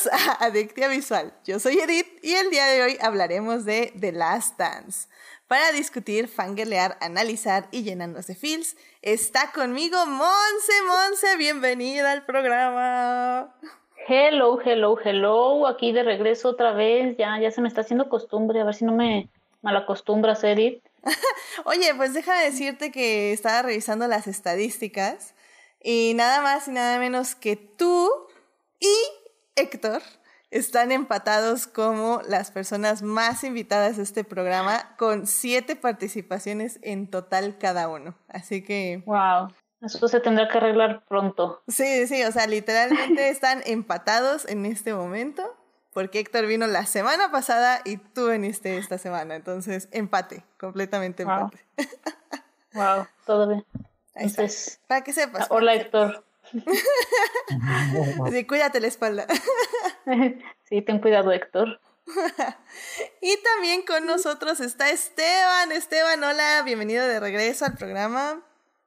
Bienvenidos a Adictia Visual. Yo soy Edith y el día de hoy hablaremos de The Last Dance. Para discutir, fangirlear, analizar y llenarnos de feels, está conmigo Monse. Monse, bienvenida al programa. Hello, hello, hello. Aquí de regreso otra vez. Ya, ya se me está haciendo costumbre. A ver si no me malacostumbras, Edith. Oye, pues déjame decirte que estaba revisando las estadísticas y nada más y nada menos que tú y Héctor están empatados como las personas más invitadas a este programa con siete participaciones en total cada uno. Así que... ¡Wow! Eso se tendrá que arreglar pronto. Sí, sí, o sea, literalmente están empatados en este momento porque Héctor vino la semana pasada y tú viniste esta semana. Entonces, empate, completamente empate. Wow, todo bien. Entonces, Para que sepas. Hola, Héctor. sí, cuídate la espalda. sí, ten cuidado, Héctor. y también con nosotros está Esteban. Esteban, hola, bienvenido de regreso al programa.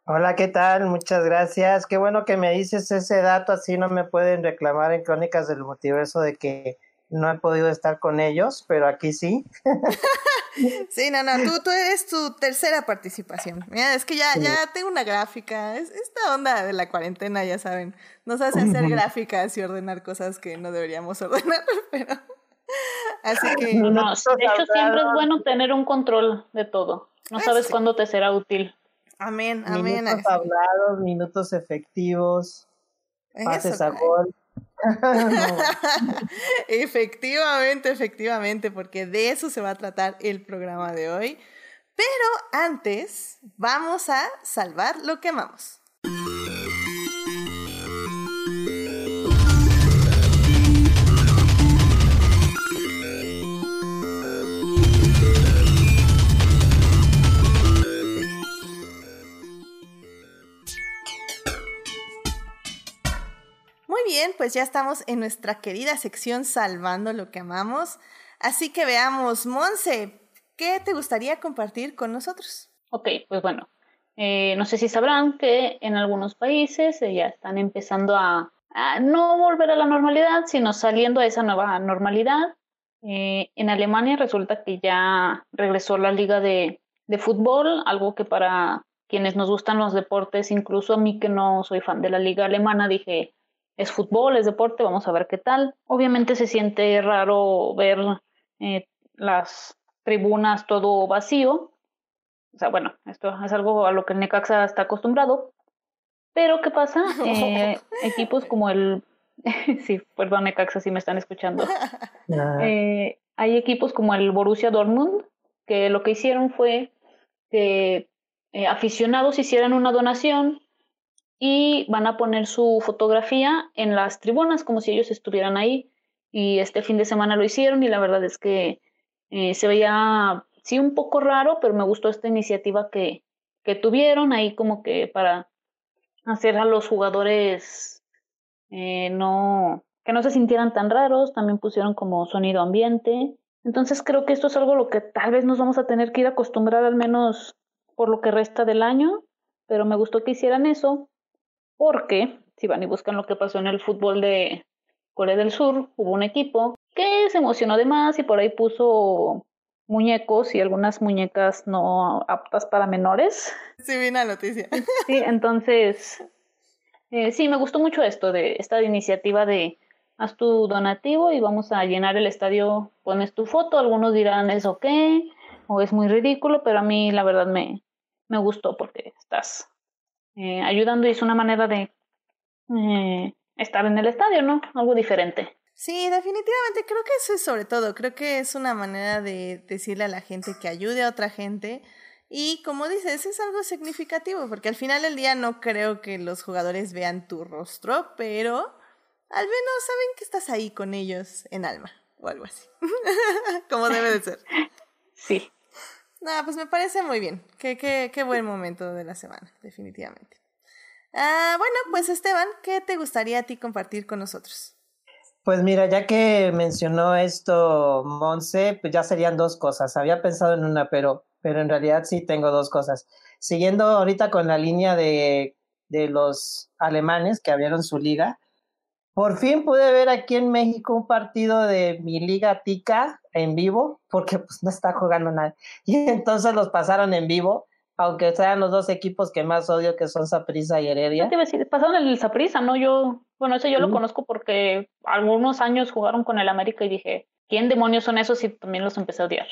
Hola, ¿qué tal? Muchas gracias. Qué bueno que me dices ese dato, así no me pueden reclamar en Crónicas del Multiverso de que no he podido estar con ellos, pero aquí sí. sí, no, no, tú, tú eres tu tercera participación. Mira, es que ya, ya tengo una gráfica. Es, esta onda de la cuarentena, ya saben, nos hace hacer gráficas y ordenar cosas que no deberíamos ordenar, pero... Así que... No, de hecho, siempre es bueno tener un control de todo. No ah, sabes cuándo te será útil. Amén, amén. Minutos hablados, minutos efectivos, pases a gol. efectivamente, efectivamente, porque de eso se va a tratar el programa de hoy. Pero antes, vamos a salvar lo que amamos. Bien, pues ya estamos en nuestra querida sección Salvando lo que amamos. Así que veamos, Monse, ¿qué te gustaría compartir con nosotros? Ok, pues bueno, eh, no sé si sabrán que en algunos países ya están empezando a, no volver a la normalidad, sino saliendo a esa nueva normalidad. Eh, en Alemania resulta que ya regresó la liga de, de fútbol, algo que para quienes nos gustan los deportes, incluso a mí que no soy fan de la liga alemana, dije, es fútbol, es deporte, vamos a ver qué tal. Obviamente se siente raro ver eh, las tribunas todo vacío. O sea, bueno, esto es algo a lo que el Necaxa está acostumbrado. Pero ¿qué pasa? Eh, equipos como el... sí, perdón Necaxa si me están escuchando. Eh, hay equipos como el Borussia Dortmund que lo que hicieron fue que aficionados hicieran una donación y van a poner su fotografía en las tribunas como si ellos estuvieran ahí. Y este fin de semana lo hicieron y la verdad es que eh, se veía, sí, un poco raro, pero me gustó esta iniciativa que, que tuvieron ahí como que para hacer a los jugadores eh, no que no se sintieran tan raros, también pusieron como sonido ambiente. Entonces creo que esto es algo lo que tal vez nos vamos a tener que ir a acostumbrar al menos por lo que resta del año, pero me gustó que hicieran eso porque si van y buscan lo que pasó en el fútbol de Corea del Sur, hubo un equipo que se emocionó de más y por ahí puso muñecos y algunas muñecas no aptas para menores. Sí, vi la noticia. Sí, entonces, eh, sí, me gustó mucho esto de esta iniciativa de haz tu donativo y vamos a llenar el estadio, pones tu foto, algunos dirán es ok o es muy ridículo, pero a mí la verdad me, me gustó porque estás eh, ayudando y es una manera de eh, estar en el estadio, ¿no? Algo diferente. Sí, definitivamente, creo que eso es sobre todo, creo que es una manera de decirle a la gente que ayude a otra gente y como dices, es algo significativo porque al final del día no creo que los jugadores vean tu rostro, pero al menos saben que estás ahí con ellos en alma o algo así, como debe de ser. Sí. No, pues me parece muy bien. Qué, qué, qué buen momento de la semana, definitivamente. Ah, bueno, pues Esteban, ¿qué te gustaría a ti compartir con nosotros? Pues mira, ya que mencionó esto Monse, pues ya serían dos cosas. Había pensado en una, pero, pero en realidad sí tengo dos cosas. Siguiendo ahorita con la línea de, de los alemanes que abrieron su liga, Por fin pude ver aquí en México un partido de mi liga Tica en vivo, porque pues no está jugando nada. Y entonces los pasaron en vivo, aunque sean los dos equipos que más odio, que son Saprissa y Heredia. te iba a decir, pasaron el Saprissa, ¿no? Yo, bueno, ese yo lo conozco porque algunos años jugaron con el América y dije, ¿quién demonios son esos? Y también los empecé a odiar.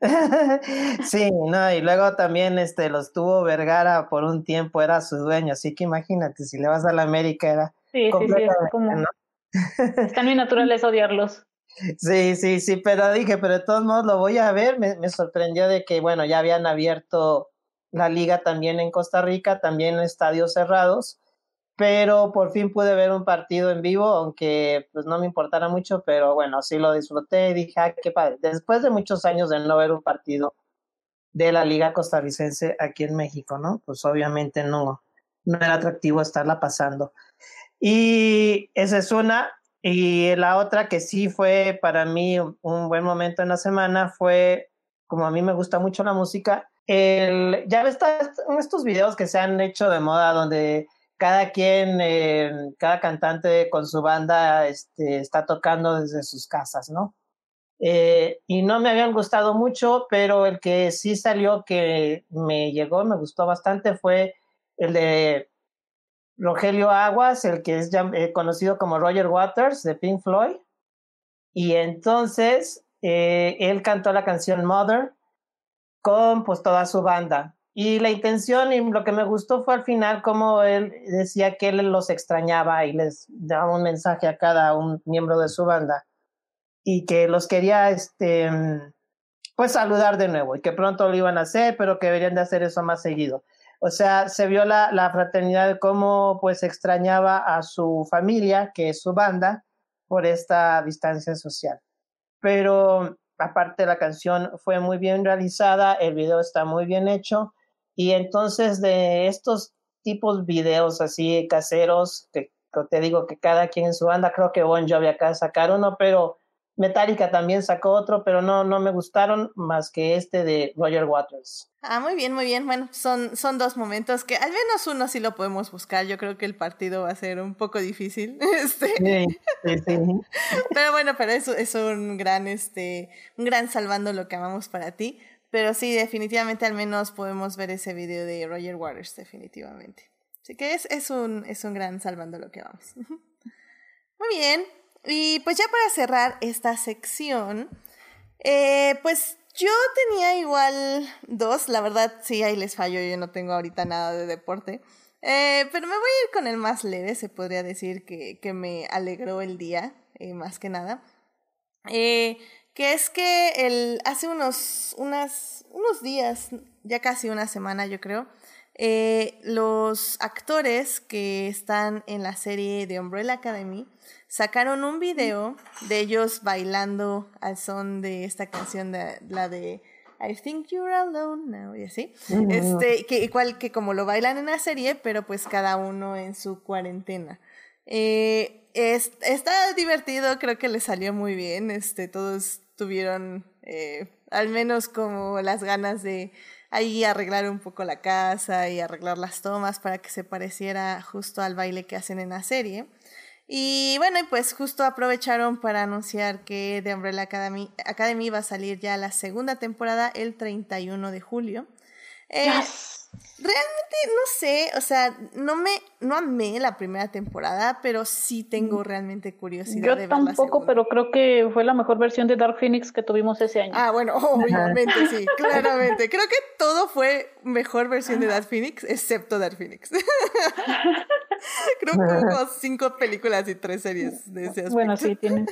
sí, no, y luego también este los tuvo Vergara por un tiempo, era su dueño, así que imagínate, si le vas a la América era Sí, sí, sí, es como... Está muy natural es odiarlos. Sí, sí, sí, pero dije, pero de todos modos lo voy a ver. Me, sorprendió de que, bueno, ya habían abierto la liga también en Costa Rica, también en estadios cerrados, pero por fin pude ver un partido en vivo, aunque pues no me importara mucho, pero bueno, sí lo disfruté dije, ah, qué padre. Después de muchos años de no ver un partido de la liga costarricense aquí en México, ¿no? Pues obviamente no, no era atractivo estarla pasando. Y esa es una. Y la otra que sí fue para mí un buen momento en la semana fue, como a mí me gusta mucho la música, el, ya ves estos videos que se han hecho de moda donde cada quien, eh, cada cantante con su banda este, está tocando desde sus casas, ¿no? Eh, y no me habían gustado mucho, pero el que sí salió que me llegó, me gustó bastante fue el de Rogelio Aguas, el que es eh, conocido como Roger Waters de Pink Floyd. Y entonces eh, él cantó la canción Mother con pues toda su banda. Y la intención y lo que me gustó fue al final como él decía que él los extrañaba y les daba un mensaje a cada un miembro de su banda y que los quería este pues saludar de nuevo y que pronto lo iban a hacer, pero que deberían de hacer eso más seguido. O sea, se vio la, la fraternidad cómo pues extrañaba a su familia, que es su banda, por esta distancia social. Pero aparte la canción fue muy bien realizada, el video está muy bien hecho y entonces de estos tipos videos así caseros, que, te digo que cada quien en su banda, creo que Bon Jovi acá sacar uno, pero Metallica también sacó otro, pero no, no me gustaron más que este de Roger Waters. Ah, muy bien, muy bien. Bueno, son, son dos momentos que al menos uno sí lo podemos buscar. Yo creo que el partido va a ser un poco difícil. Este. Sí, sí, sí. Pero bueno, pero eso es un gran, este, un gran salvando lo que amamos para ti. Pero sí, definitivamente al menos podemos ver ese video de Roger Waters, definitivamente. Así que es, es, un, es un gran salvando lo que vamos. Muy bien, y pues ya para cerrar esta sección, eh, pues yo tenía igual dos, la verdad sí, ahí les fallo, yo no tengo ahorita nada de deporte. Eh, pero me voy a ir con el más leve, se podría decir que, que me alegró el día, eh, más que nada. que es que el, hace unos, unos días, ya casi una semana yo creo, los actores que están en la serie de Umbrella Academy sacaron un video de ellos bailando al son de esta canción, de, la de I think you're alone now, y así. Este, que igual que como lo bailan en la serie, pero pues cada uno en su cuarentena. Eh, es, está divertido, creo que le salió muy bien. Este, todos tuvieron eh, al menos como las ganas de ahí arreglar un poco la casa y arreglar las tomas para que se pareciera justo al baile que hacen en la serie. Y bueno, pues justo aprovecharon para anunciar que The Umbrella Academy, Academy va a salir ya la segunda temporada el 31 de julio. Eh, realmente no sé, o sea, no me, no amé la primera temporada, pero sí tengo mm. realmente curiosidad Yo de ver tampoco, pero creo que fue la mejor versión de Dark Phoenix que tuvimos ese año. Ah, bueno, obviamente sí, claramente. Creo que todo fue mejor versión de Dark Phoenix, excepto Dark Phoenix. creo que hubo cinco películas y tres series de ese aspecto. Bueno, sí, tiene.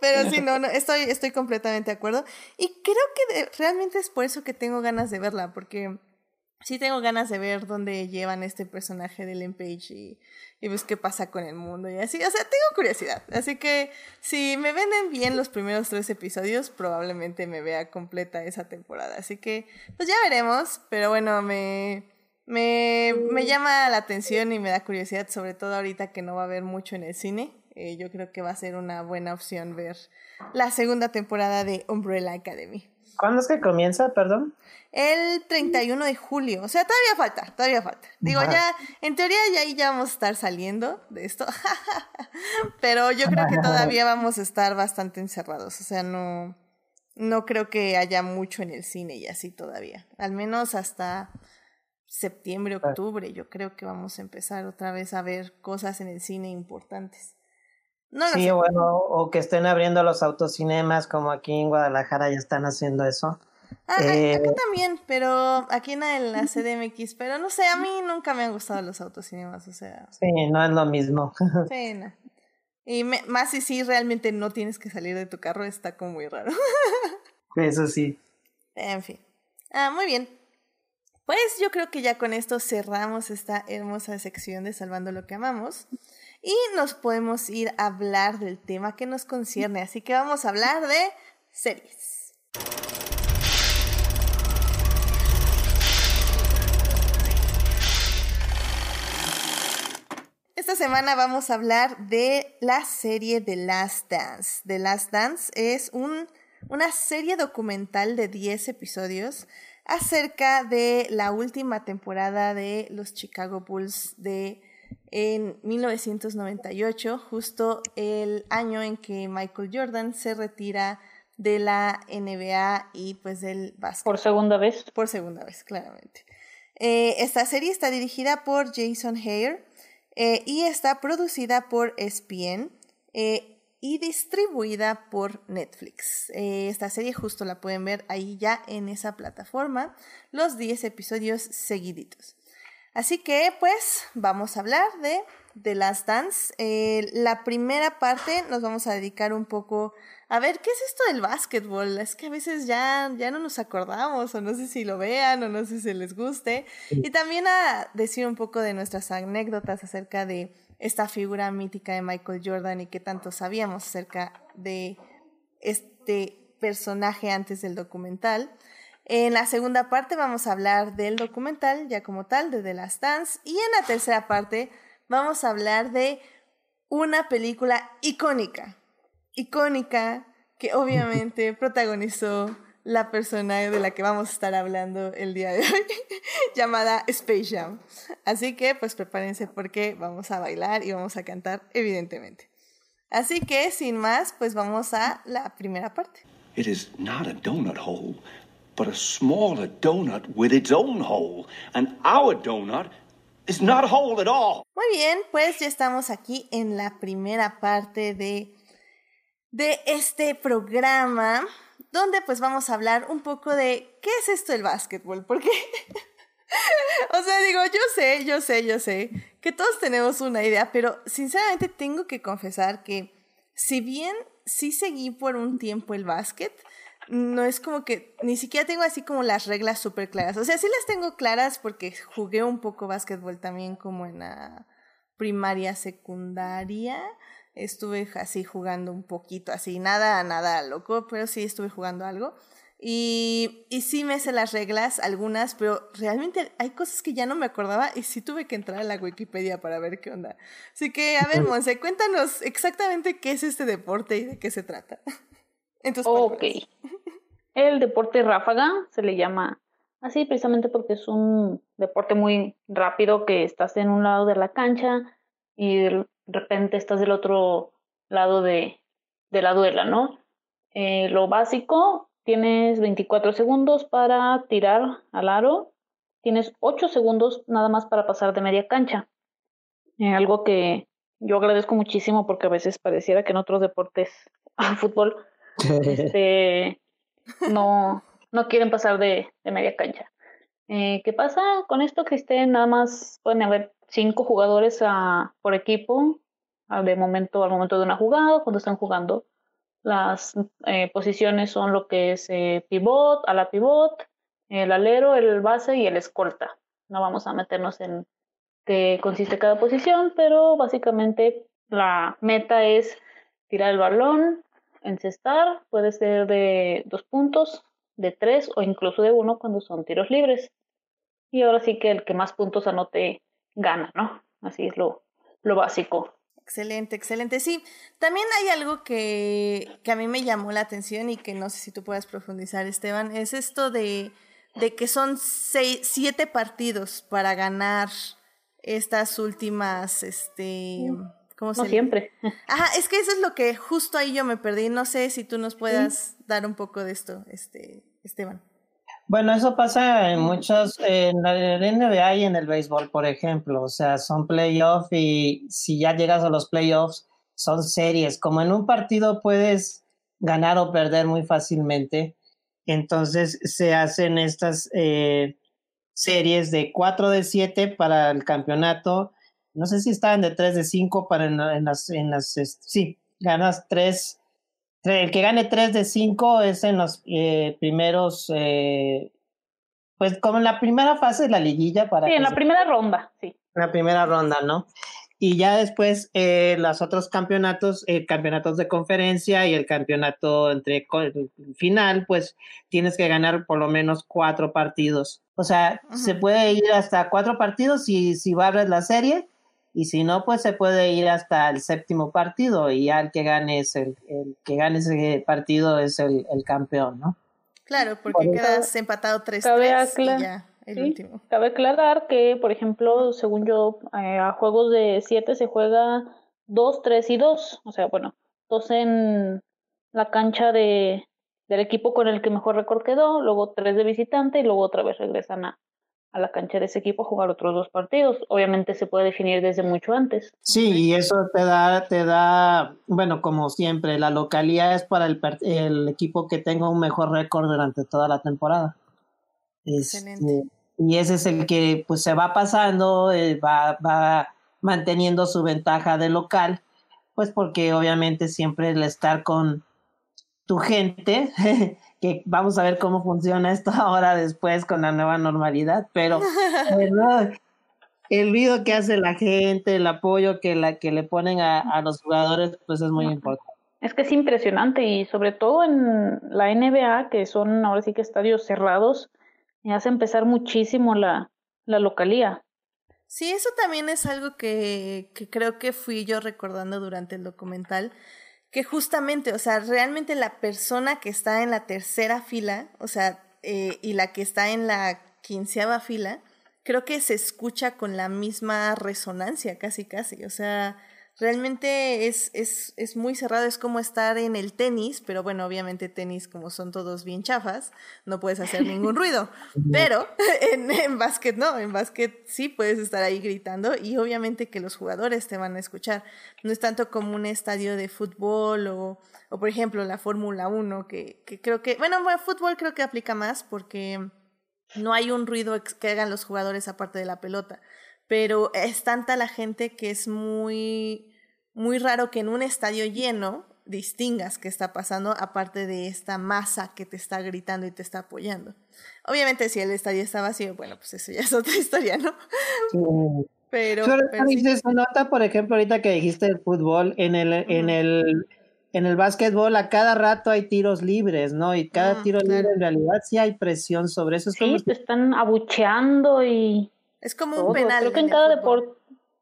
Pero sí, no, no, estoy, estoy completamente de acuerdo. Y creo que realmente es por eso que tengo ganas de verla, porque sí tengo ganas de ver dónde llevan este personaje de Ellen Page y, pues qué pasa con el mundo y así. O sea, tengo curiosidad. Así que si me venden bien los primeros tres episodios, probablemente me vea completa esa temporada. Así que, pues ya veremos. Pero bueno, me, me, me llama la atención y me da curiosidad, sobre todo ahorita que no va a haber mucho en el cine. Eh, yo creo que va a ser una buena opción ver la segunda temporada de Umbrella Academy. ¿Cuándo es que comienza, perdón? El 31 de julio. O sea, todavía falta, todavía falta. Digo, ya, en teoría ya ahí ya vamos a estar saliendo de esto. Pero yo creo que todavía vamos a estar bastante encerrados. O sea, no, no creo que haya mucho en el cine y así todavía. Al menos hasta septiembre, octubre, yo creo que vamos a empezar otra vez a ver cosas en el cine importantes. No sí, bueno, o que estén abriendo los autocinemas como aquí en Guadalajara ya están haciendo eso. Ah, eh, acá también, pero aquí en la CDMX, pero no sé, a mí nunca me han gustado los autocinemas, o sea. Sí, no es lo mismo. Sí, no. Y más si sí realmente no tienes que salir de tu carro, está como muy raro. Eso sí. En fin. Ah, muy bien. Pues yo creo que ya con esto cerramos esta hermosa sección de Salvando lo que amamos y nos podemos ir a hablar del tema que nos concierne. Así que vamos a hablar de series. Esta semana vamos a hablar de la serie The Last Dance. The Last Dance es un, una serie documental de 10 episodios acerca de la última temporada de los Chicago Bulls de en 1998, justo el año en que Michael Jordan se retira de la NBA y pues del básquet. Por segunda vez. Por segunda vez, claramente. Eh, esta serie está dirigida por Jason Hare eh, y está producida por ESPN. Eh, y distribuida por Netflix. Esta serie justo la pueden ver ahí ya en esa plataforma, los 10 episodios seguiditos. Así que pues vamos a hablar de The Last Dance. Eh, la primera parte nos vamos a dedicar un poco a ver qué es esto del básquetbol. Es que a veces ya, ya no nos acordamos o no sé si lo vean o no sé si les guste. Y también a decir un poco de nuestras anécdotas acerca de esta figura mítica de Michael Jordan y qué tanto sabíamos acerca de este personaje antes del documental. En la segunda parte vamos a hablar del documental ya como tal, de The Last Dance. Y en la tercera parte vamos a hablar de una película icónica. Icónica que obviamente protagonizó la persona de la que vamos a estar hablando el día de hoy, llamada Space Jam. Así que pues prepárense porque vamos a bailar y vamos a cantar, evidentemente. Así que sin más, pues vamos a la primera parte. It is not a donut hole, but a smaller donut with its own hole. And our donut is not a hole at all. Muy bien, pues ya estamos aquí en la primera parte de, de este programa donde pues vamos a hablar un poco de qué es esto del básquetbol, porque, o sea, digo, yo sé, yo sé, yo sé, que todos tenemos una idea, pero sinceramente tengo que confesar que si bien sí seguí por un tiempo el básquet, no es como que ni siquiera tengo así como las reglas súper claras. O sea, sí las tengo claras porque jugué un poco básquetbol también como en la primaria, secundaria estuve así jugando un poquito, así, nada, nada loco, pero sí estuve jugando algo. Y, y sí me sé las reglas, algunas, pero realmente hay cosas que ya no me acordaba y sí tuve que entrar a la Wikipedia para ver qué onda. Así que, a ver, Monse, cuéntanos exactamente qué es este deporte y de qué se trata. Ok. El deporte ráfaga se le llama así precisamente porque es un deporte muy rápido que estás en un lado de la cancha y de repente estás del otro lado de, la duela, ¿no? Eh, lo básico, tienes 24 segundos para tirar al aro, tienes 8 segundos nada más para pasar de media cancha. Eh, algo que yo agradezco muchísimo porque a veces pareciera que en otros deportes, al fútbol, este, no, no quieren pasar de, media cancha. Eh, ¿Qué pasa con esto, Cristian? Nada más pueden haber cinco jugadores a, por equipo de momento, al momento de una jugada, cuando están jugando. Las eh, posiciones son lo que es eh, pivot, a pivot, el alero, el base y el escolta. No vamos a meternos en qué consiste cada posición, pero básicamente la meta es tirar el balón, encestar, puede ser de dos puntos, de tres o incluso de uno cuando son tiros libres. Y ahora sí que el que más puntos anote gana, ¿no? Así es lo, lo básico. Excelente, excelente. Sí, también hay algo que, que a mí me llamó la atención y que no sé si tú puedas profundizar, Esteban, es esto de, de que son seis, siete partidos para ganar estas últimas, este, ¿cómo no siempre. Ajá, es que eso es lo que justo ahí yo me perdí. No sé si tú nos puedas dar un poco de esto, este, Esteban. Bueno, eso pasa en muchos, en la NBA y en el béisbol, por ejemplo. O sea, son playoffs y si ya llegas a los playoffs, son series. Como en un partido puedes ganar o perder muy fácilmente, entonces se hacen estas eh, series de 4 de 7 para el campeonato. No sé si estaban de 3 de 5 para en, las, en las, sí, ganas 3 el que gane 3 de 5 es en los eh, primeros, eh, pues como en la primera fase de la liguilla. Para sí, en la primera ronda, sí. En la primera ronda, ¿no? Y ya después eh, los otros campeonatos, eh, campeonatos de conferencia y el campeonato entre final, pues tienes que ganar por lo menos cuatro partidos. O sea, se puede ir hasta cuatro partidos y si barres la serie y si no, pues se puede ir hasta el séptimo partido y ya el que gane es el, el que gane ese partido es el, el campeón, ¿no? Claro, porque quedas empatado 3-3 y ya el último. Cabe aclarar que, por ejemplo, según yo, eh, a juegos de 7 se juega 2, 3 y 2. O sea, bueno, dos en la cancha de, del equipo con el que mejor récord quedó, luego tres de visitante y luego otra vez regresan a, a la cancha de ese equipo a jugar otros dos partidos. Obviamente se puede definir desde mucho antes. Sí, y eso te da, te da, bueno, como siempre, la localidad es para el, el equipo que tenga un mejor récord durante toda la temporada. Este, y ese es el que pues se va pasando, eh, va, va manteniendo su ventaja de local, pues porque obviamente siempre el estar con tu gente que vamos a ver cómo funciona esto ahora después con la nueva normalidad, pero el ruido que hace la gente, el apoyo que, la, que le ponen a, a los jugadores, pues es muy importante. Es que es impresionante y sobre todo en la NBA, que son ahora sí que estadios cerrados, me hace empezar muchísimo la, la localía. Sí, eso también es algo que, que creo que fui yo recordando durante el documental, que justamente, o sea, realmente la persona que está en la tercera fila, o sea, eh, y la que está en la quinceava fila, creo que se escucha con la misma resonancia, casi, casi. O sea, realmente es, es, es muy cerrado, es como estar en el tenis, pero bueno, obviamente tenis como son todos bien chafas, no puedes hacer ningún ruido, pero en, en básquet no, en básquet sí puedes estar ahí gritando y obviamente que los jugadores te van a escuchar, no es tanto como un estadio de fútbol o, o por ejemplo la Fórmula 1, que, que creo que, bueno, fútbol creo que aplica más porque no hay un ruido que hagan los jugadores aparte de la pelota pero es tanta la gente que es muy, muy raro que en un estadio lleno distingas qué está pasando aparte de esta masa que te está gritando y te está apoyando. Obviamente si el estadio está vacío, bueno, pues eso ya es otra historia, ¿no? Pero, pero, se nota, por ejemplo, ahorita que dijiste el fútbol, en el, en el, en el básquetbol a cada rato hay tiros libres, ¿no? Y cada ah, tiro libre en realidad sí hay presión sobre eso. sí, te están abucheando y es como un penal. Creo que en, cada deporte.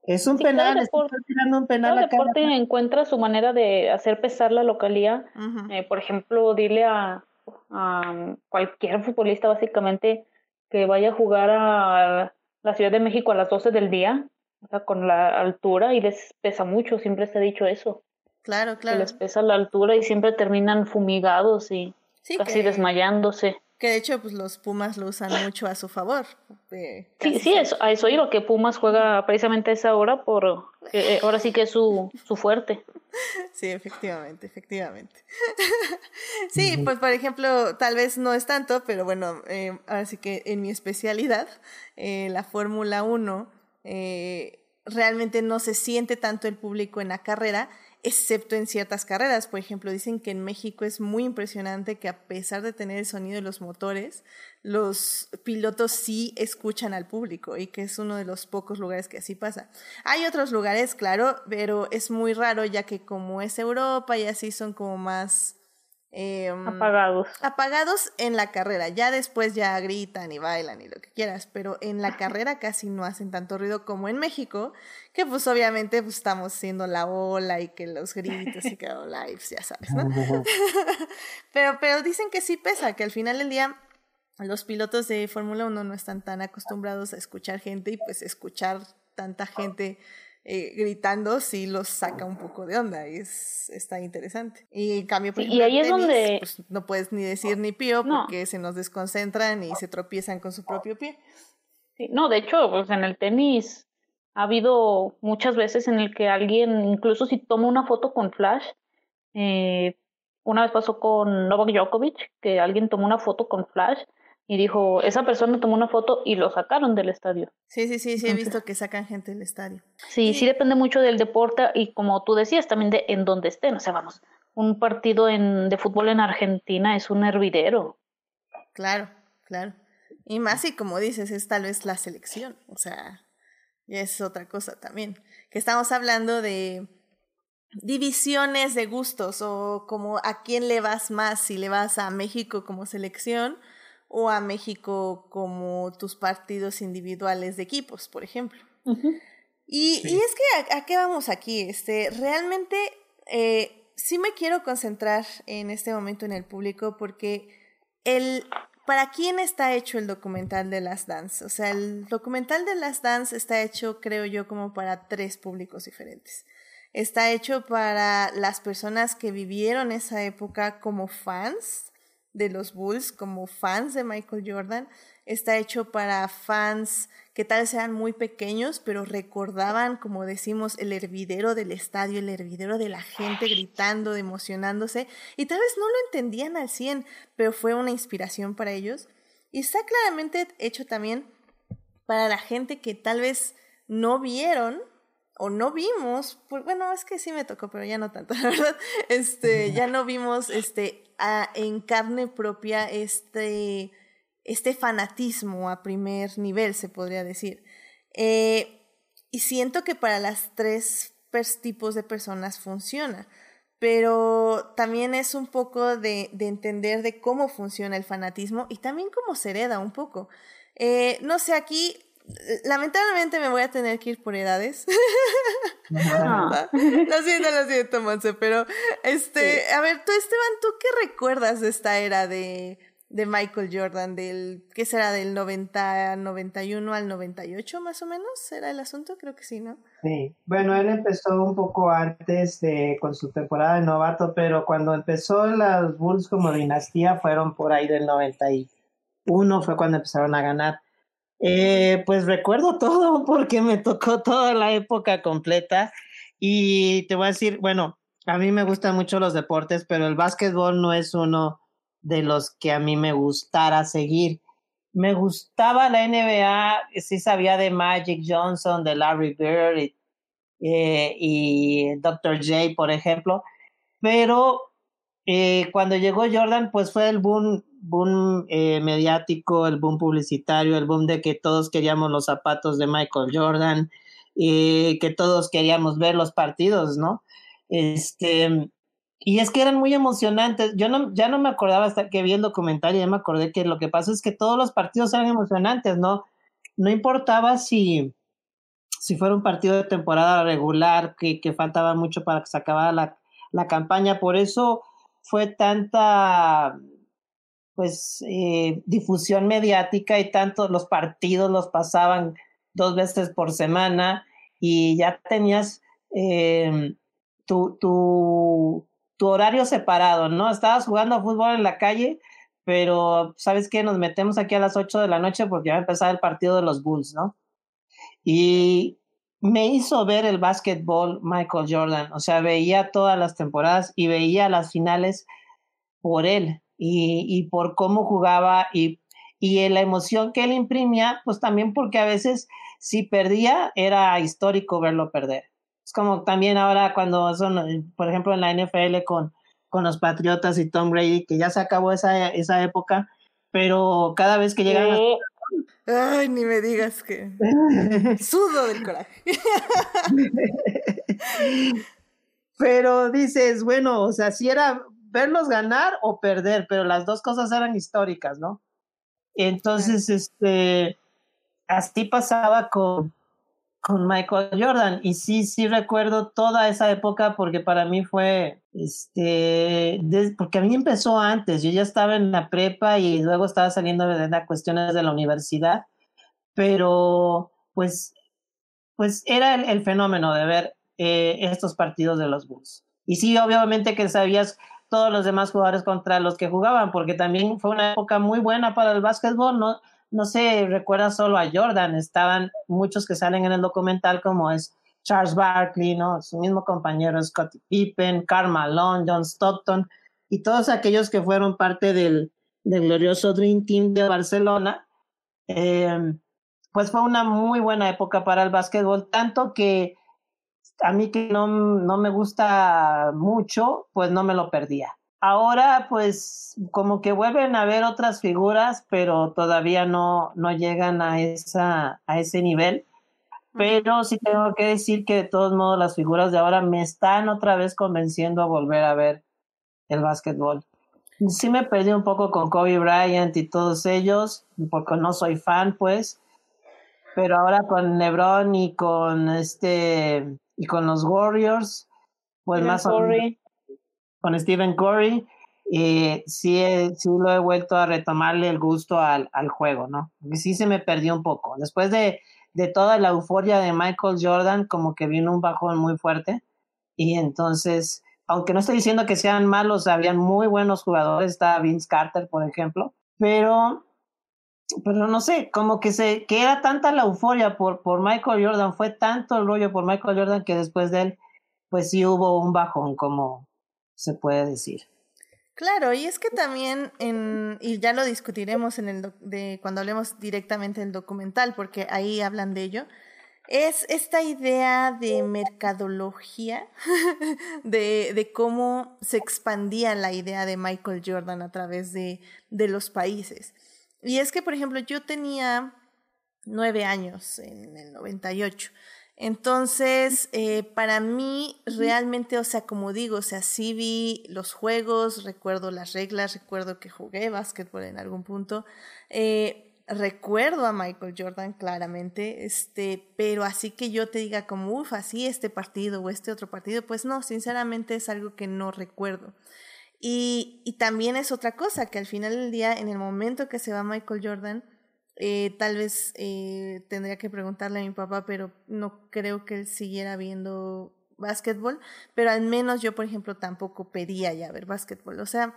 Es un penal, cada deporte, un penal cada deporte encuentra su manera de hacer pesar la localía. Eh, por ejemplo, dile a, a, cualquier futbolista básicamente que vaya a jugar a la Ciudad de México a las 12 del día, o sea, con la altura, y les pesa mucho, siempre se ha dicho eso. Claro, claro. Que les pesa la altura y siempre terminan fumigados y casi desmayándose. Que de hecho, pues los Pumas lo usan mucho a su favor. sí, sí, eso, a eso digo, que Pumas juega precisamente a esa hora, por eh, ahora sí que es su, su fuerte. Sí, efectivamente, efectivamente. sí, pues por ejemplo, tal vez no es tanto, pero bueno, eh, ahora sí que en mi especialidad, eh, la Fórmula 1, eh, realmente no se siente tanto el público en la carrera excepto en ciertas carreras. Por ejemplo, dicen que en México es muy impresionante que a pesar de tener el sonido de los motores, los pilotos sí escuchan al público y que es uno de los pocos lugares que así pasa. Hay otros lugares, claro, pero es muy raro ya que como es Europa y así son como más Em, apagados. Apagados en la carrera. Ya después ya gritan y bailan y lo que quieras, pero en la carrera casi no hacen tanto ruido como en México, que pues obviamente pues, estamos haciendo la ola y que los gritos y que los lives, ya sabes, ¿no? pero, pero dicen que sí pesa, que al final del día los pilotos de Fórmula 1 no están tan acostumbrados a escuchar gente y pues escuchar tanta gente eh, gritando sí los saca un poco de onda y es, está interesante. Y en cambio, por ejemplo, y ahí es donde... Pues, no puedes ni decir ni pío porque se nos desconcentran y se tropiezan con su propio pie. no, de hecho, pues en el tenis ha habido muchas veces en el que alguien, incluso si toma una foto con flash, eh, una vez pasó con Novak Djokovic, que alguien tomó una foto con flash y dijo, esa persona tomó una foto y lo sacaron del estadio. Sí, sí, sí, sí, he visto que sacan gente del estadio. Sí, sí depende mucho del deporte y como tú decías, también de en dónde estén. O sea, vamos, un partido en, de fútbol en Argentina es un hervidero. Claro, claro. Y más y como dices, es tal vez la selección. O sea, y es otra cosa también. Que estamos hablando de divisiones de gustos o como a quién le vas más, si le vas a México como selección o a México como tus partidos individuales de equipos, por ejemplo. y, y, es que, ¿a, qué vamos aquí? Este, realmente eh, sí me quiero concentrar en este momento en el público porque el, ¿para quién está hecho el documental de Las Dance? O sea, el documental de Las Dance está hecho, creo yo, como para tres públicos diferentes. Está hecho para las personas que vivieron esa época como fans, de los Bulls como fans de Michael Jordan. Está hecho para fans que tal vez sean muy pequeños, pero recordaban, como decimos, el hervidero del estadio, el hervidero de la gente gritando, emocionándose, y tal vez no lo entendían al 100, pero fue una inspiración para ellos. Y está claramente hecho también para la gente que tal vez no vieron o no vimos, pues, bueno, es que sí me tocó, pero ya no tanto, la verdad, este, ya no vimos, este, en carne propia este, este fanatismo a primer nivel, se podría decir. Eh, y siento que para las tres tipos de personas funciona, pero también es un poco de, de, entender de cómo funciona el fanatismo y también cómo se hereda un poco. Eh, no sé, aquí lamentablemente me voy a tener que ir por edades. Ah. lo siento, lo siento, Monse, pero este, a ver, tú Esteban, ¿tú qué recuerdas de esta era de, de Michael Jordan, del, ¿qué será? Del 90, 91 al 98 más o menos, ¿será el asunto? Creo que sí, ¿no? Sí, bueno, él empezó un poco antes de, con su temporada de novato, pero cuando empezó las Bulls como dinastía fueron por ahí del 91, fue cuando empezaron a ganar. Eh, pues recuerdo todo porque me tocó toda la época completa y te voy a decir, bueno, a mí me gustan mucho los deportes, pero el básquetbol no es uno de los que a mí me gustara seguir. Me gustaba la NBA, sí sabía de Magic Johnson, de Larry Bird y, eh, y Dr. J, por ejemplo, pero eh, cuando llegó Jordan, pues fue el boom, boom eh, mediático, el boom publicitario, el boom de que todos queríamos los zapatos de Michael Jordan, y que todos queríamos ver los partidos, ¿no? Este, y es que eran muy emocionantes. Yo no, ya no me acordaba hasta que vi el documental y ya me acordé que lo que pasa es que todos los partidos eran emocionantes, ¿no? No importaba si, si fuera un partido de temporada regular, que, que faltaba mucho para que se acabara la, la campaña. Por eso fue tanta pues eh, difusión mediática y tanto los partidos los pasaban dos veces por semana y ya tenías eh, tu, tu, tu, horario separado, ¿no? Estabas jugando fútbol en la calle, pero ¿sabes qué? Nos metemos aquí a las 8 de la noche porque ya va a empezar el partido de los Bulls, ¿no? Y me hizo ver el básquetbol Michael Jordan, o sea, veía todas las temporadas y veía las finales por él y, por cómo jugaba y, la emoción que él imprimía, pues también porque a veces si perdía era histórico verlo perder. Es como también ahora cuando son, por ejemplo, en la NFL con, los Patriotas y Tom Brady, que ya se acabó esa, esa época, pero cada vez que llegan... Ay, ni me digas que. Sudo del coraje. Pero dices, bueno, o sea, si era verlos ganar o perder, pero las dos cosas eran históricas, ¿no? Entonces, este, así pasaba con, con Michael Jordan. Y sí, sí recuerdo toda esa época porque para mí fue, este, porque a mí empezó antes, yo ya estaba en la prepa y luego estaba saliendo de las cuestiones de la universidad, pero pues, pues era el, fenómeno de ver eh, estos partidos de los Bulls. Y sí, obviamente que sabías todos los demás jugadores contra los que jugaban, porque también fue una época muy buena para el básquetbol, ¿no? No se recuerda solo a Jordan, estaban muchos que salen en el documental como es Charles Barkley, ¿no? Su mismo compañero Scottie Pippen, Karl Malone, John Stockton y todos aquellos que fueron parte del, del glorioso Dream Team de Barcelona. Eh, pues fue una muy buena época para el básquetbol, tanto que a mí que no, no me gusta mucho, pues no me lo perdía. Ahora, pues como que vuelven a ver otras figuras, pero todavía no, no llegan a, esa, a ese nivel. Pero sí tengo que decir que de todos modos las figuras de ahora me están otra vez convenciendo a volver a ver el básquetbol. Sí me perdí un poco con Kobe Bryant y todos ellos, porque no soy fan, pues. Pero ahora con LeBron y con este y con los Warriors, pues más con Stephen Curry, sí, sí lo he vuelto a retomarle el gusto al, al juego, ¿no? Sí se me perdió un poco. Después de, de toda la euforia de Michael Jordan, como que vino un bajón muy fuerte. Y entonces, aunque no estoy diciendo que sean malos, habían muy buenos jugadores, estaba Vince Carter, por ejemplo, pero, pero no sé, como que se, que era tanta la euforia por, por Michael Jordan, fue tanto el rollo por Michael Jordan que después de él, pues sí hubo un bajón, como, se puede decir. Claro, y es que también, en, y ya lo discutiremos en el de, cuando hablemos directamente del documental, porque ahí hablan de ello, es esta idea de mercadología, de, de cómo se expandía la idea de Michael Jordan a través de, de los países. Y es que, por ejemplo, yo tenía nueve años en el 98. Entonces, eh, para mí, realmente, o sea, como digo, o sea, sí vi los juegos, recuerdo las reglas, recuerdo que jugué básquetbol en algún punto. Eh, recuerdo a Michael Jordan claramente, este, pero así que yo te diga como, uff, así este partido o este otro partido, pues no, sinceramente es algo que no recuerdo. Y, y también es otra cosa, que al final del día, en el momento que se va Michael Jordan, eh, tal vez eh, tendría que preguntarle a mi papá, pero no creo que él siguiera viendo básquetbol, pero al menos yo, por ejemplo, tampoco pedía ya ver básquetbol. O sea,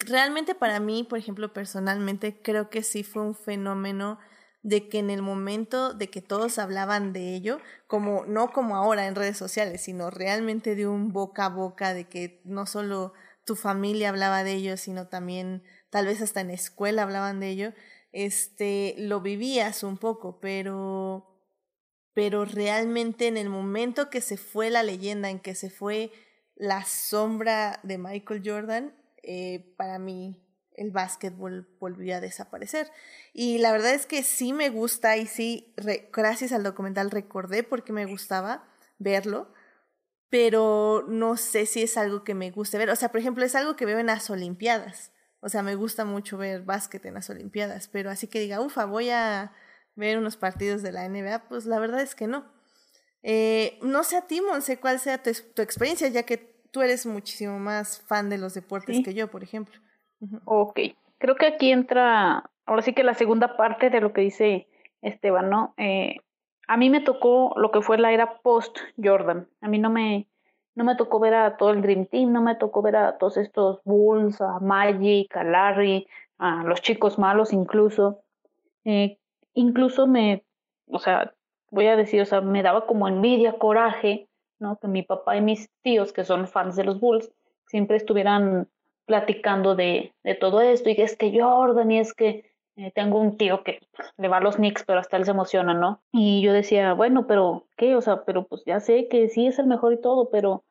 realmente para mí, por ejemplo, personalmente, creo que sí fue un fenómeno de que en el momento de que todos hablaban de ello, como no como ahora en redes sociales, sino realmente de un boca a boca, de que no solo tu familia hablaba de ello, sino también tal vez hasta en escuela hablaban de ello, este, lo vivías un poco, pero, pero realmente en el momento que se fue la leyenda, en que se fue la sombra de Michael Jordan, eh, para mí el básquetbol volvió a desaparecer. Y la verdad es que sí me gusta y sí, gracias al documental recordé porque me gustaba verlo, pero no sé si es algo que me guste ver. O sea, por ejemplo, es algo que veo en las Olimpiadas. O sea, me gusta mucho ver básquet en las Olimpiadas, pero así que diga, ufa, voy a ver unos partidos de la NBA, pues la verdad es que no. Eh, no sé a ti, Monse, cuál sea tu, experiencia, ya que tú eres muchísimo más fan de los deportes que yo, por ejemplo. Ok, creo que aquí entra, ahora sí que la segunda parte de lo que dice Esteban, ¿no? Eh, a mí me tocó lo que fue la era post-Jordan. A mí no me, no me tocó ver a todo el Dream Team, no me tocó ver a todos estos Bulls, a Magic, a Larry, a los chicos malos incluso. Eh, incluso me, o sea, voy a decir, o sea, me daba como envidia, coraje, ¿no? Que mi papá y mis tíos, que son fans de los Bulls, siempre estuvieran platicando de, de todo esto, y es que Jordan, y es que eh, tengo un tío que le va a los Knicks, pero hasta él se emociona, ¿no? Y yo decía, bueno, pero, ¿qué? O sea, pero pues ya sé que sí es el mejor y todo, pero,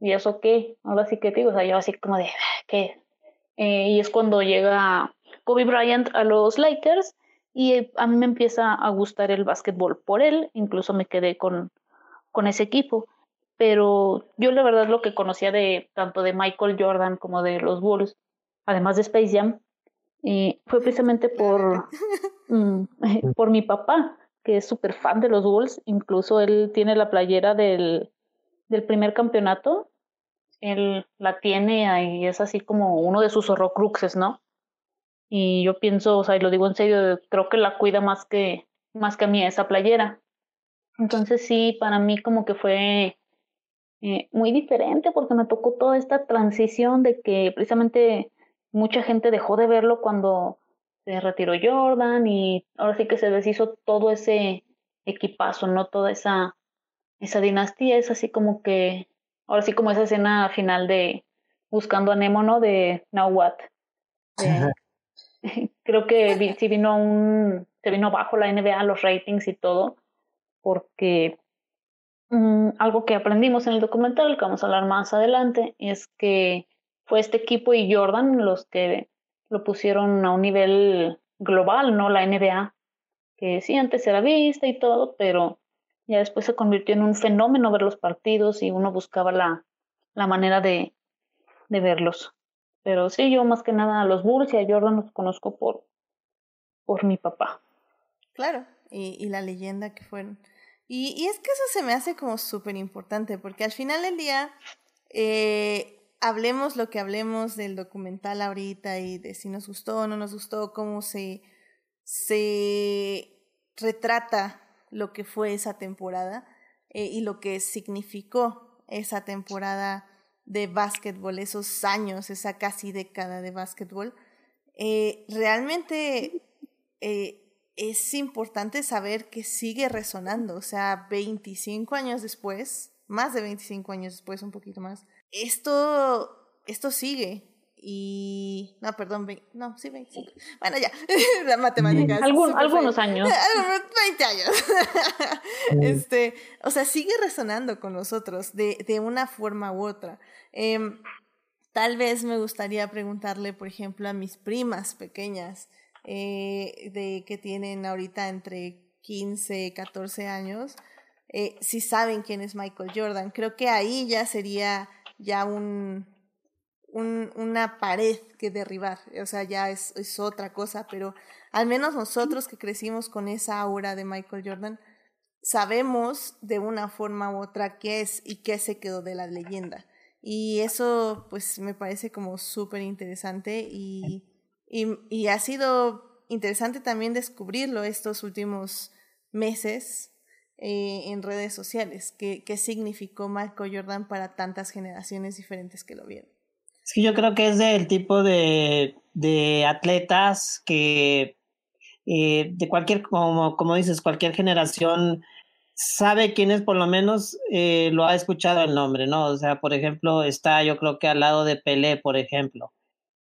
¿y eso qué? Ahora sí que digo, o sea, yo así como de, ¿qué? Eh, y es cuando llega Kobe Bryant a los Lakers y a mí me empieza a gustar el básquetbol por él, incluso me quedé con, con ese equipo. pero yo la verdad lo que conocía de tanto de Michael Jordan como de los Bulls, además de Space Jam, eh, fue precisamente por, mm, por mi papá, que es súper fan de los Bulls, incluso él tiene la playera del, del primer campeonato, él la tiene y es así como uno de sus horrocruxes, ¿no? Y yo pienso, o sea, y lo digo en serio, creo que la cuida más que, más que a mí esa playera. Entonces sí, para mí como que fue eh, muy diferente porque me tocó toda esta transición de que precisamente mucha gente dejó de verlo cuando se retiró Jordan y ahora sí que se deshizo todo ese equipazo, ¿no? Toda esa, esa dinastía es así como que, ahora sí como esa escena final de Buscando a Nemo, ¿no? De Now What. creo que sí vino un, se vino bajo la NBA, los ratings y todo, porque Mm, algo que aprendimos en el documental, que vamos a hablar más adelante, es que fue este equipo y Jordan los que lo pusieron a un nivel global, ¿no? La NBA, que sí, antes era vista y todo, pero ya después se convirtió en un fenómeno ver los partidos y uno buscaba la, la manera de, de verlos. Pero sí, yo más que nada a los Bulls y a Jordan los conozco por, por mi papá. Claro, y, y la leyenda que fueron. Y, y es que eso se me hace como súper importante, porque al final del día, eh, hablemos lo que hablemos del documental ahorita y de si nos gustó o no nos gustó, cómo se, se retrata lo que fue esa temporada eh, y lo que significó esa temporada de básquetbol, esos años, esa casi década de básquetbol. Eh, realmente eh, es importante saber que sigue resonando, o sea, 25 años después, más de 25 años después, un poquito más, esto, esto sigue. Y. No, perdón, no, sí, 25. Bueno, ya, la matemática. Algún, algunos años. 20 años. este, o sea, sigue resonando con nosotros de, de una forma u otra. Eh, tal vez me gustaría preguntarle, por ejemplo, a mis primas pequeñas eh, de que tienen ahorita entre 15, 14 años, eh, si saben quién es Michael Jordan. Creo que ahí ya sería ya un, un, una pared que derribar, o sea, ya es, es otra cosa, pero al menos nosotros que crecimos con esa aura de Michael Jordan, sabemos de una forma u otra qué es y qué se quedó de la leyenda. Y eso pues me parece como súper interesante y y, y ha sido interesante también descubrirlo estos últimos meses eh, en redes sociales, qué, qué significó Michael Jordan para tantas generaciones diferentes que lo vieron. Sí, yo creo que es del tipo de, de atletas que eh, de cualquier, como, como dices, cualquier generación sabe quién es, por lo menos eh, lo ha escuchado el nombre, ¿no? O sea, por ejemplo, está yo creo que al lado de Pelé, por ejemplo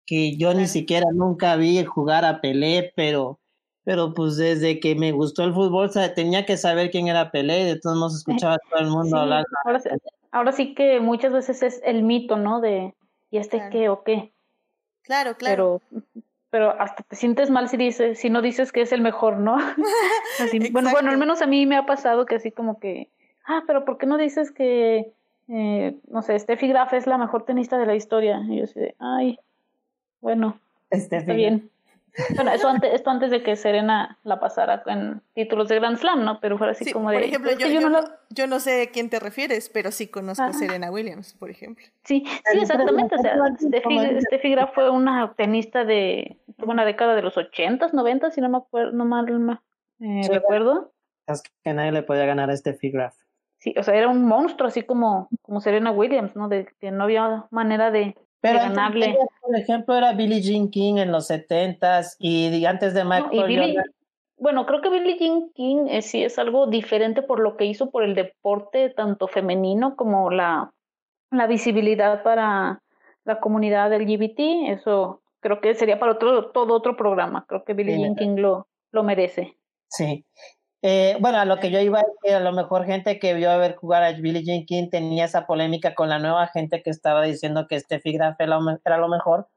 que yo ni siquiera nunca vi jugar a Pelé, pero, pero pues desde que me gustó el fútbol tenía que saber quién era Pelé, de todos modos escuchaba a todo el mundo hablar. Ahora, sí que muchas veces es el mito, ¿no? De, ¿y este qué o qué? Claro, claro. Pero, pero hasta te sientes mal si dices, si no dices que es el mejor, ¿no? así, bueno, bueno, al menos a mí me ha pasado que así como que, ah, pero ¿por qué no dices que, eh, no sé, Steffi Graf es la mejor tenista de la historia? Y yo así de, ay, bueno, está bien. Bueno, eso antes, esto antes de que Serena la pasara en títulos de Grand Slam, ¿no? Pero fuera así como de... Por ejemplo, yo, yo, no yo, no sé a quién te refieres, pero sí conozco a Serena Williams, por ejemplo. Sí, sí, exactamente. O sea, Steffi, Graf fue una tenista de una década de los ochentas, noventas, si no me acuerdo, no mal eh, recuerdo. Es que nadie le podía ganar a Steffi Graf. Sí, o sea, era un monstruo, así como, como Serena Williams, ¿no? De que no había manera de, pero por ejemplo, era Billie Jean King en los 70s y antes de Michael Bueno, creo que Billie Jean King es, sí es algo diferente por lo que hizo por el deporte, tanto femenino como la, la visibilidad para la comunidad LGBT. Eso creo que sería para otro, todo otro programa. Creo que Billie Jean King lo, lo merece. Sí. Eh, bueno, a lo que yo iba a decir, a lo mejor gente que vio a ver jugar a Billie Jean King tenía esa polémica con la nueva gente que estaba diciendo que Steffi Graf era lo mejor.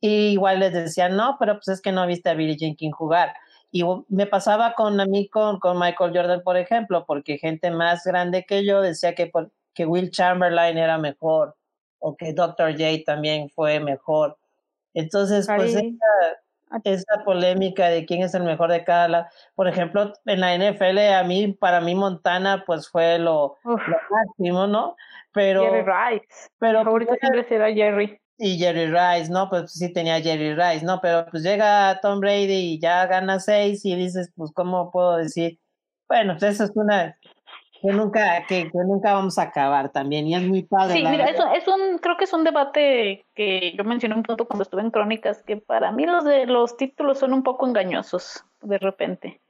Y igual les decían, no, pero pues es que no viste a Billie Jean King jugar. Y me pasaba con a mí con, con Michael Jordan, por ejemplo, porque gente más grande que yo decía que, que Will Chamberlain era mejor o que Dr. J también fue mejor. Entonces, pues esa, esa, polémica de quién es el mejor de cada, por ejemplo, en la NFL a mí, para mí Montana, pues fue lo, lo máximo, ¿no? Pero Jerry Rice. Pero Mi favorito siempre será Jerry. Y Jerry Rice, ¿no? Pues sí tenía Jerry Rice, ¿no? Pero pues llega Tom Brady y ya gana seis y dices, pues, ¿cómo puedo decir? Bueno, pues eso es una que nunca, que, nunca vamos a acabar también, y es muy padre. Sí, mira, eso es un, creo que es un debate que yo mencioné un punto cuando estuve en Crónicas, que para mí los de los títulos son un poco engañosos de repente.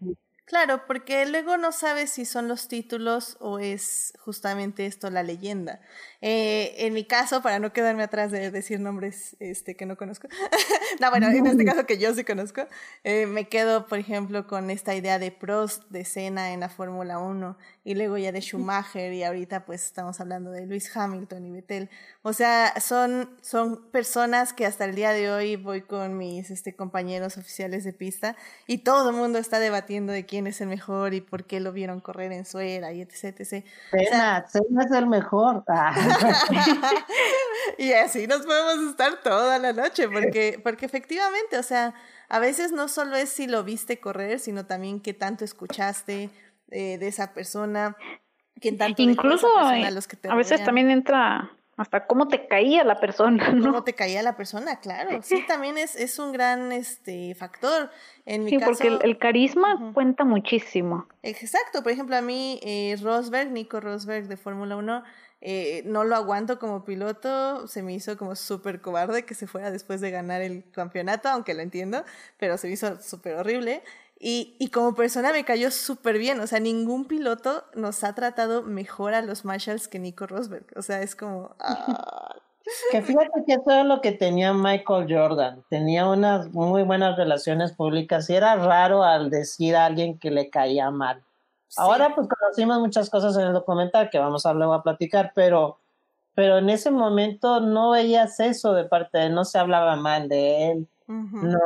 Claro, porque luego no sabes si son los títulos o es justamente esto la leyenda. Eh, en mi caso, para no quedarme atrás de decir nombres este, que no conozco, no, bueno, en este caso que yo sí conozco, eh, me quedo, por ejemplo, con esta idea de Prost, de Senna en la Fórmula 1, y luego ya de Schumacher, y ahorita pues estamos hablando de Luis Hamilton y Vettel. O sea, son, son personas que hasta el día de hoy voy con mis este, compañeros oficiales de pista, y todo el mundo está debatiendo de quién es el mejor y por qué lo vieron correr en su era y etc. etc. Cena, es el mejor. Ah. y así nos podemos estar toda la noche, porque, porque efectivamente, o sea, a veces no solo es si lo viste correr, sino también qué tanto escuchaste eh, de esa persona, qué tanto incluso a, los que te a veces también entra hasta cómo te caía la persona, ¿no? Cómo te caía la persona, claro. Sí, también es, es un gran este factor. En mi sí, caso, porque el, carisma cuenta muchísimo. Exacto, por ejemplo, a mí eh, Rosberg, Nico Rosberg de Fórmula 1, eh, no lo aguanto como piloto, se me hizo como súper cobarde que se fuera después de ganar el campeonato, aunque lo entiendo, pero se me hizo súper horrible. Y, y como persona me cayó súper bien. O sea, ningún piloto nos ha tratado mejor a los Marshalls que Nico Rosberg. O sea, es como... Ah. Que fíjate que eso es lo que tenía Michael Jordan. Tenía unas muy buenas relaciones públicas y era raro al decir a alguien que le caía mal. Ahora pues conocimos muchas cosas en el documental que vamos a luego a platicar, pero, pero en ese momento no veías eso de parte de él, no se hablaba mal de él, no,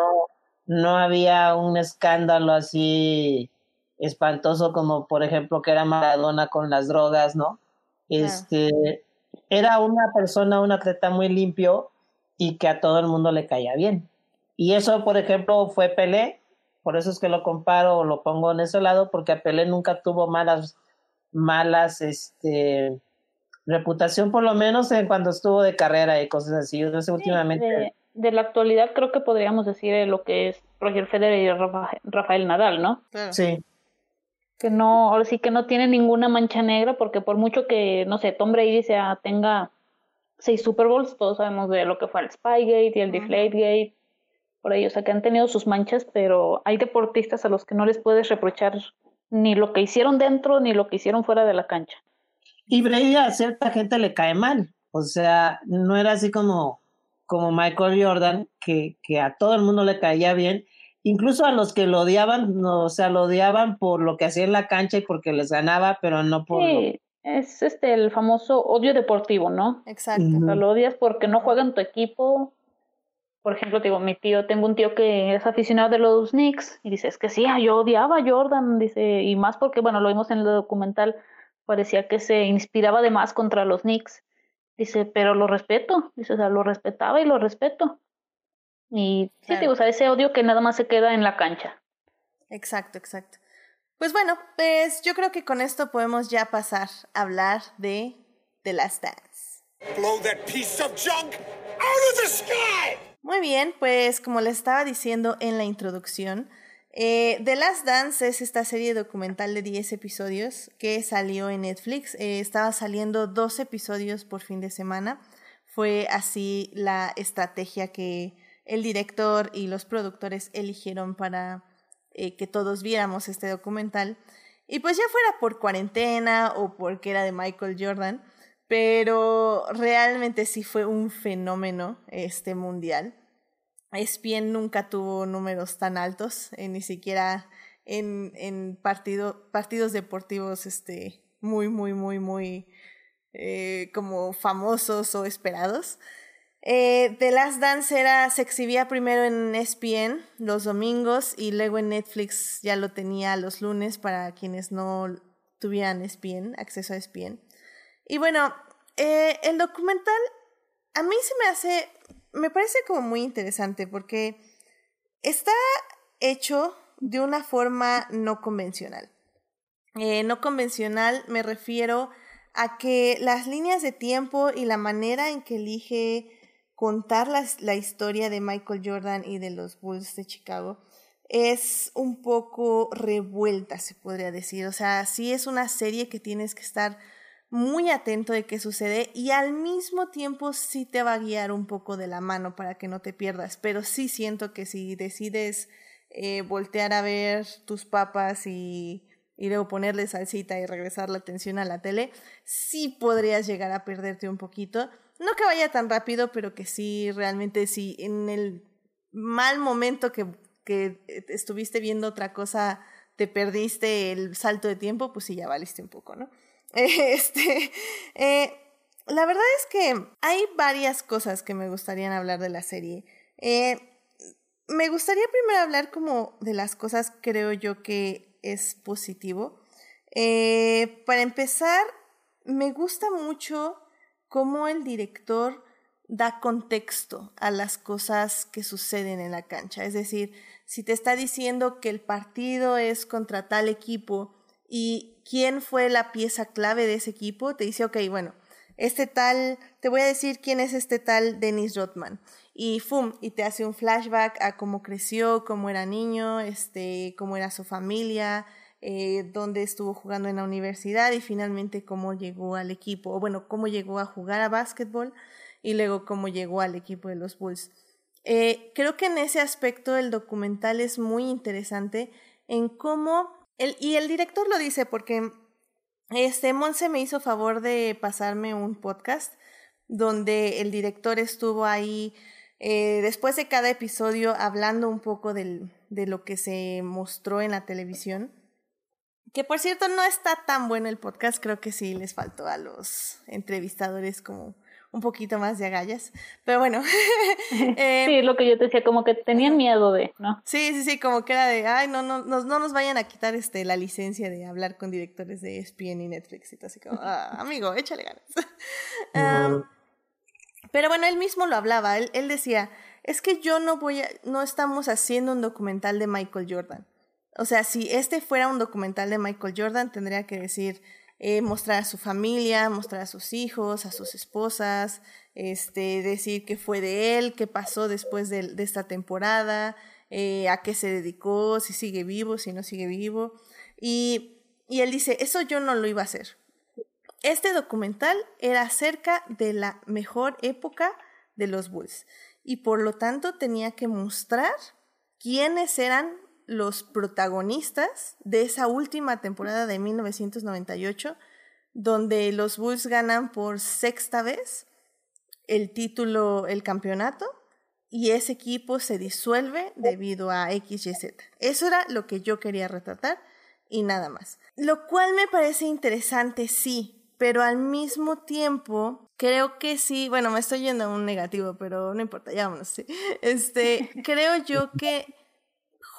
no había un escándalo así espantoso como por ejemplo que era Maradona con las drogas, ¿no? Este era una persona, un atleta muy limpio y que a todo el mundo le caía bien. Y eso, por ejemplo, fue Pelé, por eso es que lo comparo o lo pongo en ese lado, porque a Pelé nunca tuvo malas, malas, este, reputación, por lo menos en cuando estuvo de carrera y cosas así. Entonces, últimamente de la actualidad creo que podríamos decir lo que es Roger Federer y Rafael Nadal, ¿no? Sí. Que no, ahora sí que no tiene ninguna mancha negra porque por mucho que, no sé, Tom Brady sea, tenga seis Super Bowls, todos sabemos de lo que fue el Spygate y el Deflategate, por ahí, o sea que han tenido sus manchas, pero hay deportistas a los que no les puedes reprochar ni lo que hicieron dentro ni lo que hicieron fuera de la cancha. Y Brady a cierta gente le cae mal, o sea, no era así como como Michael Jordan, que, que a todo el mundo le caía bien, incluso a los que lo odiaban, no, o sea, lo odiaban por lo que hacía en la cancha y porque les ganaba, pero no por... Sí, es este el famoso odio deportivo, ¿no? Exacto. lo odias porque no juega en tu equipo. Por ejemplo, digo, mi tío, tengo un tío que es aficionado de los Knicks y dice, es que sí, yo odiaba a Jordan, dice, y más porque, bueno, lo vimos en el documental, parecía que se inspiraba de más contra los Knicks. Dice, pero lo respeto. Dice, o sea, lo respetaba y lo respeto. Y sí, digo, o sea, ese odio que nada más se queda en la cancha. Exacto, exacto. Pues bueno, pues yo creo que con esto podemos ya pasar a hablar de The Last Dance. Blow that piece of junk out of the sky. Muy bien, pues como les estaba diciendo en la introducción, eh, The Last Dance es esta serie documental de 10 episodios que salió en Netflix. Eh, estaba saliendo dos episodios por fin de semana. Fue así la estrategia que el director y los productores eligieron para eh, que todos viéramos este documental. Y pues ya fuera por cuarentena o porque era de Michael Jordan, pero realmente sí fue un fenómeno este mundial. ESPN nunca tuvo números tan altos, eh, ni siquiera en, en partido, partidos deportivos este, muy, muy, muy, muy eh, como famosos o esperados. Eh, The Last Dance era, se exhibía primero en ESPN los domingos y luego en Netflix ya lo tenía los lunes para quienes no tuvieran ESPN, acceso a ESPN. Y bueno, el documental a mí se me hace, me parece como muy interesante porque está hecho de una forma no convencional. Eh, no convencional me refiero a que las líneas de tiempo y la manera en que elige contar la historia de Michael Jordan y de los Bulls de Chicago es un poco revuelta, se podría decir. O sea, sí es una serie que tienes que estar muy atento de qué sucede y al mismo tiempo sí te va a guiar un poco de la mano para que no te pierdas. Pero sí siento que si decides eh, voltear a ver tus papas y, y luego ponerle salsita y regresar la atención a la tele, sí podrías llegar a perderte un poquito. No que vaya tan rápido, pero que sí, realmente sí, en el mal momento que que estuviste viendo otra cosa, te perdiste el salto de tiempo, pues sí, ya valiste un poco, ¿no? Este, eh, la verdad es que hay varias cosas que me gustaría hablar de la serie. Eh, me gustaría primero hablar como de las cosas creo yo que es positivo. para empezar, me gusta mucho cómo el director da contexto a las cosas que suceden en la cancha. Es decir, si te está diciendo que el partido es contra tal equipo y quién fue la pieza clave de ese equipo, te dice, ok, bueno, este tal, te voy a decir quién es este tal Dennis Rodman. Y ¡fum! Y te hace un flashback a cómo creció, cómo era niño, este, cómo era su familia, eh, dónde estuvo jugando en la universidad y finalmente cómo llegó al equipo, o bueno, cómo llegó a jugar a básquetbol y luego cómo llegó al equipo de los Bulls. Eh, creo que en ese aspecto el documental es muy interesante en cómo, y el director lo dice porque este Monse me hizo favor de pasarme un podcast donde el director estuvo ahí eh, después de cada episodio hablando un poco del, de lo que se mostró en la televisión. Que por cierto no está tan bueno el podcast, creo que sí les faltó a los entrevistadores como un poquito más de agallas. Pero bueno. eh, sí, lo que yo te decía, como que tenían miedo de, ¿no? Sí, sí, sí, como que era de, ay, no, no, no, no nos vayan a quitar este, la licencia de hablar con directores de ESPN y Netflix y todo así como, ah, amigo, échale ganas. pero bueno, él mismo lo hablaba, él, él decía, es que yo no voy a, no estamos haciendo un documental de Michael Jordan. O sea, si este fuera un documental de Michael Jordan, tendría que decir, eh, mostrar a su familia, mostrar a sus hijos, a sus esposas, este, decir qué fue de él, qué pasó después de, esta temporada, eh, a qué se dedicó, si sigue vivo, si no sigue vivo. Y, y él dice, eso yo no lo iba a hacer. Este documental era acerca de la mejor época de los Bulls y por lo tanto tenía que mostrar quiénes eran los protagonistas de esa última temporada de 1998, donde los Bulls ganan por sexta vez el título, el campeonato, y ese equipo se disuelve debido a XYZ. Eso era lo que yo quería retratar y nada más. Lo cual me parece interesante, sí, pero al mismo tiempo creo que sí, bueno, me estoy yendo a un negativo, pero no importa, ya vámonos. Este, creo yo que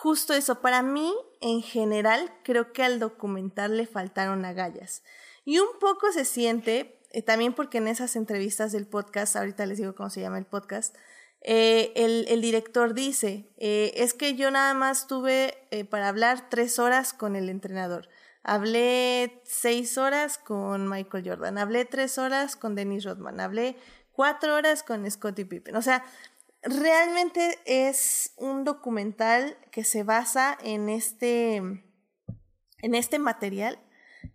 justo eso, para mí en general creo que al documental le faltaron agallas. Y un poco se siente, eh, también porque en esas entrevistas del podcast, ahorita les digo cómo se llama el podcast, eh, el, director dice, eh, es que yo nada más tuve para hablar tres horas con el entrenador. Hablé seis horas con Michael Jordan, hablé tres horas con Dennis Rodman, hablé cuatro horas con Scottie Pippen. O sea, realmente es un documental que se basa en este, en este material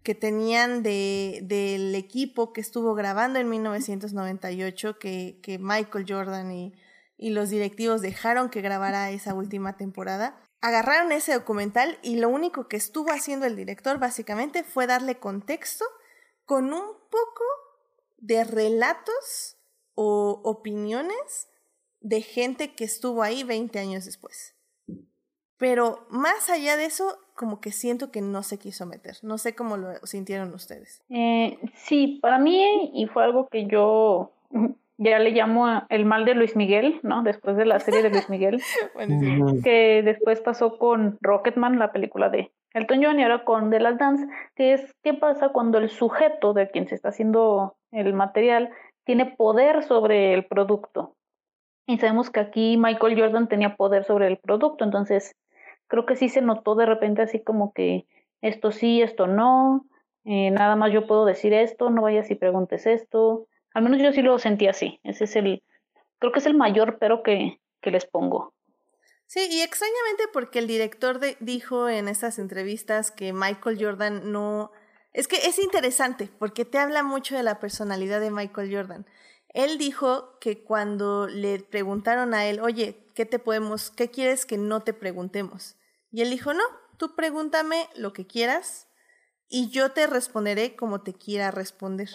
que tenían de, del equipo que estuvo grabando en 1998, que, que Michael Jordan y, y los directivos dejaron que grabara esa última temporada. Agarraron ese documental y lo único que estuvo haciendo el director básicamente fue darle contexto con un poco de relatos o opiniones de gente que estuvo ahí 20 años después. Pero más allá de eso, como que siento que no se quiso meter. No sé cómo lo sintieron ustedes. Eh, sí, para mí, y fue algo que yo ya le llamo el mal de Luis Miguel, ¿no? Después de la serie de Luis Miguel, que después pasó con Rocketman, la película de Elton John y ahora con The Last Dance, que es qué pasa cuando el sujeto de quien se está haciendo el material tiene poder sobre el producto. Y sabemos que aquí Michael Jordan tenía poder sobre el producto, entonces creo que sí se notó de repente así como que esto sí, esto no, eh, nada más yo puedo decir esto, no vayas y preguntes esto. Al menos yo sí lo sentí así. Ese es el, creo que es el mayor pero que, que les pongo. Sí, y extrañamente porque el director dijo en estas entrevistas que Michael Jordan no... Es que es interesante porque te habla mucho de la personalidad de Michael Jordan. Él dijo que cuando le preguntaron a él, oye, ¿qué te podemos, qué quieres que no te preguntemos? Y él dijo, no, tú pregúntame lo que quieras y yo te responderé como te quiera responder.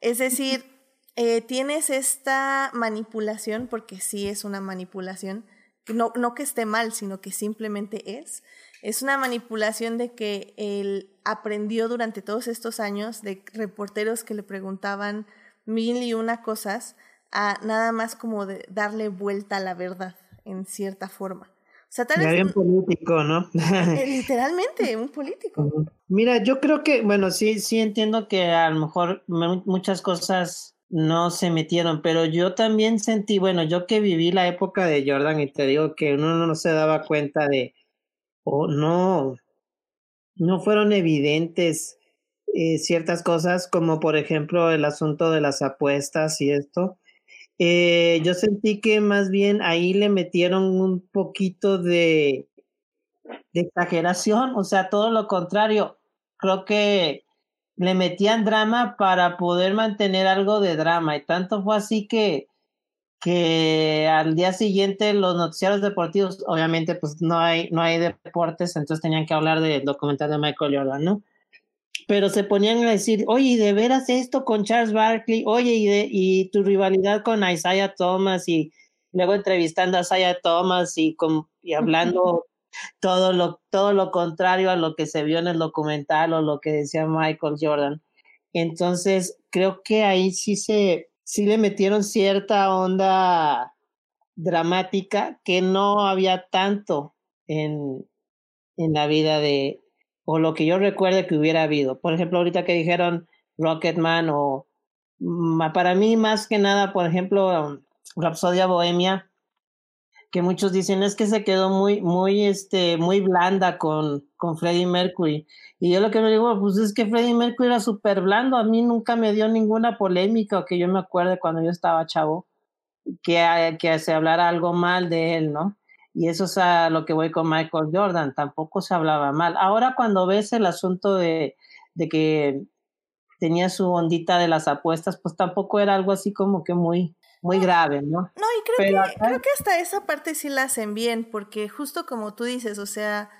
Es decir, eh, tienes esta manipulación, porque sí es una manipulación, no, no que esté mal, sino que simplemente es. Es una manipulación de que él aprendió durante todos estos años de reporteros que le preguntaban mil y una cosas a nada más como de darle vuelta a la verdad en cierta forma. O sea, tal vez... político, ¿no? Eh, literalmente, un político. Mira, yo creo que, bueno, sí, sí entiendo que a lo mejor muchas cosas no se metieron, pero yo también sentí, bueno, yo que viví la época de Jordan y te digo que uno no se daba cuenta de, o no, no fueron evidentes eh, ciertas cosas, como por ejemplo el asunto de las apuestas y esto. Eh, yo sentí que más bien ahí le metieron un poquito de, exageración, o sea, todo lo contrario. Creo que le metían drama para poder mantener algo de drama. Y tanto fue así que, que al día siguiente los noticiarios deportivos, obviamente, pues no hay, no hay deportes, entonces tenían que hablar del documental de Michael Jordan, ¿no? Pero se ponían a decir, oye, de veras esto con Charles Barkley? Oye, y, de, y tu rivalidad con Isaiah Thomas, y luego entrevistando a Isaiah Thomas y, con, y hablando todo lo, todo lo contrario a lo que se vio en el documental o lo que decía Michael Jordan. Entonces, creo que ahí sí se, sí le metieron cierta onda dramática que no había tanto en, en la vida de, o lo que yo recuerde que hubiera habido. Por ejemplo, ahorita que dijeron Rocketman o para mí más que nada, por ejemplo, Rapsodia Bohemia, que muchos dicen es que se quedó muy, muy, este, muy blanda con, con Freddie Mercury. Y yo lo que me digo, pues es que Freddie Mercury era súper blando, a mí nunca me dio ninguna polémica o que yo me acuerde cuando yo estaba chavo, que, que se hablara algo mal de él, ¿no? Y eso es a lo que voy con Michael Jordan, tampoco se hablaba mal. Ahora cuando ves el asunto de, de que tenía su ondita de las apuestas, pues tampoco era algo así como que muy, muy grave, ¿no? No, y creo, que, creo que hasta esa parte sí la hacen bien, porque justo como tú dices, o sea,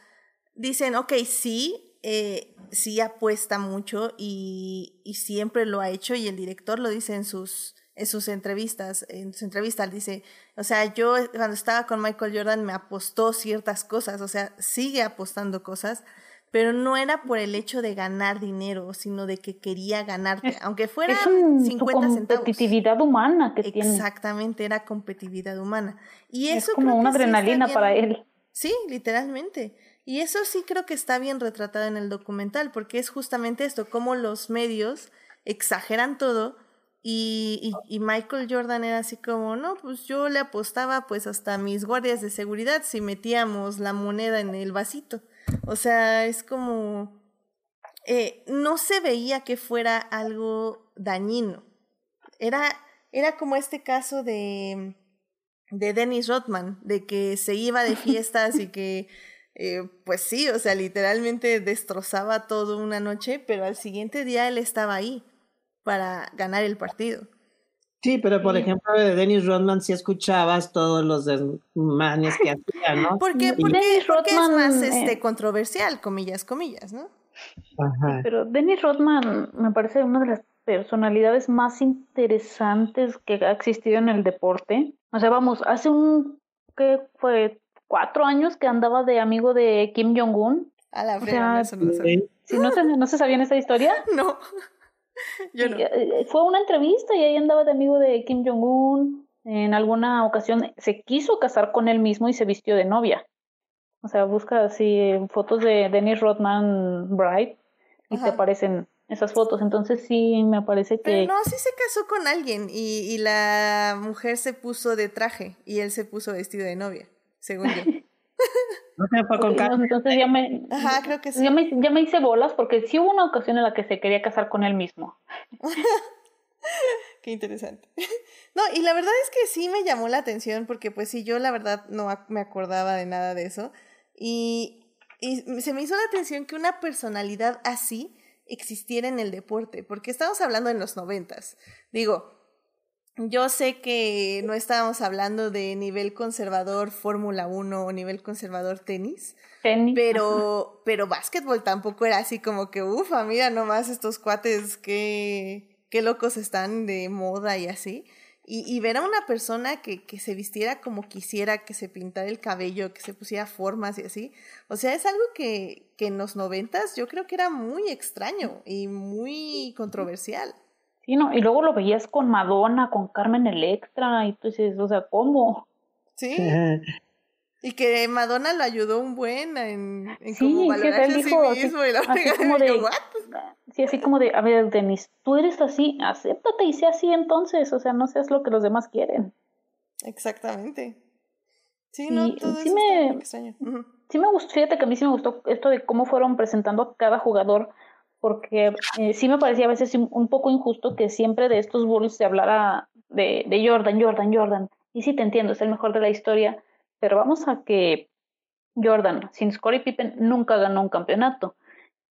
dicen, ok, sí, eh, sí apuesta mucho y, y, siempre lo ha hecho y el director lo dice en sus, en sus entrevistas, en su entrevista dice, o sea, yo cuando estaba con Michael Jordan me apostó ciertas cosas, o sea, sigue apostando cosas, pero no era por el hecho de ganar dinero, sino de que quería ganarte, aunque fuera es 50 competitividad humana que tiene. Exactamente, era competitividad humana. Y eso es como una adrenalina para él. Sí, literalmente. Y eso sí creo que está bien retratado en el documental, porque es justamente esto, cómo los medios exageran todo y, y, y, Michael Jordan era así como, no, pues yo le apostaba pues hasta mis guardias de seguridad si metíamos la moneda en el vasito. O sea, es como... Eh, no se veía que fuera algo dañino. Era, era como este caso de, de Dennis Rodman, de que se iba de fiestas y que, eh, pues sí, o sea, literalmente destrozaba todo una noche, pero al siguiente día él estaba ahí para ganar el partido. Sí, pero por ejemplo de Dennis Rodman sí escuchabas todos los desmanes que hacía, ¿no? Porque, porque, es más eh, este, controversial, comillas, comillas, ¿no? Ajá. Pero Dennis Rodman me parece una de las personalidades más interesantes que ha existido en el deporte. O sea, vamos, hace un, ¿qué fue? Cuatro años que andaba de amigo de Kim Jong-un. A la eso no, ¿Si no se, ¿No se sabían esta historia? No. Eh, fue una entrevista y ahí andaba de amigo de Kim Jong-un. En alguna ocasión se quiso casar con él mismo y se vistió de novia. O sea, busca así fotos de Dennis Rodman Bright y te aparecen esas fotos. Entonces sí me parece que... Pero no, sí se casó con alguien y, y la mujer se puso de traje y él se puso vestido de novia, según yo. no se fue con Entonces ya me... Ajá, creo que sí. Ya me, ya me hice bolas porque sí hubo una ocasión en la que se quería casar con él mismo. Qué interesante. No, y la verdad es que sí me llamó la atención porque pues sí, yo la verdad no me acordaba de nada de eso. Y, y se me hizo la atención que una personalidad así existiera en el deporte, porque estamos hablando en los noventas. Digo, yo sé que no estábamos hablando de nivel conservador Fórmula 1 o nivel conservador tenis, tenis. pero, pero básquetbol tampoco era así como que, ufa, mira nomás estos cuates que, qué locos están de moda y así. Y, ver a una persona que, que, se vistiera como quisiera, que se pintara el cabello, que se pusiera formas y así. O sea, es algo que, que en los noventas yo creo que era muy extraño y muy controversial. Sí, no, y luego lo veías con Madonna, con Carmen Electra, y tú dices, o sea, ¿cómo? Sí. Y que Madonna lo ayudó un buen en, en sí, valorarse a sí mismo y la así como de, Sí, así como de, a ver, Denis, tú eres así, acéptate y sé así entonces, o sea, no seas lo que los demás quieren. Exactamente. Sí, no, todo sí me, extraño. Sí me gustó, fíjate que a mí sí me gustó esto de cómo fueron presentando a cada jugador, porque eh, sí me parecía a veces un, poco injusto que siempre de estos Bulls se hablara de, Jordan, Jordan, Jordan. Y sí te entiendo, es el mejor de la historia, pero vamos a que Jordan, sin Scottie Pippen, nunca ganó un campeonato.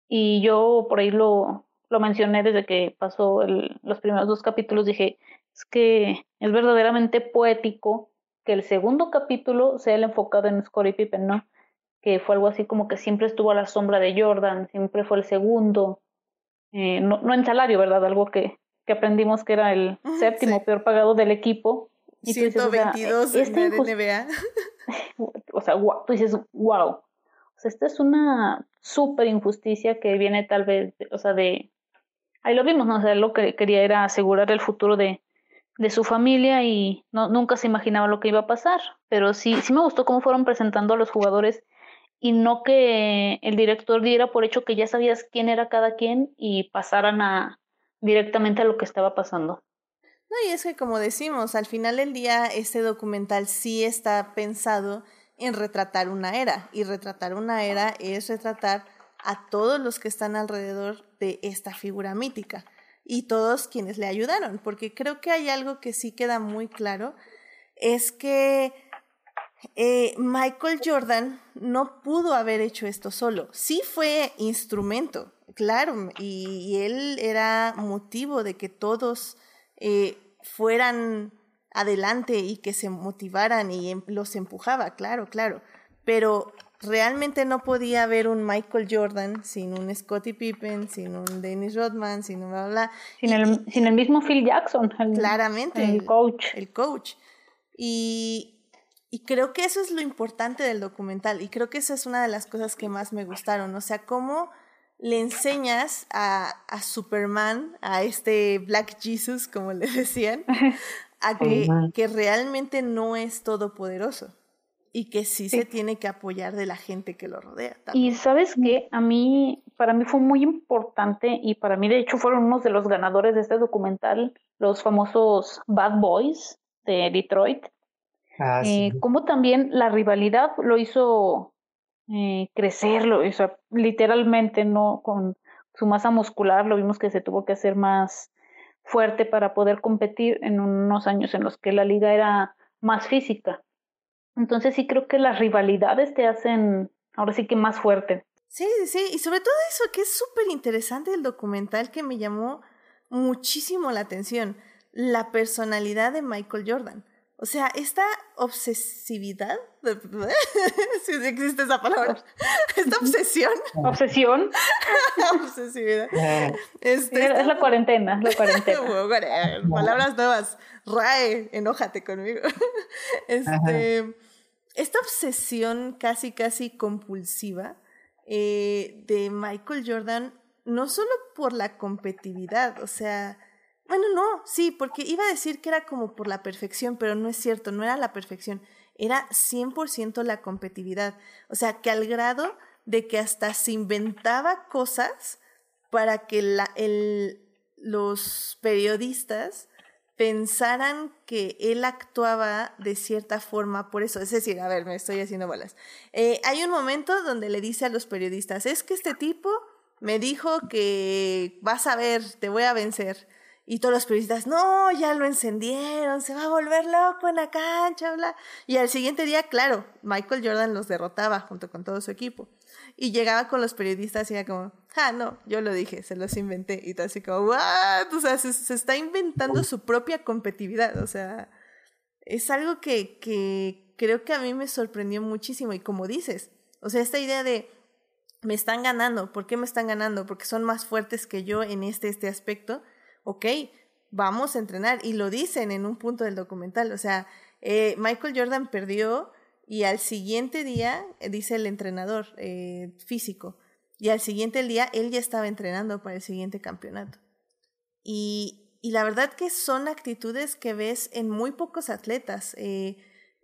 Y yo por ahí lo, lo mencioné desde que pasó los primeros dos capítulos. Dije, es que es verdaderamente poético que el segundo capítulo sea el enfocado en Scottie Pippen, ¿no? Que fue algo así como que siempre estuvo a la sombra de Jordan, siempre fue el segundo. Eh, no, no en salario, ¿verdad? Algo que, que aprendimos que era el séptimo peor pagado del equipo. Y 122 dices, o sea, en la NBA. o sea, tú dices, wow. O sea, esta es una súper injusticia que viene tal vez, o sea, de... Ahí lo vimos, ¿no? O sea, lo que quería era asegurar el futuro de, de su familia y no, nunca se imaginaba lo que iba a pasar. Pero sí, sí me gustó cómo fueron presentando a los jugadores y no que el director diera por hecho que ya sabías quién era cada quien y pasaran a directamente a lo que estaba pasando. No, y es que como decimos, al final del día este documental sí está pensado en retratar una era y retratar una era es retratar a todos los que están alrededor de esta figura mítica y todos quienes le ayudaron, porque creo que hay algo que sí queda muy claro, es que eh, Michael Jordan no pudo haber hecho esto solo, sí fue instrumento, claro, y él era motivo de que todos eh, fueran adelante y que se motivaran y em, los empujaba, claro, claro. Pero realmente no podía haber un Michael Jordan sin un Scottie Pippen, sin un Dennis Rodman, sin un bla, bla. Sin, el, sin el mismo Phil Jackson. claramente. El coach. El coach. Y, y creo que eso es lo importante del documental y creo que esa es una de las cosas que más me gustaron. O sea, cómo le enseñas a, a Superman, a este Black Jesus, como le decían, a que, que realmente no es todopoderoso y que sí, se tiene que apoyar de la gente que lo rodea. Y sabes que a mí, para mí fue muy importante y para mí de hecho fueron unos de los ganadores de este documental, los famosos Bad Boys de Detroit. Ah, eh, como también la rivalidad lo hizo eh, crecerlo, o sea, literalmente no con su masa muscular, lo vimos que se tuvo que hacer más fuerte para poder competir en unos años en los que la liga era más física. Entonces sí creo que las rivalidades te hacen ahora sí que más fuerte. Sí, sí, y sobre todo eso que es súper interesante el documental que me llamó muchísimo la atención, la personalidad de Michael Jordan. O sea, esta obsesividad, si existe esa palabra, esta obsesión. Obsesión. Obsesividad. Este, es la cuarentena, la cuarentena. Palabras nuevas. Rae, enójate conmigo. Este, esta obsesión casi, casi compulsiva eh, de Michael Jordan, no solo por la competitividad, o sea, bueno, no, sí, porque iba a decir que era como por la perfección, pero no es cierto, no era la perfección. era 100% la competitividad. O sea, que al grado de que hasta se inventaba cosas para que la, el, los periodistas pensaran que él actuaba de cierta forma por eso. Es decir, a ver, me estoy haciendo bolas. Eh, hay un momento donde le dice a los periodistas, es que este tipo me dijo que vas a ver, te voy a vencer. Y todos los periodistas, no, ya lo encendieron, se va a volver loco en la cancha, bla. Y al siguiente día, claro, Michael Jordan los derrotaba junto con todo su equipo. Y llegaba con los periodistas y era como, ah, no, yo lo dije, se los inventé. Y todo así como, what? O sea, se, se está inventando su propia competitividad. O sea, es algo que, que creo que a mí me sorprendió muchísimo. Y como dices, o sea, esta idea de, me están ganando, ¿por qué me están ganando? Porque son más fuertes que yo en este, este aspecto ok, vamos a entrenar. Y lo dicen en un punto del documental. O sea, eh, Michael Jordan perdió y al siguiente día, eh, dice el entrenador eh, físico, y al siguiente día él ya estaba entrenando para el siguiente campeonato. Y, y la verdad que son actitudes que ves en muy pocos atletas.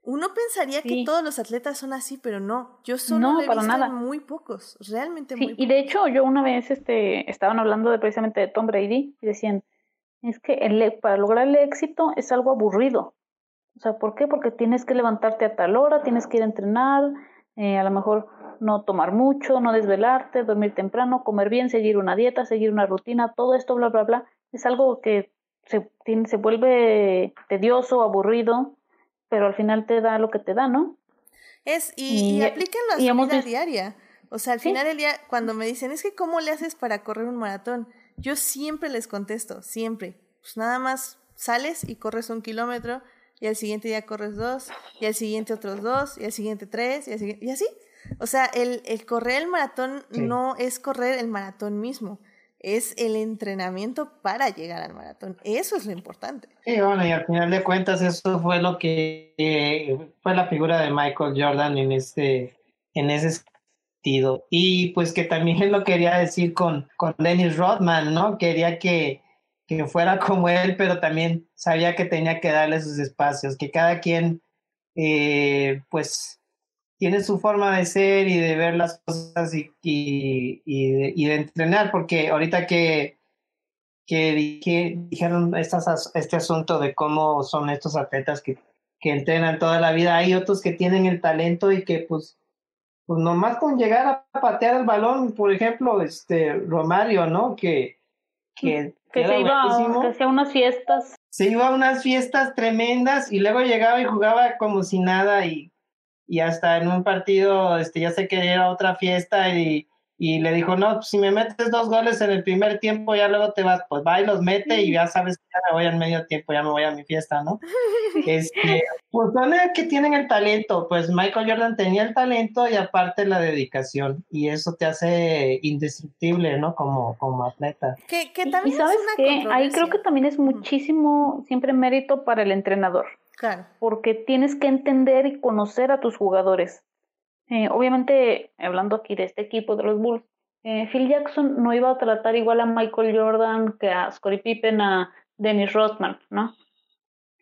uno pensaría que todos los atletas son así, pero no. Yo solo he visto nada. muy pocos, realmente muy pocos. Y de hecho, yo una vez este, estaban hablando de, precisamente de Tom Brady y decían, es que el, para lograr el éxito es algo aburrido. O sea, ¿por qué? Porque tienes que levantarte a tal hora, tienes que ir a entrenar, eh, a lo mejor no tomar mucho, no desvelarte, dormir temprano, comer bien, seguir una dieta, seguir una rutina, todo esto, bla, bla, bla. Es algo que se, se vuelve tedioso, aburrido, pero al final te da lo que te da, ¿no? Es, y, y, aplíquenlo a su vida diaria. O sea, al final del día, cuando me dicen, es que ¿cómo le haces para correr un maratón? Yo siempre les contesto, siempre. Pues nada más sales y corres un kilómetro y al siguiente día corres dos y al siguiente otros dos y al siguiente tres y, y así. O sea, el, el correr el maratón no es correr el maratón mismo, es el entrenamiento para llegar al maratón. Eso es lo importante. Sí, bueno, y al final de cuentas eso fue lo que eh, fue la figura de Michael Jordan en este en ese y pues que también lo quería decir con, con Dennis Rodman, ¿no? Quería que, que fuera como él, pero también sabía que tenía que darle sus espacios, que cada quien eh, pues tiene su forma de ser y de ver las cosas y, y, y, de, entrenar, porque ahorita que, que, dijeron estas, este asunto de cómo son estos atletas que, que entrenan toda la vida, hay otros que tienen el talento y que pues pues nomás con llegar a patear el balón, por ejemplo, este Romario, ¿no? Que, que, que se iba a, hacía unas fiestas. Se iba a unas fiestas tremendas y luego llegaba y jugaba como si nada y, y hasta en un partido este, ya se quería ir a otra fiesta y y le dijo, no, pues, si me metes dos goles en el primer tiempo, ya luego te vas, pues va y los mete y ya sabes que ya me voy al medio tiempo, ya me voy a mi fiesta, ¿no? Este, pues son que tienen el talento, pues Michael Jordan tenía el talento y aparte la dedicación, y eso te hace indestructible, ¿no? Como, como atleta. Que, que también y sabes que ahí creo que también es muchísimo, siempre mérito para el entrenador. Claro. Porque tienes que entender y conocer a tus jugadores. Eh, obviamente, hablando aquí de este equipo de los Bulls, eh, Phil Jackson no iba a tratar igual a Michael Jordan que a Scottie Pippen, a Dennis Rodman, ¿no?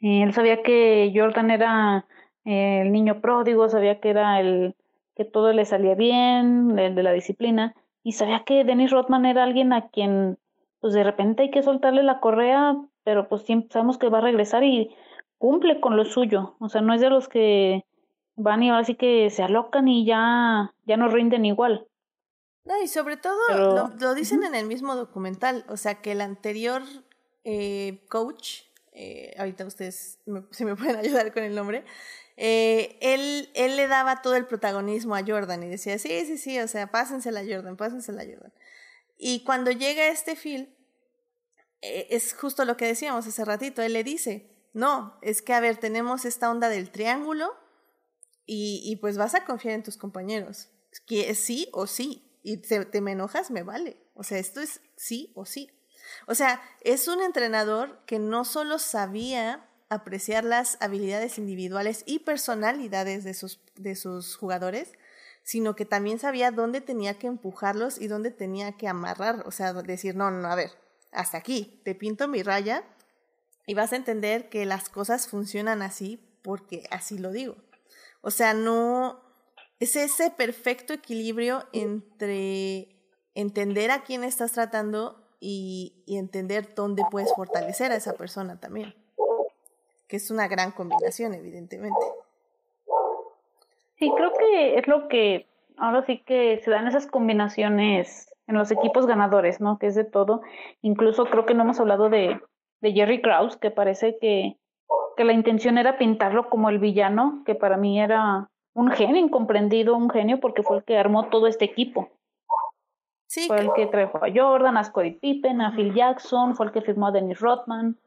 Eh, él sabía que Jordan era el niño pródigo, sabía que era el que todo le salía bien, el de la disciplina, y sabía que Dennis Rodman era alguien a quien, pues de repente hay que soltarle la correa, pero pues sabemos que va a regresar y cumple con lo suyo, o sea, no es de los que van y ahora sí que se alocan y ya, ya no rinden igual. No, y sobre todo lo, dicen en el mismo documental, o sea que el anterior eh, coach, eh, ahorita ustedes si me pueden ayudar con el nombre, eh, él, él le daba todo el protagonismo a Jordan y decía, sí, sí, sí, o sea, pásensela a Jordan, pásensela a Jordan. Y cuando llega este Phil, es justo lo que decíamos hace ratito, él le dice, no, es que a ver, tenemos esta onda del triángulo, y, pues vas a confiar en tus compañeros. Que sí o sí. Y te, te me enojas, me vale. O sea, esto es sí o sí. O sea, es un entrenador que no solo sabía apreciar las habilidades individuales y personalidades de sus, de sus jugadores, sino que también sabía dónde tenía que empujarlos y dónde tenía que amarrar, o sea, decir, no, no, a ver, hasta aquí, te pinto mi raya y vas a entender que las cosas funcionan así porque así lo digo. O sea, no, es ese perfecto equilibrio entre entender a quién estás tratando y, entender dónde puedes fortalecer a esa persona también. Que es una gran combinación, evidentemente. Sí, creo que es lo que ahora sí que se dan esas combinaciones en los equipos ganadores, ¿no? Que es de todo. Incluso creo que no hemos hablado de, de Jerry Krause, que parece que, que la intención era pintarlo como el villano, que para mí era un genio incomprendido, un genio, porque fue el que armó todo este equipo. Sí, fue el que trajo a Jordan, a Scottie Pippen, a Phil Jackson, fue el que firmó a Dennis Rodman.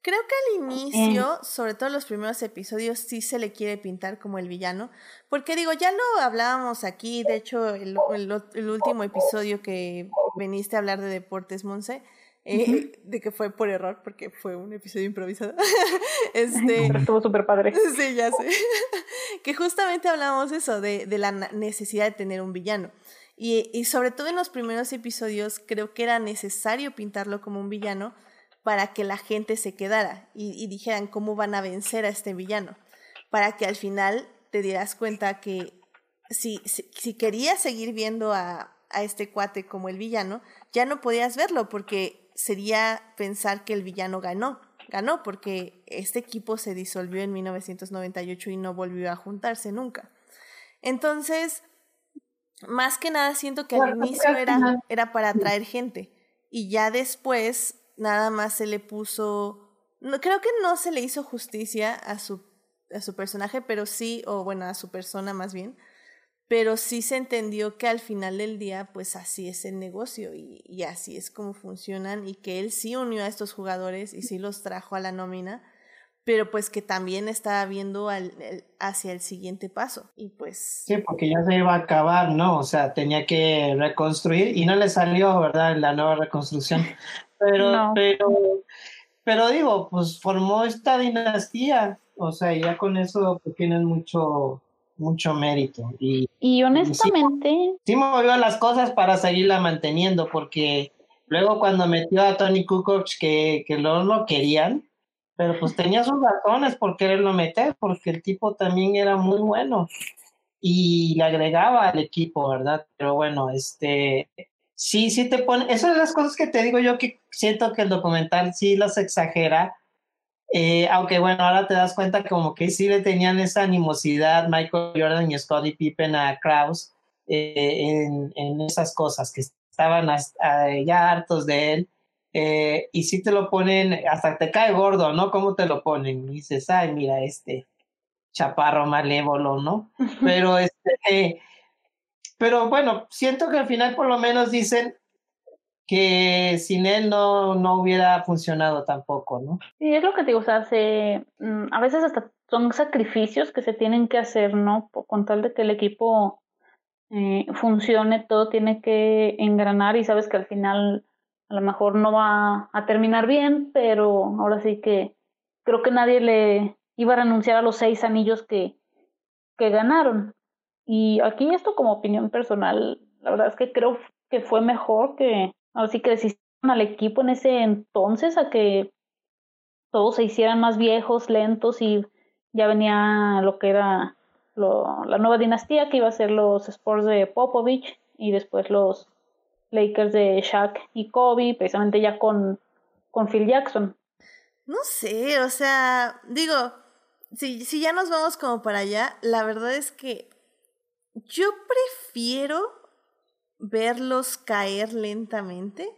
Creo que al inicio, sobre todo en los primeros episodios, sí se le quiere pintar como el villano. Porque digo, ya lo hablábamos aquí, de hecho, el, el, último episodio que viniste a hablar de deportes, Monse, eh, de que fue por error, porque fue un episodio improvisado. este, Pero estuvo súper padre. Sí, ya sé. que justamente hablábamos eso, de, de la necesidad de tener un villano. Y, y sobre todo en los primeros episodios, creo que era necesario pintarlo como un villano para que la gente se quedara y, dijeran cómo van a vencer a este villano, para que al final te dieras cuenta que si, si, querías seguir viendo a, a este cuate como el villano, ya no podías verlo porque sería pensar que el villano ganó. Ganó porque este equipo se disolvió en 1998 y no volvió a juntarse nunca. Entonces, más que nada siento que al inicio era, era para atraer gente y ya después nada más se le puso, no, creo que no se le hizo justicia a su, a su personaje, pero sí, o bueno, a su persona más bien, pero sí se entendió que al final del día, pues así es el negocio y, y así es como funcionan y que él sí unió a estos jugadores y sí los trajo a la nómina pero pues que también estaba viendo al, hacia el siguiente paso y pues... Sí, porque ya se iba a acabar, ¿no? O sea, tenía que reconstruir y no le salió, ¿verdad? La nueva reconstrucción. Pero, pero, pero digo, pues formó esta dinastía, o sea, ya con eso pues, tienen mucho, mucho mérito. Y, y honestamente... sí, movió las cosas para seguirla manteniendo, porque luego cuando metió a Tony Kukoc que, que no lo querían, pero pues tenía sus razones por quererlo meter, porque el tipo también era muy bueno y le agregaba al equipo, ¿verdad? Pero bueno, este, sí, sí te pone, esas son las cosas que te digo yo que siento que el documental sí las exagera, eh, aunque bueno, ahora te das cuenta como que sí le tenían esa animosidad Michael Jordan y Scottie Pippen a Kraus eh, en, en, esas cosas, que estaban ya hartos de él eh, y si te lo ponen, hasta te cae gordo, ¿no? ¿Cómo te lo ponen? Y dices, ay, mira, este chaparro malévolo, ¿no? Pero este, pero bueno, siento que al final por lo menos dicen que sin él no, no hubiera funcionado tampoco, ¿no? Sí, es lo que te digo, o sea, se, mm, a veces hasta son sacrificios que se tienen que hacer, ¿no? Con tal de que el equipo eh, funcione, todo tiene que engranar y sabes que al final a lo mejor no va a terminar bien, pero ahora sí que creo que nadie le iba a renunciar a los seis anillos que, que ganaron. Y aquí esto como opinión personal, la verdad es que creo que fue mejor que, ahora sí que desistieron al equipo en ese entonces a que todos se hicieran más viejos, lentos y ya venía lo que era la nueva dinastía que iba a ser los Sports de Popovich y después los Lakers de Shaq y Kobe, precisamente ya con, con Phil Jackson. No sé, o sea, digo, si, si ya nos vamos como para allá, la verdad es que yo prefiero verlos caer lentamente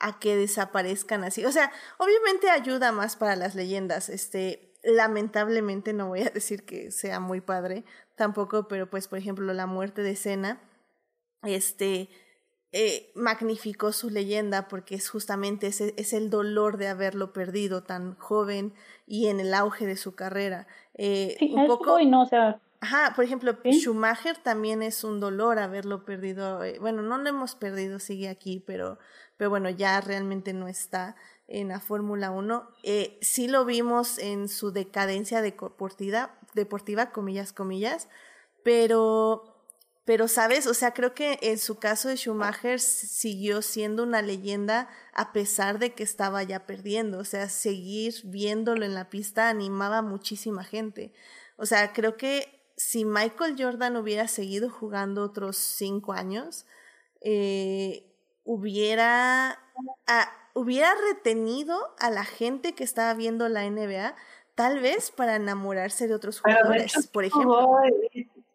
a que desaparezcan así. O sea, obviamente ayuda más para las leyendas. Este, lamentablemente no voy a decir que sea muy padre tampoco, pero pues por ejemplo la muerte de Cena, este, eh, magnificó su leyenda porque es justamente ese, es el dolor de haberlo perdido tan joven y en el auge de su carrera. Eh, un poco, no, o sea, Ajá, por ejemplo, Schumacher también es un dolor haberlo perdido. Eh, bueno, no lo hemos perdido, sigue aquí, pero, pero bueno, ya realmente no está en la Fórmula 1. Eh, sí lo vimos en su decadencia deportiva, deportiva, comillas, comillas, pero pero, ¿sabes? O sea, creo que en su caso de Schumacher siguió siendo una leyenda a pesar de que estaba ya perdiendo. O sea, seguir viéndolo en la pista animaba a muchísima gente. O sea, creo que si Michael Jordan hubiera seguido jugando otros cinco años, eh, hubiera, hubiera retenido a la gente que estaba viendo la NBA, tal vez para enamorarse de otros jugadores, por ejemplo.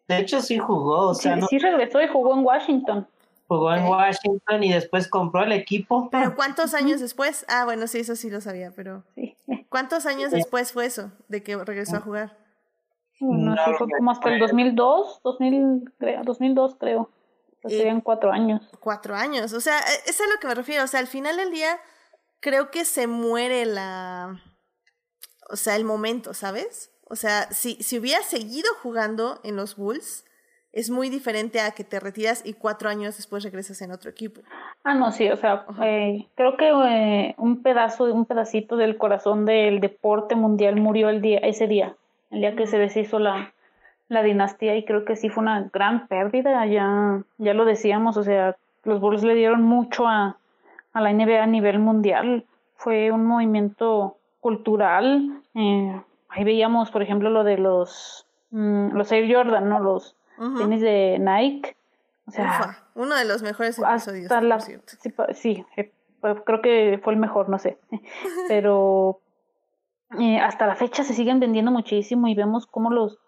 de hecho, sí jugó. O sea, sí, regresó y jugó en Washington. Jugó en Washington y después compró el equipo. ¿Pero cuántos años después? Ah, bueno, sí, eso sí lo sabía, pero... ¿Cuántos años después fue eso, de que regresó a jugar? No, sé, fue como hasta el 2002, 2000, 2002 creo. Pues serían cuatro años. Cuatro años, o sea, e, es a lo que me refiero. O sea, al final del día creo que se muere la... O sea, el momento, ¿sabes? O sea, si, si hubiera seguido jugando en los Bulls, es muy diferente a que te retiras y cuatro años después regresas en otro equipo. Ah, no, sí, o sea, eh, creo que eh, un pedazo, un pedacito del corazón del deporte mundial murió el día, ese día, el día que se deshizo la, la dinastía y creo que sí fue una gran pérdida, ya, ya lo decíamos, o sea, los Bulls le dieron mucho a, a la NBA a nivel mundial, fue un movimiento cultural, eh, ahí veíamos, por ejemplo, lo de los, mm, los Air Jordan, ¿no? Los tenis de Nike. O sea, uno de los mejores episodios. sí, eh, creo que fue el mejor, no sé. Pero eh, hasta la fecha se siguen vendiendo muchísimo y vemos cómo los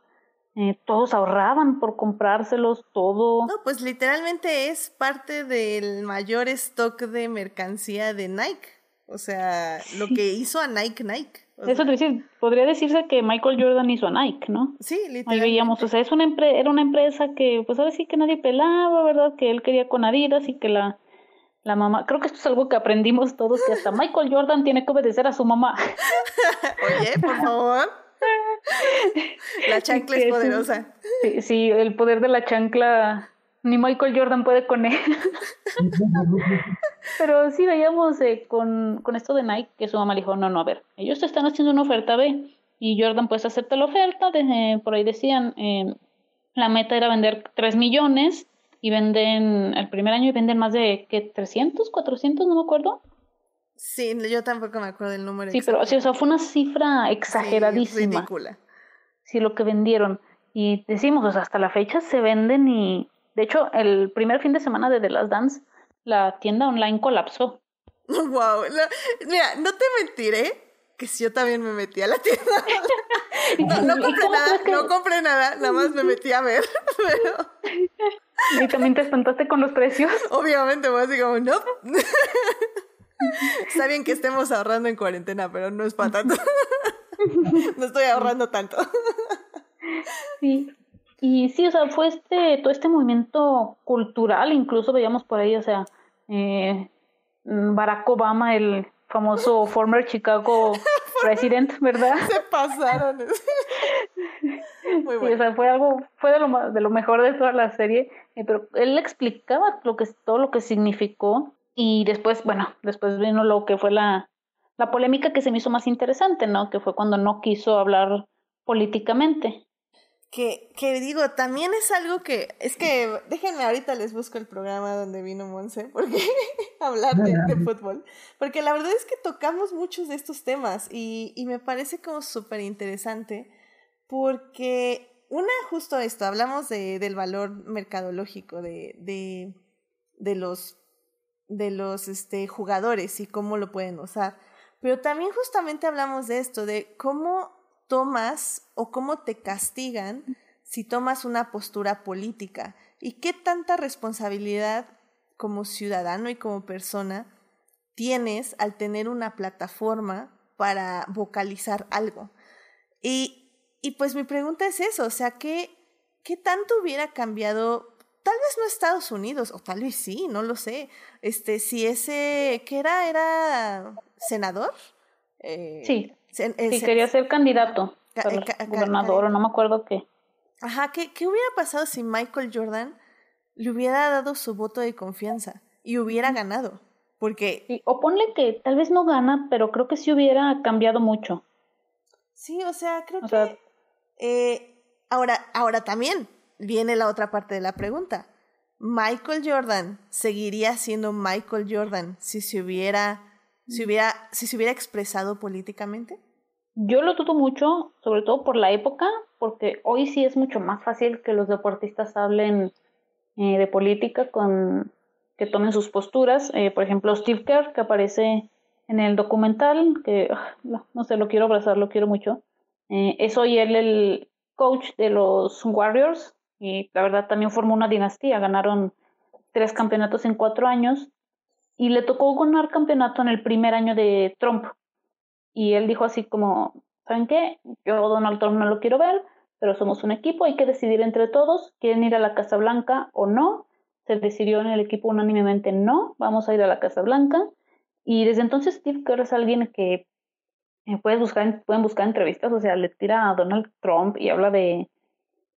eh, todos ahorraban por comprárselos todo. No, pues literalmente es parte del mayor stock de mercancía de Nike. O sea, lo que hizo a Nike Nike. Eso decir, podría decirse que Michael Jordan hizo a Nike, ¿no? Sí, literalmente. Ahí veíamos, o sea, es una era una empresa que, pues ahora sí que nadie pelaba, ¿verdad? Que él quería con Adidas y que la, la mamá, creo que esto es algo que aprendimos todos, que hasta Michael Jordan tiene que obedecer a su mamá. Oye, por favor. La chancla es poderosa. Sí, sí, el poder de la chancla ni Michael Jordan puede con él. Pero sí veíamos eh, con, con, esto de Nike que su mamá le dijo, no, no, a ver, ellos te están haciendo una oferta B y Jordan pues acepta la oferta, desde, por ahí decían, eh, la meta era vender 3 millones y venden el primer año y venden más de, ¿qué? ¿300? ¿400? No me acuerdo. Sí, yo tampoco me acuerdo del número. Sí, pero sí, o sea, fue una cifra exageradísima. Sí, ridícula. Sí, lo que vendieron. Y decimos, o sea, hasta la fecha se venden y de hecho, el primer fin de semana de The Last Dance, la tienda online colapsó. Wow, mira, no te mentiré que si yo también me metí a la tienda. No, compré nada, no compré nada, nada más me metí a ver, ¿Y también te espantaste con los precios? Obviamente, voy así como, no. Está bien que estemos ahorrando en cuarentena, pero no es para tanto. No estoy ahorrando tanto. Sí, y sí, o sea, fue este, todo este movimiento cultural, incluso veíamos por ahí, o sea, eh, Barack Obama, el famoso former Chicago president, ¿verdad? Se pasaron. Muy bueno. Sí, o sea, fue algo, fue de lo, de lo mejor de toda la serie, eh, pero él explicaba lo que, todo lo que significó y después, bueno, después vino lo que fue la, la polémica que se me hizo más interesante, ¿no? Que fue cuando no quiso hablar políticamente que, que digo, también es algo que, es que, déjenme ahorita les busco el programa donde vino Monse, porque hablar de, fútbol, porque la verdad es que tocamos muchos de estos temas y, y me parece como súper interesante, porque una, justo esto, hablamos de, del valor mercadológico de, de, de los, de los este, jugadores y cómo lo pueden usar, pero también justamente hablamos de esto, de cómo tomas o cómo te castigan si tomas una postura política y qué tanta responsabilidad como ciudadano y como persona tienes al tener una plataforma para vocalizar algo. Y, y pues mi pregunta es eso, o sea, ¿qué, ¿qué tanto hubiera cambiado? Tal vez no Estados Unidos, o tal vez sí, no lo sé. Este, si ese, ¿qué era? ¿Era senador? Eh, sí. Si quería ser candidato a gobernador o no me acuerdo qué. Ajá, ¿qué, ¿qué hubiera pasado si Michael Jordan le hubiera dado su voto de confianza y hubiera ganado? Porque... o ponle que tal vez no gana, pero creo que sí hubiera cambiado mucho. Sí, o sea, creo que... Eh, ahora, ahora también viene la otra parte de la pregunta. Michael Jordan seguiría siendo Michael Jordan si se hubiera, si hubiera, si se hubiera expresado políticamente? Yo lo dudo mucho, sobre todo por la época, porque hoy sí es mucho más fácil que los deportistas hablen eh, de política con que tomen sus posturas. Eh, por ejemplo, Steve Kerr, que aparece en el documental, que ah, no, sé, lo quiero abrazar, lo quiero mucho. Eh, es hoy él el coach de los Warriors y la verdad también formó una dinastía. Ganaron tres campeonatos en cuatro años y le tocó ganar campeonato en el primer año de Trump. Y él dijo así como, ¿saben qué? Yo Donald Trump no lo quiero ver, pero somos un equipo, hay que decidir entre todos, ¿quieren ir a la Casa Blanca o no? Se decidió en el equipo unánimemente no, vamos a ir a la Casa Blanca. Y desde entonces Steve Kerr es alguien que eh, puedes buscar, pueden buscar entrevistas, o sea, le tira a Donald Trump y habla de,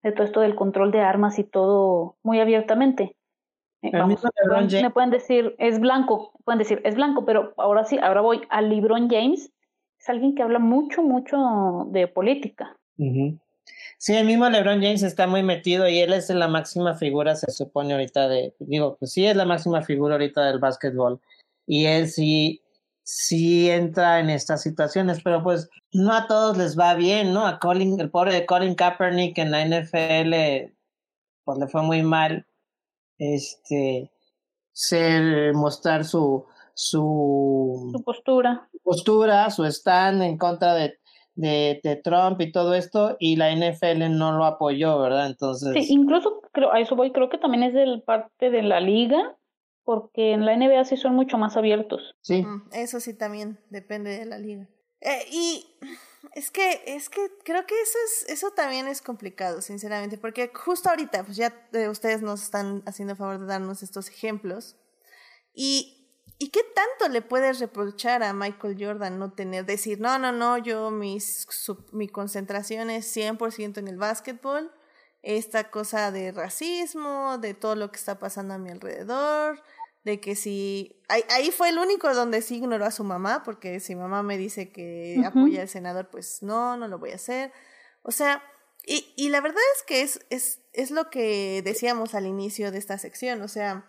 de todo esto del control de armas y todo muy abiertamente. Eh, me pueden decir, es blanco, pueden decir, es blanco, pero ahora sí, ahora voy a LeBron James, es alguien que habla mucho, mucho de política. Sí, el mismo LeBron James está muy metido y él es la máxima figura, se supone ahorita de, digo, pues sí es la máxima figura ahorita del básquetbol y él sí, sí entra en estas situaciones, pero pues no a todos les va bien, ¿no? A Colin, el pobre de Colin Kaepernick en la NFL, pues le fue muy mal, este, ser, mostrar su, su, su postura. postura, su stand en contra de, de, de, Trump y todo esto, y la NFL no lo apoyó, ¿verdad? Entonces. Sí, incluso creo, a eso voy, creo que también es del parte de la liga, porque en la NBA sí son mucho más abiertos. Sí. Mm, eso sí también depende de la liga. Eh, y es que, es que creo que eso es, eso también es complicado, sinceramente, porque justo ahorita, pues ya eh, ustedes nos están haciendo favor de darnos estos ejemplos. Y ¿Y qué tanto le puedes reprochar a Michael Jordan no tener, decir, no, no, no, yo mis, mi concentración es 100% en el básquetbol, esta cosa de racismo, de todo lo que está pasando a mi alrededor, de que si, ahí, ahí fue el único donde sí ignoró a su mamá, porque si mamá me dice que apoya al senador, pues no, no lo voy a hacer. O sea, y, y la verdad es que es, es, es lo que decíamos al inicio de esta sección, o sea,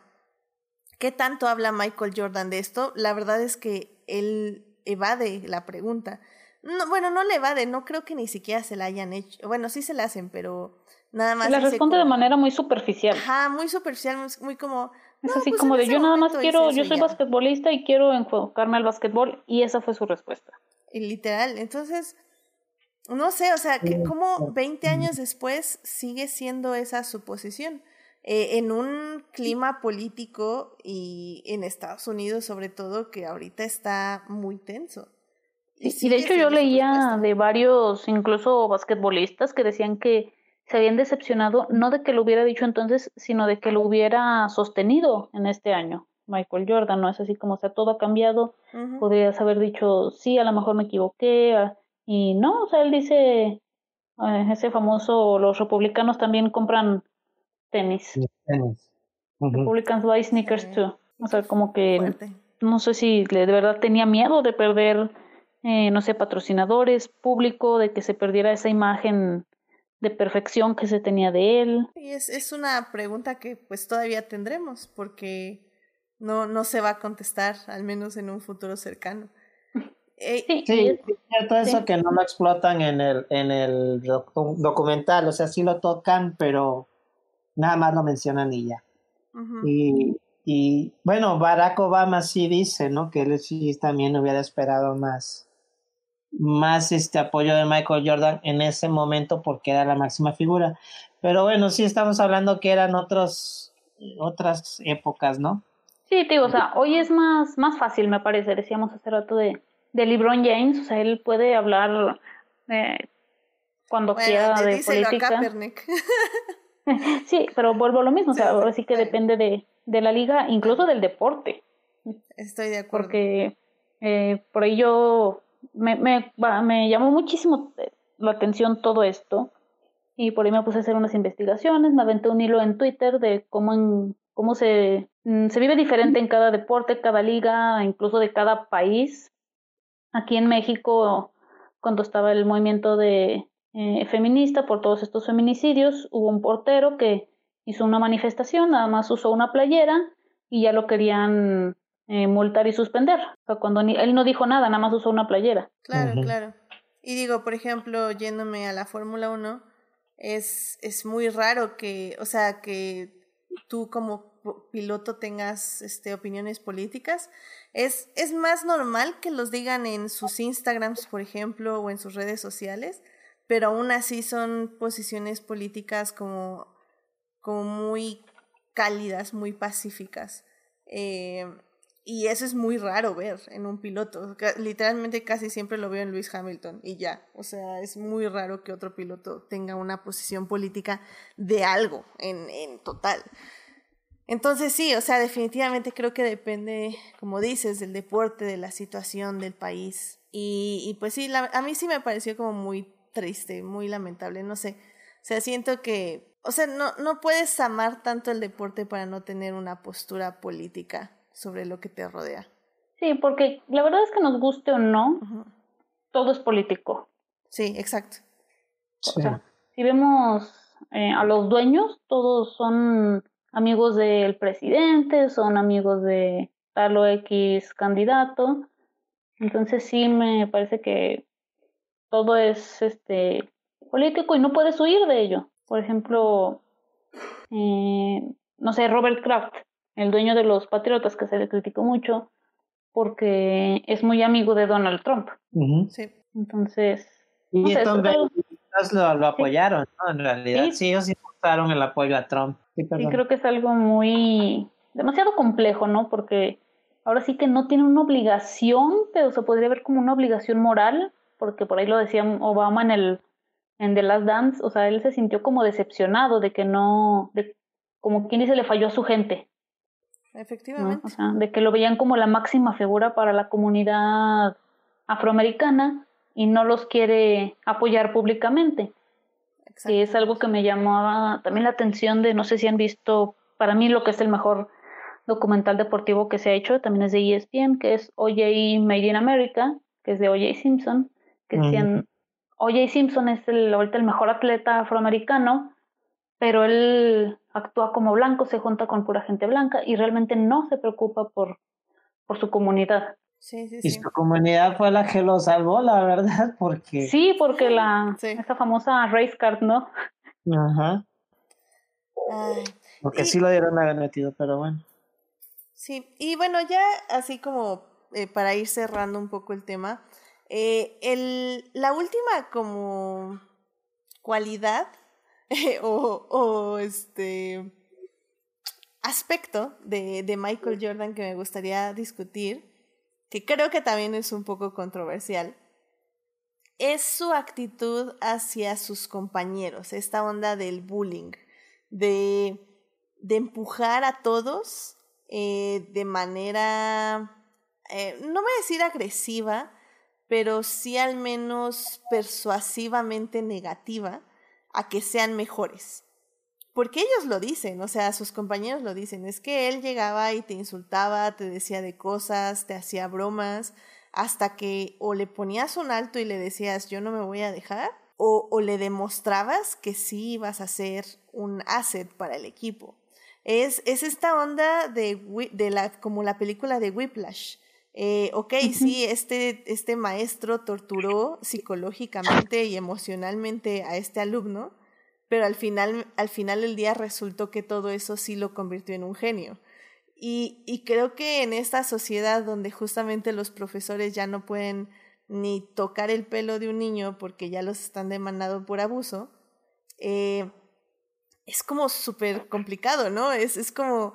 ¿Qué tanto habla Michael Jordan de esto? La verdad es que él evade la pregunta. No, bueno, no le evade, no creo que ni siquiera se la hayan hecho. Bueno, sí se la hacen, pero nada más. La responde de manera muy superficial. Ajá, muy superficial, muy como. Es así pues como de yo nada más quiero, yo soy basquetbolista y quiero enfocarme al basquetbol y esa fue su respuesta. Y literal, entonces, no sé, o sea, que como 20 años después sigue siendo esa su posición. Eh, en un clima político y en Estados Unidos sobre todo que ahorita está muy tenso. Y, de hecho yo leía de varios, incluso basquetbolistas, que decían que se habían decepcionado no de que lo hubiera dicho entonces, sino de que lo hubiera sostenido en este año. Michael Jordan, ¿no? Es así como, sea, todo ha cambiado. Podrías haber dicho, sí, a lo mejor me equivoqué. Ah, y no, o sea, él dice, eh, ese famoso, los republicanos también compran tenis. Tenis. Republicans buy sneakers too. O sea, como que no sé si de verdad tenía miedo de perder, eh, no sé, patrocinadores, público, de que se perdiera esa imagen de perfección que se tenía de él. Y es, es una pregunta que pues todavía tendremos porque no, no se va a contestar, al menos en un futuro cercano. Eh, sí, sí, es cierto eso que no lo explotan en el, en el documental, o sea, sí lo tocan, pero nada más lo mencionan y ya. y, y, bueno, Barack Obama sí dice, ¿no? Que él sí también hubiera esperado más, más este apoyo de Michael Jordan en ese momento porque era la máxima figura. Pero bueno, sí estamos hablando que eran otros, otras épocas, ¿no? Sí, digo, o sea, hoy es más, más fácil, me parece, decíamos hace rato de, de LeBron James, o sea, él puede hablar eh, cuando quiera de política. sí, pero vuelvo a lo mismo, o sea, ahora sí que depende de, de la liga, incluso del deporte. Estoy de acuerdo. Porque eh, por ahí yo me, me, me llamó muchísimo la atención todo esto y por ahí me puse a hacer unas investigaciones, me aventé un hilo en Twitter de cómo, en, cómo se, mm, se vive diferente en cada deporte, cada liga, incluso de cada país. Aquí en México, cuando estaba el movimiento de eh, feminista por todos estos feminicidios. Hubo un portero que hizo una manifestación, nada más usó una playera y ya lo querían eh, multar y suspender. O sea, cuando él no dijo nada, nada más usó una playera. Claro, claro. Y digo, por ejemplo, yéndome a la Fórmula 1, es, es muy raro que, o sea, que tú como piloto tengas este, opiniones políticas. Es, es más normal que los digan en sus Instagrams, por ejemplo, o en sus redes sociales, pero aún así son posiciones políticas como, como muy cálidas, muy pacíficas. Eh, y eso es muy raro ver en un piloto. Literalmente casi siempre lo veo en Lewis Hamilton y ya. O sea, es muy raro que otro piloto tenga una posición política de algo en, en total. Entonces sí, o sea, definitivamente creo que depende, como dices, del deporte, de la situación del país. Y, y pues sí, a mí sí me pareció como muy triste, muy lamentable, no sé. O sea, siento que, o sea, no, no puedes amar tanto el deporte para no tener una postura política sobre lo que te rodea. Sí, porque la verdad es que nos guste o no, todo es político. Sí, exacto. O sea, si vemos eh, a los dueños, todos son amigos del presidente, son amigos de tal o X candidato. Entonces sí me parece que todo es este político y no puedes huir de ello. Por ejemplo, eh, no sé, Robert Kraft el dueño de los Patriotas, que se le criticó mucho porque es muy amigo de Donald Trump. Sí. Entonces. Y entonces lo, lo, apoyaron, ¿no? En realidad, sí, ellos sí mostraron el apoyo a Trump. Sí, creo que es algo muy. demasiado complejo, ¿no? Porque ahora sí que no tiene una obligación, pero se podría ver como una obligación moral, porque por ahí lo decía Obama en el en The Last Dance, o sea, él se sintió como decepcionado de que no, de, como quien dice, le falló a su gente, Efectivamente. O sea, de que lo veían como la máxima figura para la comunidad afroamericana y no los quiere apoyar públicamente. Y es algo que me llamaba también la atención de, no sé si han visto, para mí lo que es el mejor documental deportivo que se ha hecho, también es de ESPN, que es OJ Made in America, que es de OJ Simpson, que decían, OJ Simpson es el, ahorita el mejor atleta afroamericano, pero él actúa como blanco, se junta con pura gente blanca y realmente no se preocupa por, por su comunidad. Sí, sí, y su comunidad fue la que lo salvó, la verdad, porque... Sí, porque la, esa famosa race card, ¿no? Ajá. porque sí lo dieron a metido, pero bueno. Sí, y bueno, ya así como eh, para ir cerrando un poco el tema, eh, el, la última como cualidad o, o, este aspecto de, de Michael Jordan que me gustaría discutir, que creo que también es un poco controversial, es su actitud hacia sus compañeros, esta onda del bullying, de, de empujar a todos eh, de manera, eh, no voy a decir agresiva, pero sí al menos persuasivamente negativa a que sean mejores. Porque ellos lo dicen, o sea, sus compañeros lo dicen, es que él llegaba y te insultaba, te decía de cosas, te hacía bromas, hasta que o le ponías un alto y le decías yo no me voy a dejar, o, o le demostrabas que sí ibas a ser un asset para el equipo. Es, es esta onda de, de la, como la película de Whiplash. Eh, ok, sí, este, este maestro torturó psicológicamente y emocionalmente a este alumno, pero al final, al final del día resultó que todo eso sí lo convirtió en un genio. Y, y creo que en esta sociedad donde justamente los profesores ya no pueden ni tocar el pelo de un niño porque ya los están demandando por abuso, eh, es como súper complicado, ¿no? Es, es como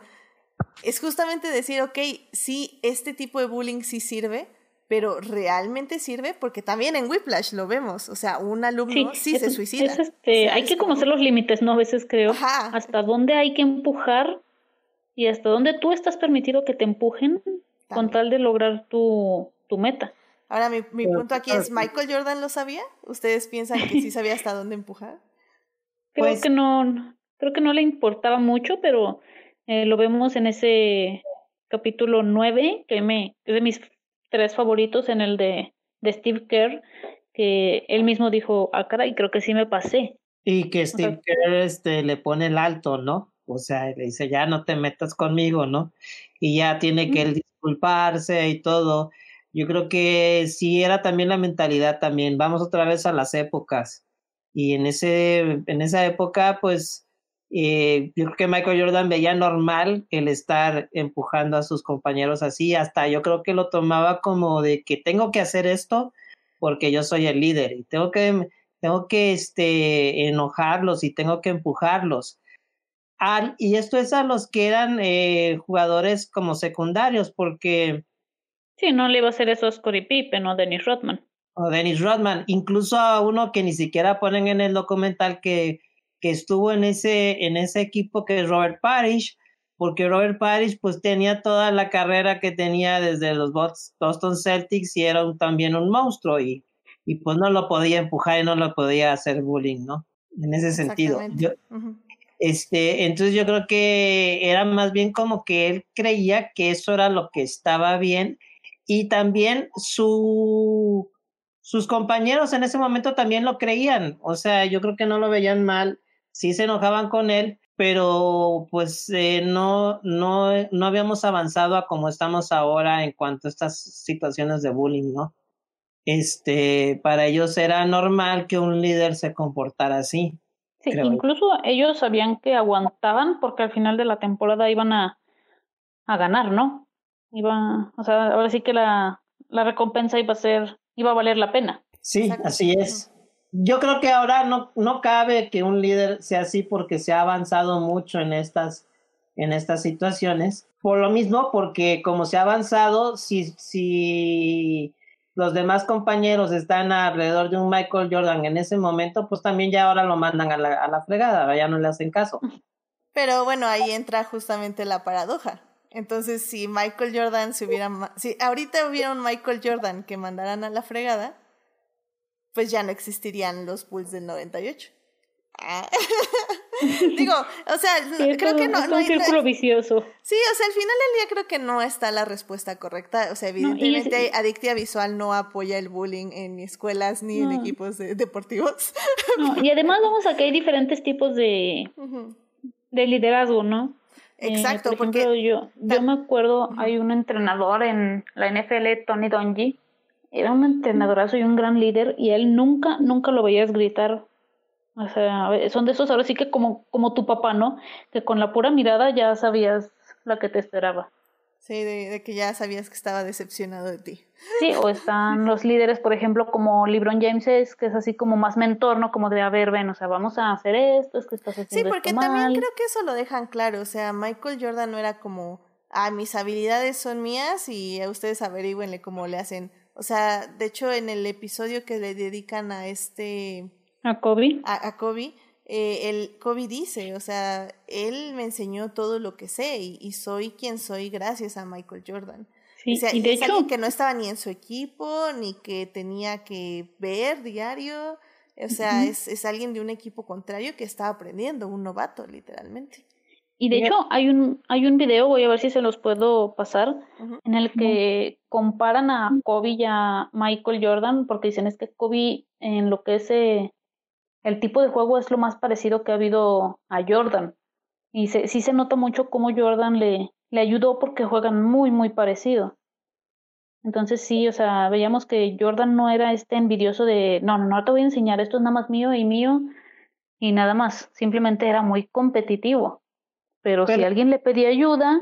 es justamente decir, ok, sí, este tipo de bullying sí sirve, pero realmente sirve porque también en Whiplash lo vemos, o sea, un alumno sí, se suicida. Este, hay que conocer los límites, ¿no? A veces creo, hasta dónde hay que empujar y hasta dónde tú estás permitido que te empujen con tal de lograr tu, tu meta. Ahora, mi, mi punto aquí es, ¿Michael Jordan lo sabía? ¿Ustedes piensan que sí sabía hasta dónde empujar? Creo pues que no, creo que no le importaba mucho, pero eh, lo vemos en ese capítulo 9, que me, es de mis tres favoritos, en el de, de Steve Kerr, que él mismo dijo, ah, cara, y creo que sí me pasé. Y que Steve Kerr este, le pone el alto, ¿no? O sea, le dice, ya no te metas conmigo, ¿no? Y ya tiene que él disculparse y todo. Yo creo que sí era también la mentalidad también. Vamos otra vez a las épocas. Y en, ese, en esa época, pues, eh, yo creo que Michael Jordan veía normal el estar empujando a sus compañeros así. Hasta yo creo que lo tomaba como de que tengo que hacer esto porque yo soy el líder y tengo que, tengo que este, enojarlos y tengo que empujarlos. y esto es a los que eran eh, jugadores como secundarios, porque Sí, no le iba a hacer eso a Scottie Pippen o Dennis Rodman. O Dennis Rodman, incluso a uno que ni siquiera ponen en el documental que, que estuvo en ese, en ese equipo que es Robert Parrish, porque Robert Parrish pues tenía toda la carrera que tenía desde los Boston Celtics y era también un monstruo y, y pues no lo podía empujar y no lo podía hacer bullying, ¿no? En ese sentido. este, entonces yo creo que era más bien como que él creía que eso era lo que estaba bien y también su, sus compañeros en ese momento también lo creían, o sea, yo creo que no lo veían mal, sí se enojaban con él, pero pues eh, no, no, no habíamos avanzado a como estamos ahora en cuanto a estas situaciones de bullying, ¿no? Este, para ellos era normal que un líder se comportara así. Sí, incluso ellos sabían que aguantaban porque al final de la temporada iban a, a ganar, ¿no? iba, o sea, ahora sí que la, la recompensa iba a ser, iba a valer la pena. Sí, así es. Yo creo que ahora no, no cabe que un líder sea así porque se ha avanzado mucho en estas, en estas situaciones. Por lo mismo, porque como se ha avanzado, si, si los demás compañeros están alrededor de un Michael Jordan en ese momento, pues también ya ahora lo mandan a la, a la fregada, ya no le hacen caso. Pero bueno, ahí entra justamente la paradoja. Entonces, si Michael Jordan se hubiera, si ahorita hubiera un Michael Jordan que mandaran a la fregada, pues ya no existirían los Bulls del 98. Ah. Digo, o sea, creo que no. Es un círculo vicioso. Sí, o sea, al final del día creo que no está la respuesta correcta. O sea, evidentemente, Adictia Visual no apoya el bullying en escuelas ni en equipos deportivos. y además, vamos a que hay diferentes tipos de, de liderazgo, ¿no? Eh, Exacto, por ejemplo, yo, yo me acuerdo, hay un entrenador en la NFL, Tony Dungy, era un entrenadorazo y un gran líder, y él nunca, nunca lo veías gritar. O sea, son de esos ahora sí que como, como tu papá, ¿no? Que con la pura mirada ya sabías la que te esperaba. Sí, de, que ya sabías que estaba decepcionado de ti. Sí, o están los líderes, por ejemplo, como LeBron James es, que es así como más mentor, ¿no? Como de, a ver, ven, o sea, vamos a hacer esto, es que estás haciendo Sí, porque también creo que eso lo dejan claro, o sea, Michael Jordan no era como, ah, mis habilidades son mías y a ustedes averigüenle cómo le hacen. O sea, de hecho, en el episodio que le dedican a este... A Kobe. A, a Kobe, eh, el Kobe dice, o sea, él me enseñó todo lo que sé y, soy quien soy gracias a Michael Jordan. Sí, y de es alguien que no estaba ni en su equipo, ni que tenía que ver diario. O sea, es, es alguien de un equipo contrario que está aprendiendo, un novato, literalmente. Y de hecho, hay un, hay un video, voy a ver si se los puedo pasar, en el que comparan a Kobe y a Michael Jordan, porque dicen es que Kobe en lo que es eh, el tipo de juego es lo más parecido que ha habido a Jordan. Y se, sí se nota mucho cómo Jordan le, le ayudó porque juegan muy, muy parecido. Entonces sí, o sea, veíamos que Jordan no era este envidioso de, no, no, no te voy a enseñar, esto es nada más mío y mío y nada más. Simplemente era muy competitivo. Pero, si alguien le pedía ayuda,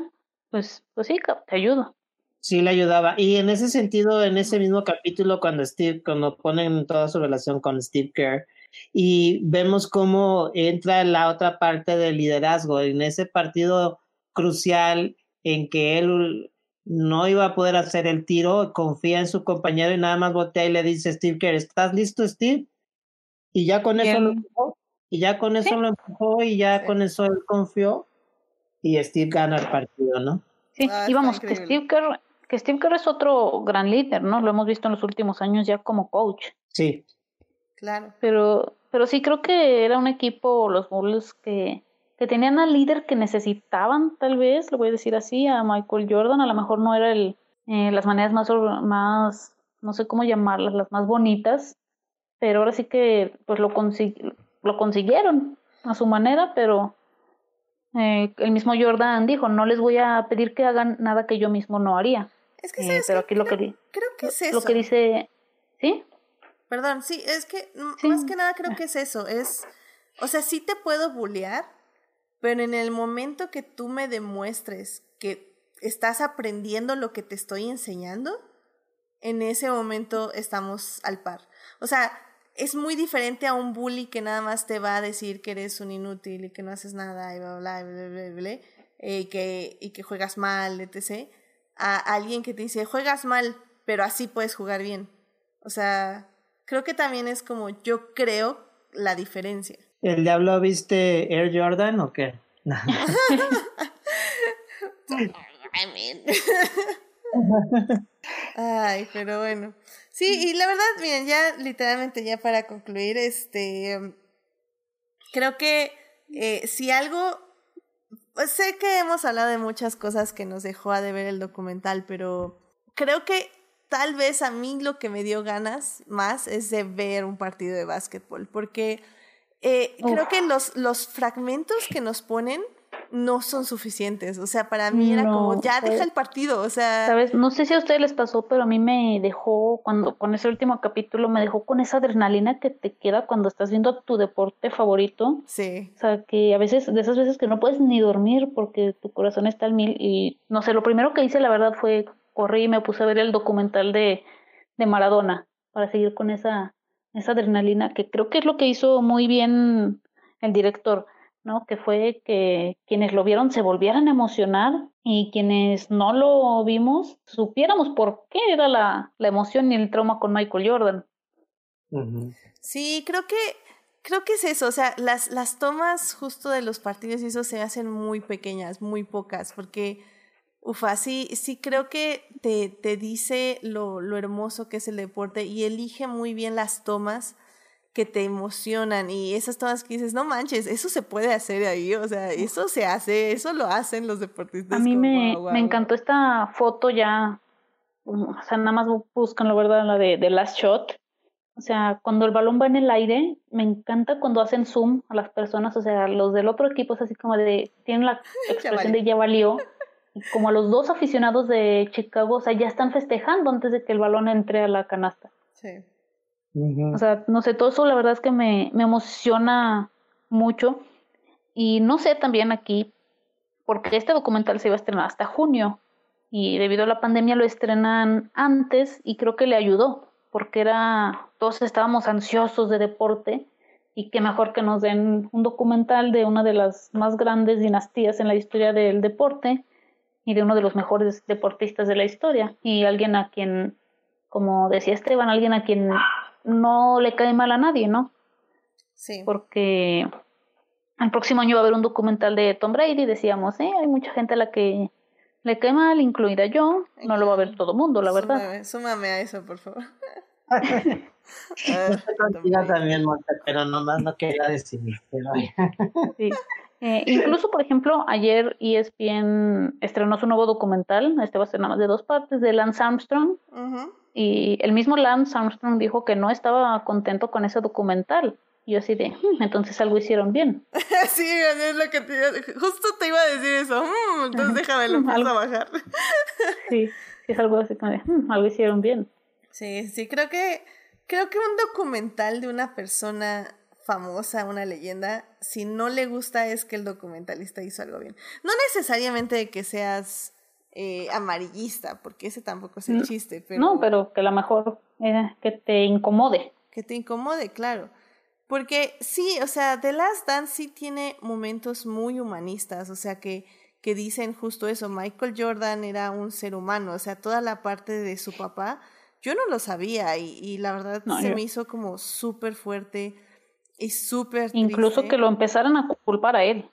pues, pues sí, te ayudo. Sí, le ayudaba. Y en ese sentido, en ese mismo capítulo, cuando Steve, cuando ponen toda su relación con Steve Kerr, y vemos cómo entra la otra parte del liderazgo en ese partido crucial en que él no iba a poder hacer el tiro, confía en su compañero y nada más voltea y le dice Steve Kerr, ¿estás listo Steve? Y ya con eso lo empujó, y ya con eso lo empujó y ya con eso él confió y Steve gana el partido, ¿no? Sí, ah, y vamos, que Steve Kerr que Steve Kerr es otro gran líder, ¿no? Lo hemos visto en los últimos años ya como coach. Sí. Claro. Pero, pero sí creo que era un equipo, los Bulls, que, que tenían al líder que necesitaban, tal vez, lo voy a decir así, a Michael Jordan. A lo mejor no era el, eh, las maneras más, más, no sé cómo llamarlas, las más bonitas, pero ahora sí que pues lo, lo consiguieron a su manera, pero eh, el mismo Jordan dijo, no les voy a pedir que hagan nada que yo mismo no haría. Es que, eh, pero aquí lo que creo que es eso. Lo que dice, ¿sí? Perdón, sí, es que más que nada creo que es eso, es, o sea, sí te puedo bullear, pero en el momento que tú me demuestres que estás aprendiendo lo que te estoy enseñando, en ese momento estamos al par. O sea, es muy diferente a un bully que nada más te va a decir que eres un inútil y que no haces nada y bla, bla, bla, bla, bla, y, que, y que juegas mal, etc. A alguien que te dice, juegas mal, pero así puedes jugar bien. O sea, creo que también es como yo creo la diferencia. ¿El diablo viste Air Jordan o qué? Ay, pero bueno. Sí, y la verdad, miren, ya literalmente ya para concluir, este, creo que eh, si algo, sé que hemos hablado de muchas cosas que nos dejó a de ver el documental, pero creo que tal vez a mí lo que me dio ganas más es de ver un partido de básquetbol, porque eh, creo que los, los fragmentos que nos ponen no son suficientes. O sea, para mí era como, ya deja el partido, o sea... ¿Sabes? No sé si a ustedes les pasó, pero a mí me dejó, cuando con ese último capítulo, me dejó con esa adrenalina que te queda cuando estás viendo tu deporte favorito. Sí. O sea, que a veces, de esas veces que no puedes ni dormir porque tu corazón está al mil y, no sé, lo primero que hice, la verdad, fue corrí y me puse a ver el documental de, de Maradona para seguir con esa, esa adrenalina, que creo que es lo que hizo muy bien el director ¿no? Que fue que quienes lo vieron se volvieran a emocionar y quienes no lo vimos supiéramos por qué era la, la emoción y el trauma con Michael Jordan. Sí, creo que creo que es eso, o sea, las, las tomas justo de los partidos y eso se hacen muy pequeñas, muy pocas, porque, ufa, sí, sí creo que te, te dice lo, lo hermoso que es el deporte y elige muy bien las tomas que te emocionan y esas todas que dices, no manches, eso se puede hacer ahí, o sea, eso se hace, eso lo hacen los deportistas. A mí me, me encantó esta foto ya, o sea, nada más buscan la verdad, la de, de Last Shot. O sea, cuando el balón va en el aire, me encanta cuando hacen zoom a las personas, o sea, los del otro equipo es así como de, tienen la expresión de ya valió. Y como a los dos aficionados de Chicago, o sea, ya están festejando antes de que el balón entre a la canasta. Sí. O sea, no sé, todo eso la verdad es que me, me emociona mucho. Y no sé también aquí, porque este documental se iba a estrenar hasta junio. Y debido a la pandemia lo estrenan antes y creo que le ayudó, porque era, todos estábamos ansiosos de deporte y qué mejor que nos den un documental de una de las más grandes dinastías en la historia del deporte y de uno de los mejores deportistas de la historia. Y alguien a quien, como decía Esteban, alguien a quien no le cae mal a nadie, ¿no? Sí. Porque el próximo año va a haber un documental de Tom Brady, decíamos, ¿eh? Hay mucha gente a la que le cae mal, incluida yo. No lo va a ver todo el mundo, la verdad. Súmame, a eso, por favor. ah, también, pero nomás no quería decir. sí. Eh, incluso, por ejemplo, ayer ESPN estrenó su nuevo documental, este va a ser nada más de dos partes, de Lance Armstrong. Y el mismo Lance Armstrong dijo que no estaba contento con ese documental. Y yo así de, hmm, entonces algo hicieron bien. sí, es lo que te, justo te iba a decir eso. Hmm, entonces déjame lo a bajar. sí, es algo así como de, hmm, algo hicieron bien. Sí, sí, creo que creo que un documental de una persona famosa, una leyenda, si no le gusta es que el documentalista hizo algo bien. No necesariamente que seas eh, amarillista, porque ese tampoco es el chiste. Pero... No, pero que a lo mejor eh, que te incomode. Que te incomode, claro. Porque sí, o sea, The Last Dance sí tiene momentos muy humanistas, o sea, que, que dicen justo eso, Michael Jordan era un ser humano, o sea, toda la parte de su papá, yo no lo sabía y, y la verdad se me hizo como súper fuerte y súper... Incluso que lo empezaran a culpar a él.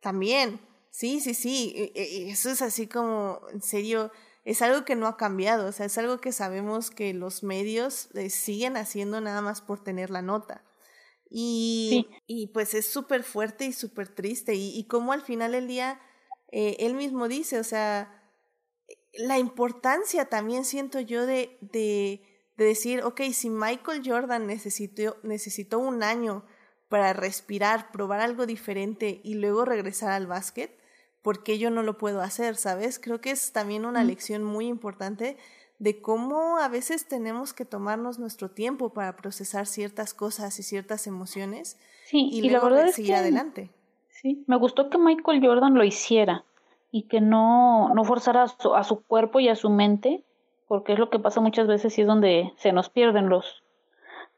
También, Sí, sí, sí. Eso es así como, en serio, es algo que no ha cambiado. O sea, es algo que sabemos que los medios eh, siguen haciendo nada más por tener la nota. Y, y pues es súper fuerte y súper triste. Y, y como al final del día, eh, él mismo dice, o sea, la importancia también siento yo de, de, de decir, ok, si Michael Jordan necesitó, necesitó un año para respirar, probar algo diferente y luego regresar al básquet, ¿por qué yo no lo puedo hacer? ¿Sabes? Creo que es también una lección muy importante de cómo a veces tenemos que tomarnos nuestro tiempo para procesar ciertas cosas y ciertas emociones sí, y, luego la verdad seguir adelante. Sí, me gustó que Michael Jordan lo hiciera y que no, no forzara a su, a su cuerpo y a su mente, porque es lo que pasa muchas veces y es donde se nos pierden los,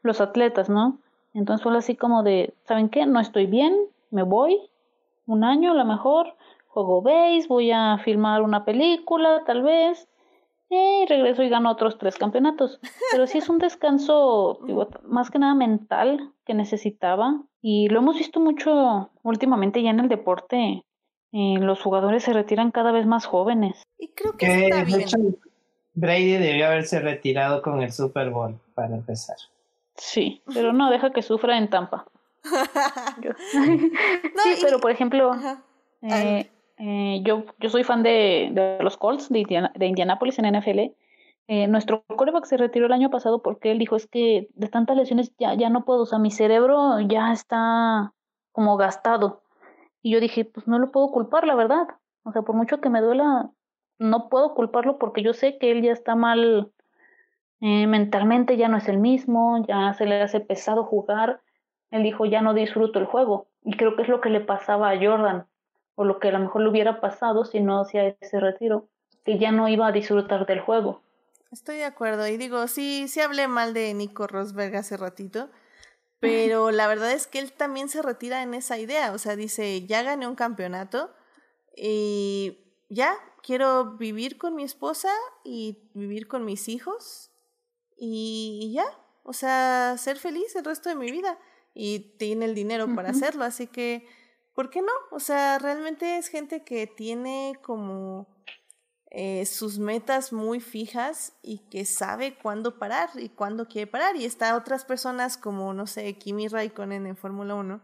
los atletas, ¿no? Entonces fue así como de, ¿saben qué? No estoy bien, me voy, un año a lo mejor, juego base, voy a filmar una película, tal vez, y regreso y gano otros tres campeonatos. Pero sí es un descanso, digo, más que nada mental que necesitaba. Y lo hemos visto mucho últimamente ya en el deporte. Eh, los jugadores se retiran cada vez más jóvenes. Y creo que, está bien. Brady debió haberse retirado con el Super Bowl para empezar. Sí, pero no, deja que sufra en Tampa. sí, pero por ejemplo, eh, eh, yo, yo soy fan de, de los Colts de, Indiana, de Indianapolis en NFL. Eh, nuestro quarterback se retiró el año pasado porque él dijo es que de tantas lesiones ya, ya no puedo, o sea, mi cerebro ya está como gastado. Y yo dije, pues no lo puedo culpar, la verdad. O sea, por mucho que me duela, no puedo culparlo porque yo sé que él ya está mal eh, mentalmente, ya no es el mismo, ya se le hace pesado jugar. Él dijo, ya no disfruto el juego. Y creo que es lo que le pasaba a Jordan o lo que a lo mejor le hubiera pasado si no hacía ese retiro, que ya no iba a disfrutar del juego. Estoy de acuerdo y digo, sí, sí hablé mal de Nico Rosberg hace ratito, pero la verdad es que él también se retira en esa idea, o sea, dice, ya gané un campeonato y ya quiero vivir con mi esposa y vivir con mis hijos y, ya, o sea, ser feliz el resto de mi vida y tiene el dinero para hacerlo, así que ¿por qué no? O sea, realmente es gente que tiene como eh, sus metas muy fijas y que sabe cuándo parar y cuándo quiere parar. Y está otras personas como, no sé, Kimi Raikkonen en Fórmula 1,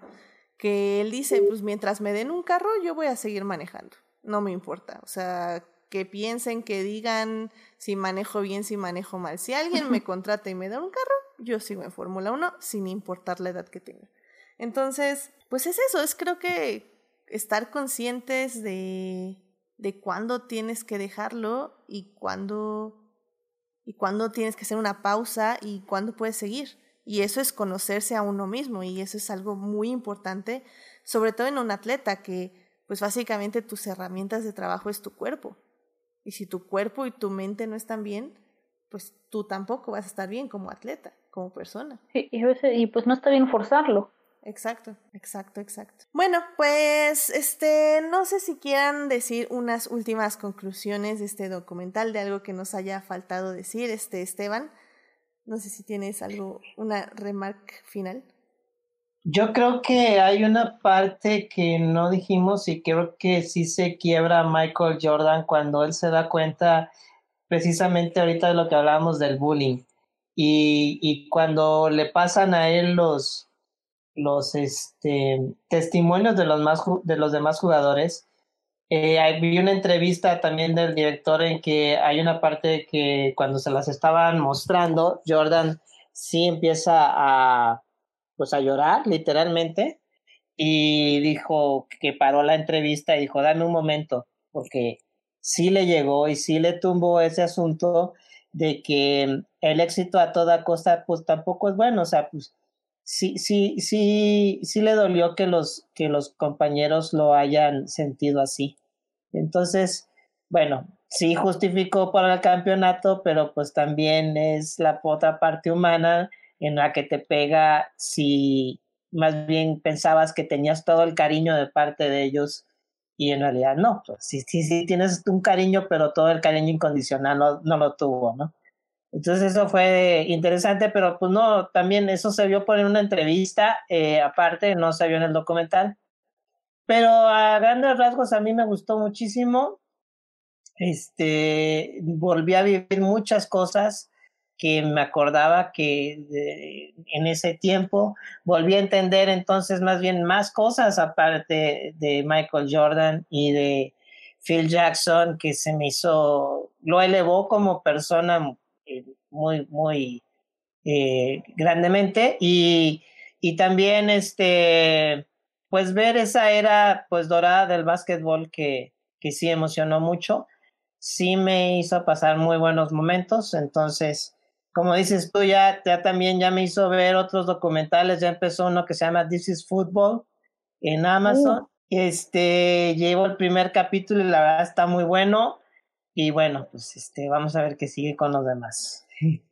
que él dice, pues mientras me den un carro, yo voy a seguir manejando. No me importa. O sea, que piensen, que digan si manejo bien, si manejo mal. Si alguien me contrata y me da un carro, yo sigo en Fórmula 1 sin importar la edad que tenga. Entonces, pues es eso, es creo que estar conscientes de, de cuándo tienes que dejarlo y cuándo, y cuándo tienes que hacer una pausa y cuándo puedes seguir. Y eso es conocerse a uno mismo y eso es algo muy importante, sobre todo en un atleta que pues básicamente tus herramientas de trabajo es tu cuerpo. Y si tu cuerpo y tu mente no están bien, pues tú tampoco vas a estar bien como atleta, como persona. y, y pues no está bien forzarlo. Exacto, exacto, exacto. Bueno, pues este, no sé si quieran decir unas últimas conclusiones de este documental, de algo que nos haya faltado decir, este Esteban. No sé si tienes algo, una remarca final. Yo creo que hay una parte que no dijimos y creo que sí se quiebra Michael Jordan cuando él se da cuenta precisamente ahorita de lo que hablábamos del bullying. Y, y cuando le pasan a él los, los este, testimonios de los, más, de los demás jugadores. Eh, vi una entrevista también del director en que hay una parte que cuando se las estaban mostrando, Jordan sí empieza a, pues a llorar literalmente y dijo que paró la entrevista y dijo, dame un momento, porque sí le llegó y sí le tumbó ese asunto de que el éxito a toda costa pues tampoco es bueno, o sea, pues sí, sí, sí, sí le dolió que los, que los compañeros lo hayan sentido así. Entonces, bueno, sí justificó para el campeonato, pero pues también es la otra parte humana en la que te pega si más bien pensabas que tenías todo el cariño de parte de ellos y en realidad no. Pues, sí, sí, sí tienes un cariño, pero todo el cariño incondicional no, no lo tuvo, ¿no? Entonces eso fue interesante, pero pues no, también eso se vio por una entrevista, eh, aparte, no se vio en el documental. Pero a grandes rasgos a mí me gustó muchísimo. Este, volví a vivir muchas cosas que me acordaba que en ese tiempo volví a entender entonces más bien más cosas aparte de Michael Jordan y de Phil Jackson que se me hizo, lo elevó como persona eh, muy, muy eh, grandemente y, y también este, pues ver esa era pues dorada del básquetbol que, que sí emocionó mucho. Sí me hizo pasar muy buenos momentos, entonces, como dices tú, ya, ya también ya me hizo ver otros documentales, ya empezó uno que se llama This is Football en Amazon. Uh. Este, llevo el primer capítulo y la verdad está muy bueno. Y bueno, pues este, vamos a ver qué sigue con los demás.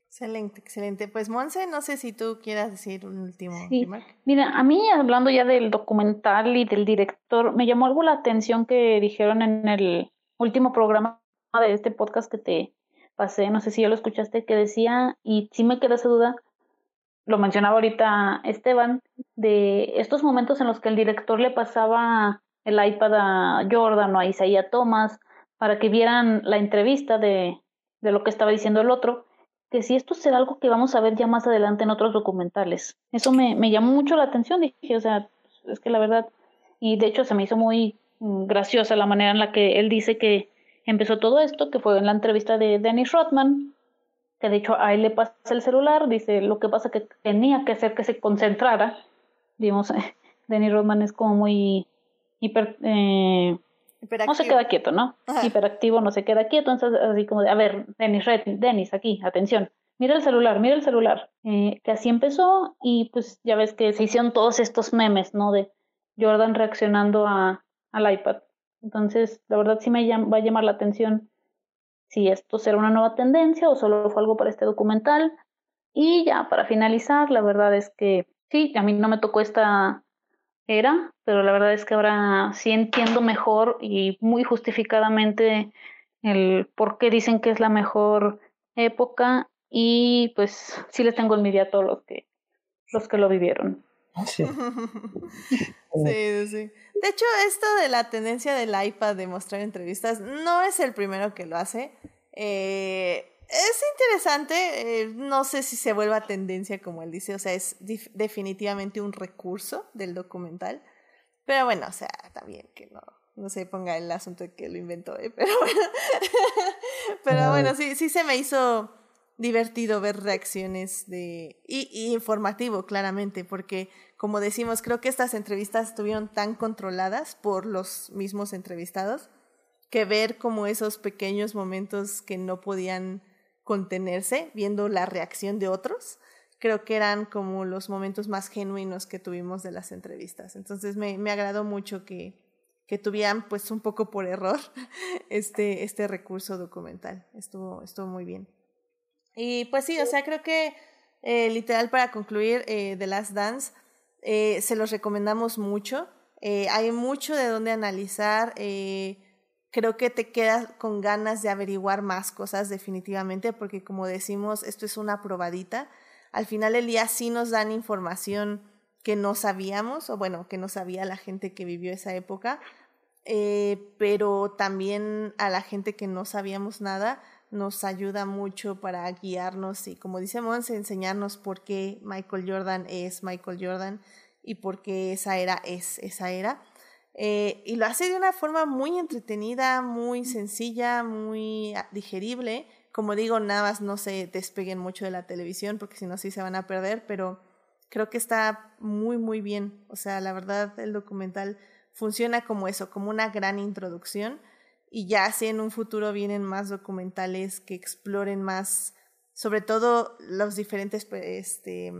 Excelente, excelente. Pues Monse, no sé si tú quieras decir un último sí. Mira, a mí hablando ya del documental y del director, me llamó algo la atención que dijeron en el último programa de este podcast que te pasé, no sé si ya lo escuchaste, que decía, y sí me queda esa duda, lo mencionaba ahorita Esteban, de estos momentos en los que el director le pasaba el iPad a Jordan o a Isaiah Thomas para que vieran la entrevista de, de lo que estaba diciendo el otro que si esto será algo que vamos a ver ya más adelante en otros documentales. Eso me, me llamó mucho la atención, dije, o sea, es que la verdad, y de hecho se me hizo muy mm, graciosa la manera en la que él dice que empezó todo esto, que fue en la entrevista de Dennis Rodman, que de hecho a él le pasa el celular, dice lo que pasa que tenía que hacer que se concentrara, digamos, Dennis Rodman es como muy hiper... Eh, no se queda quieto, ¿no? Hiperactivo, no se queda quieto, entonces así como de, a ver, Dennis, Dennis, aquí, atención, mira el celular, mira el celular. Eh, que así empezó y pues ya ves que se hicieron todos estos memes, ¿no? De Jordan reaccionando a, al iPad. Entonces, la verdad sí me va a llamar la atención si esto será una nueva tendencia o solo fue algo para este documental. Y ya, para finalizar, la verdad es que sí, a mí no me tocó esta era, pero la verdad es que ahora sí entiendo mejor y muy justificadamente el por qué dicen que es la mejor época y pues sí les tengo envidia a todos los que los que lo vivieron. Sí. sí, sí. De hecho, esto de la tendencia del iPad de mostrar entrevistas no es el primero que lo hace. Eh, es interesante, eh, no sé si se vuelva tendencia como él dice, o sea, es definitivamente un recurso del documental, pero bueno, o sea, también que no, no se ponga el asunto de que lo inventó, ¿eh? pero bueno, pero bueno, sí, sí se me hizo divertido ver reacciones de y, informativo claramente porque como decimos creo que estas entrevistas estuvieron tan controladas por los mismos entrevistados que ver como esos pequeños momentos que no podían contenerse viendo la reacción de otros. Creo que eran como los momentos más genuinos que tuvimos de las entrevistas. Entonces me, me agradó mucho que, que tuvieran pues un poco por error este, este recurso documental. Estuvo, estuvo muy bien. Y pues sí, o sea, creo que eh, literal para concluir eh, The Last Dance, eh, se los recomendamos mucho. Eh, hay mucho de donde analizar. Creo que te quedas con ganas de averiguar más cosas definitivamente, porque como decimos, esto es una probadita. Al final del día sí nos dan información que no sabíamos, o bueno, que no sabía la gente que vivió esa época, pero también a la gente que no sabíamos nada nos ayuda mucho para guiarnos y como dice Monse, enseñarnos por qué Michael Jordan es Michael Jordan y por qué esa era es esa era. Eh, y lo hace de una forma muy entretenida, muy sencilla, muy ah, digerible. Como digo, nada más no se despeguen mucho de la televisión porque si no sí se van a perder, pero creo que está muy, muy bien. O sea, la verdad el documental funciona como eso, como una gran introducción. Y ya si en un futuro vienen más documentales que exploren más, sobre todo los diferentes este,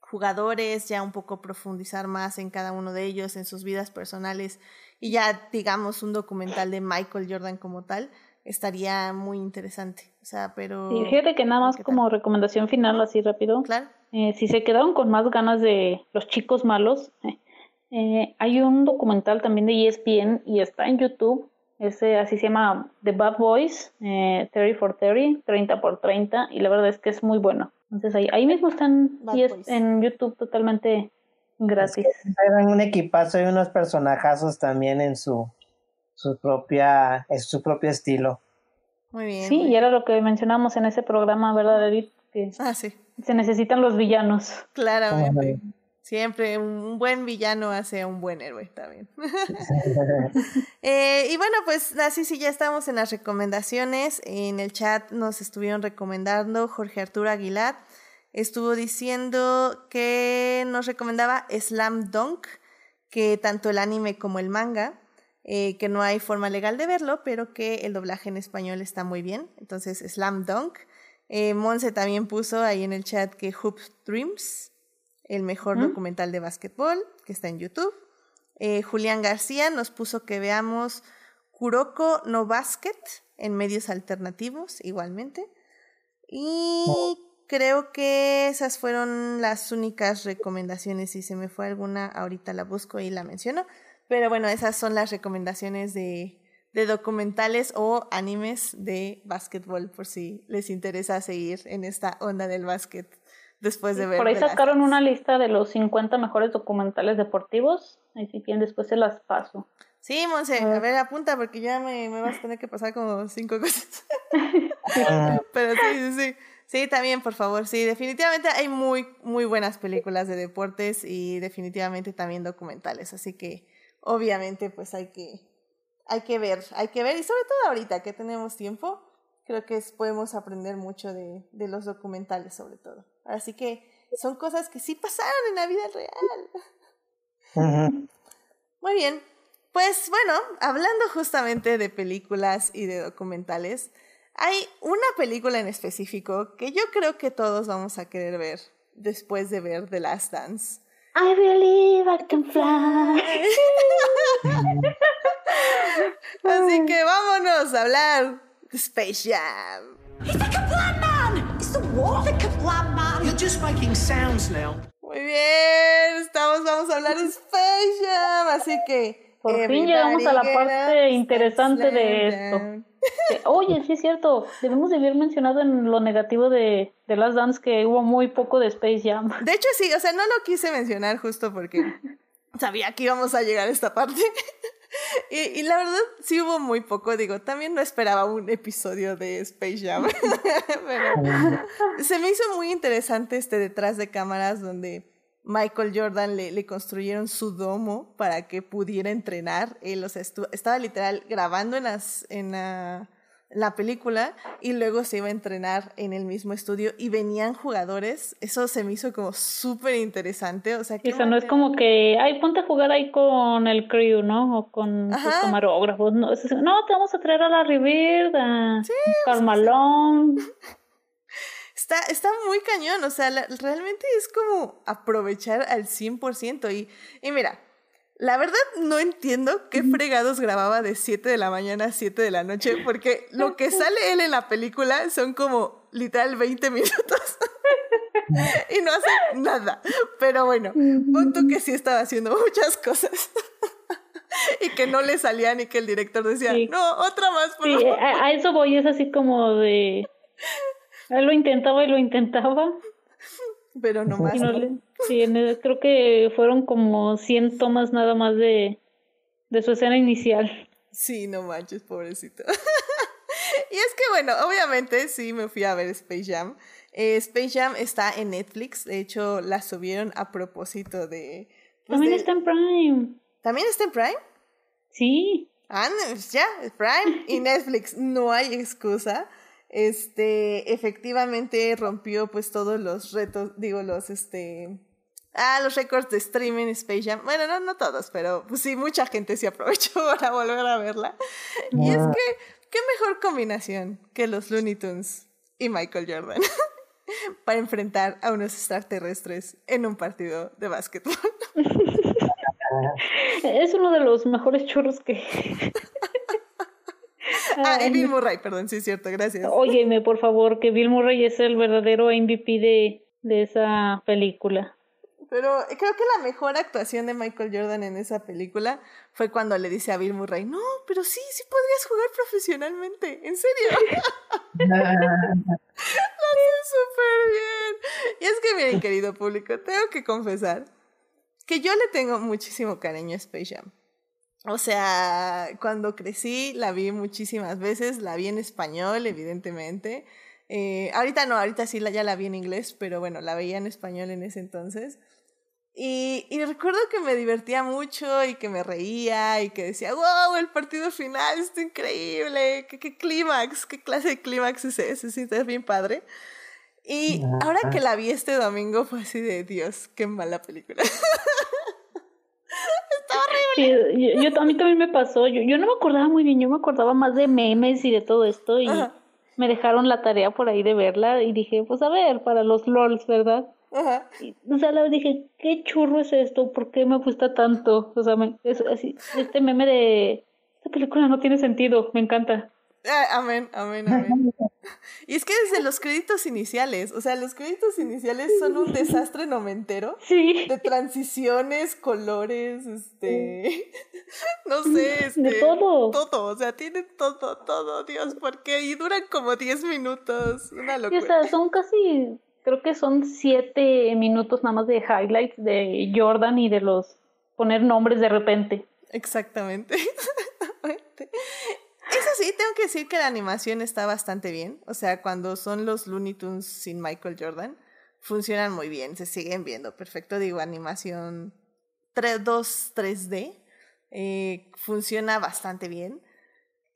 jugadores, ya un poco profundizar más en cada uno de ellos, en sus vidas personales y ya digamos un documental de Michael Jordan como tal, estaría muy interesante. O sea, pero... Y fíjate que nada más como recomendación final, así rápido. Claro. Eh, si se quedaron con más ganas de los chicos malos, eh, hay un documental también de ESPN y está en YouTube. Ese así se llama The Bad Boys, eh, 30 for 30, 30 por 30, y la verdad es que es muy bueno. Entonces ahí, ahí mismo están y es en YouTube totalmente gratis. Es un equipazo y unos personajazos también en su, su propia, en su propio estilo. Muy bien. Sí, y era lo que mencionamos en ese programa, ¿verdad, Edith? Que ah, sí. Se necesitan los villanos. Claramente. Siempre un buen villano hace un buen héroe también. eh, y bueno, pues así sí ya estamos en las recomendaciones. En el chat nos estuvieron recomendando Jorge Arturo Aguilar. Estuvo diciendo que nos recomendaba Slam Dunk, que tanto el anime como el manga. eh, que no hay forma legal de verlo, pero que el doblaje en español está muy bien. Entonces, Slam Dunk. Eh, Monse también puso ahí en el chat que Hoop Dreams, el mejor documental de básquetbol, que está en YouTube. Eh, Julián García nos puso que veamos Kuroko no Basket en medios alternativos, igualmente. Y creo que esas fueron las únicas recomendaciones. Si se me fue alguna, ahorita la busco y la menciono. Pero bueno, esas son las recomendaciones de, de documentales o animes de básquetbol, por si les interesa seguir en esta onda del básquet después de ver. Por ahí sacaron una lista de los 50 mejores documentales deportivos. Ahí si quieren, después se las paso. Sí, Monse, a ver, apunta porque ya me, me vas a tener que pasar como cinco cosas. Pero sí, sí, sí. Sí, también, por favor. Sí, definitivamente hay muy, muy buenas películas de deportes y definitivamente también documentales. Así que obviamente pues hay que, hay que ver, hay que ver y sobre todo ahorita que tenemos tiempo, creo que podemos aprender mucho de, de los documentales sobre todo. Así que son cosas que sí pasaron en la vida real. Muy bien. Pues bueno, hablando justamente de películas y de documentales, hay una película en específico que yo creo que todos vamos a querer ver después de ver The Last Dance. I believe I can fly. Así que vámonos a hablar de Space Jam. He's the Kaplan Man! It's the war, just making sounds now. Muy bien, estamos, vamos a hablar de Space Jam, así que... Por fin llegamos a la parte interesante de esto. Oye, sí es cierto, debemos de haber mencionado en lo negativo de, de Last Dance que hubo muy poco de Space Jam. De hecho sí, o sea, no lo quise mencionar justo porque sabía que íbamos a llegar a esta parte. y, y, la verdad sí hubo muy poco, digo, también no esperaba un episodio de Space Jam. Pero se me hizo muy interesante este detrás de cámaras donde Michael Jordan le, le, construyeron su domo para que pudiera entrenar. Él, o sea, estaba literal grabando en, las, en la, la, película y luego se iba a entrenar en el mismo estudio y venían jugadores. Eso se me hizo como súper interesante. O sea, que Eso no es como que, ay, ponte a jugar ahí con el crew, ¿no? O con los camarógrafos. No, no, te vamos a traer a la Riviera, a sí, Carmalón. Está, está muy cañón, o sea, realmente es como aprovechar al 100%. Y, y mira, la verdad no entiendo qué fregados grababa de 7 de la mañana a 7 de la noche, porque lo que sale él en la película son como literal 20 minutos. y no hace nada. Pero bueno, punto que sí estaba haciendo muchas cosas. y que no le salían y que el director decía, no, otra más, por sí, a, a, eso voy, es así como de... Él lo intentaba y lo intentaba. Pero no más. sí, creo que fueron como 100 tomas nada más de, de su escena inicial. Sí, no manches, pobrecito. y es que bueno, obviamente sí me fui a ver Space Jam. Eh, Space Jam está en Netflix, de hecho la subieron a propósito de... Pues, También está en Prime. ¿También está en Prime? Sí. Ah, ya, Prime y Netflix, no hay excusa este, efectivamente rompió pues todos los retos, digo, los, este, ah, los récords de streaming Space Jam. Bueno, no, no todos, pero pues sí, mucha gente se aprovechó para volver a verla. Y es que, qué mejor combinación que los Looney Tunes y Michael Jordan para enfrentar a unos extraterrestres en un partido de básquetbol. es uno de los mejores churros que ah, y Bill Murray, perdón, sí es cierto, gracias. Óyeme, por favor, que Bill Murray es el verdadero MVP de, de esa película. Pero creo que la mejor actuación de Michael Jordan en esa película fue cuando le dice a Bill Murray, no, pero sí, sí podrías jugar profesionalmente, en serio. Lo hace súper bien. Y es que, miren, querido público, tengo que confesar que yo le tengo muchísimo cariño a Space Jam. O sea, cuando crecí la vi muchísimas veces, la vi en español, evidentemente. Eh, ahorita no, ahorita sí la, ya la vi en inglés, pero bueno, la veía en español en ese entonces. Y, y recuerdo que me divertía mucho y que me reía y que decía, wow, el partido final está increíble, qué, qué clímax, qué clase de clímax es ese, sí, es bien padre. Y ahora que la vi este domingo fue así de, Dios, qué mala película. está horrible Sí, yo, yo- a mí también me pasó. Yo, yo no me acordaba muy bien, yo me acordaba más de memes y de todo esto y Ajá. me dejaron la tarea por ahí de verla y dije, pues a ver, para los LOLs, ¿verdad? Ajá. Y, o sea, la dije, ¿qué churro es esto? ¿Por qué me gusta tanto? O sea, me- es, este meme de, esta película no tiene sentido, me encanta. Ah, amén, amén, amén. Y es que desde los créditos iniciales, o sea, los créditos iniciales son un desastre nomentero. Sí, De transiciones, colores, este. No sé, este. de todo. Todo, o sea, tienen todo, todo, Dios, ¿por qué? Y duran como 10 minutos. Una Sí, o locura. sea, son casi, creo que son siete minutos nada más de highlights de Jordan y de los poner nombres de repente. Exactamente. Eso sí, tengo que decir que la animación está bastante bien. O sea, cuando son los Looney Tunes sin Michael Jordan, funcionan muy bien, se siguen viendo. Perfecto, digo, animación 3, 2, 3D. eh, funciona bastante bien.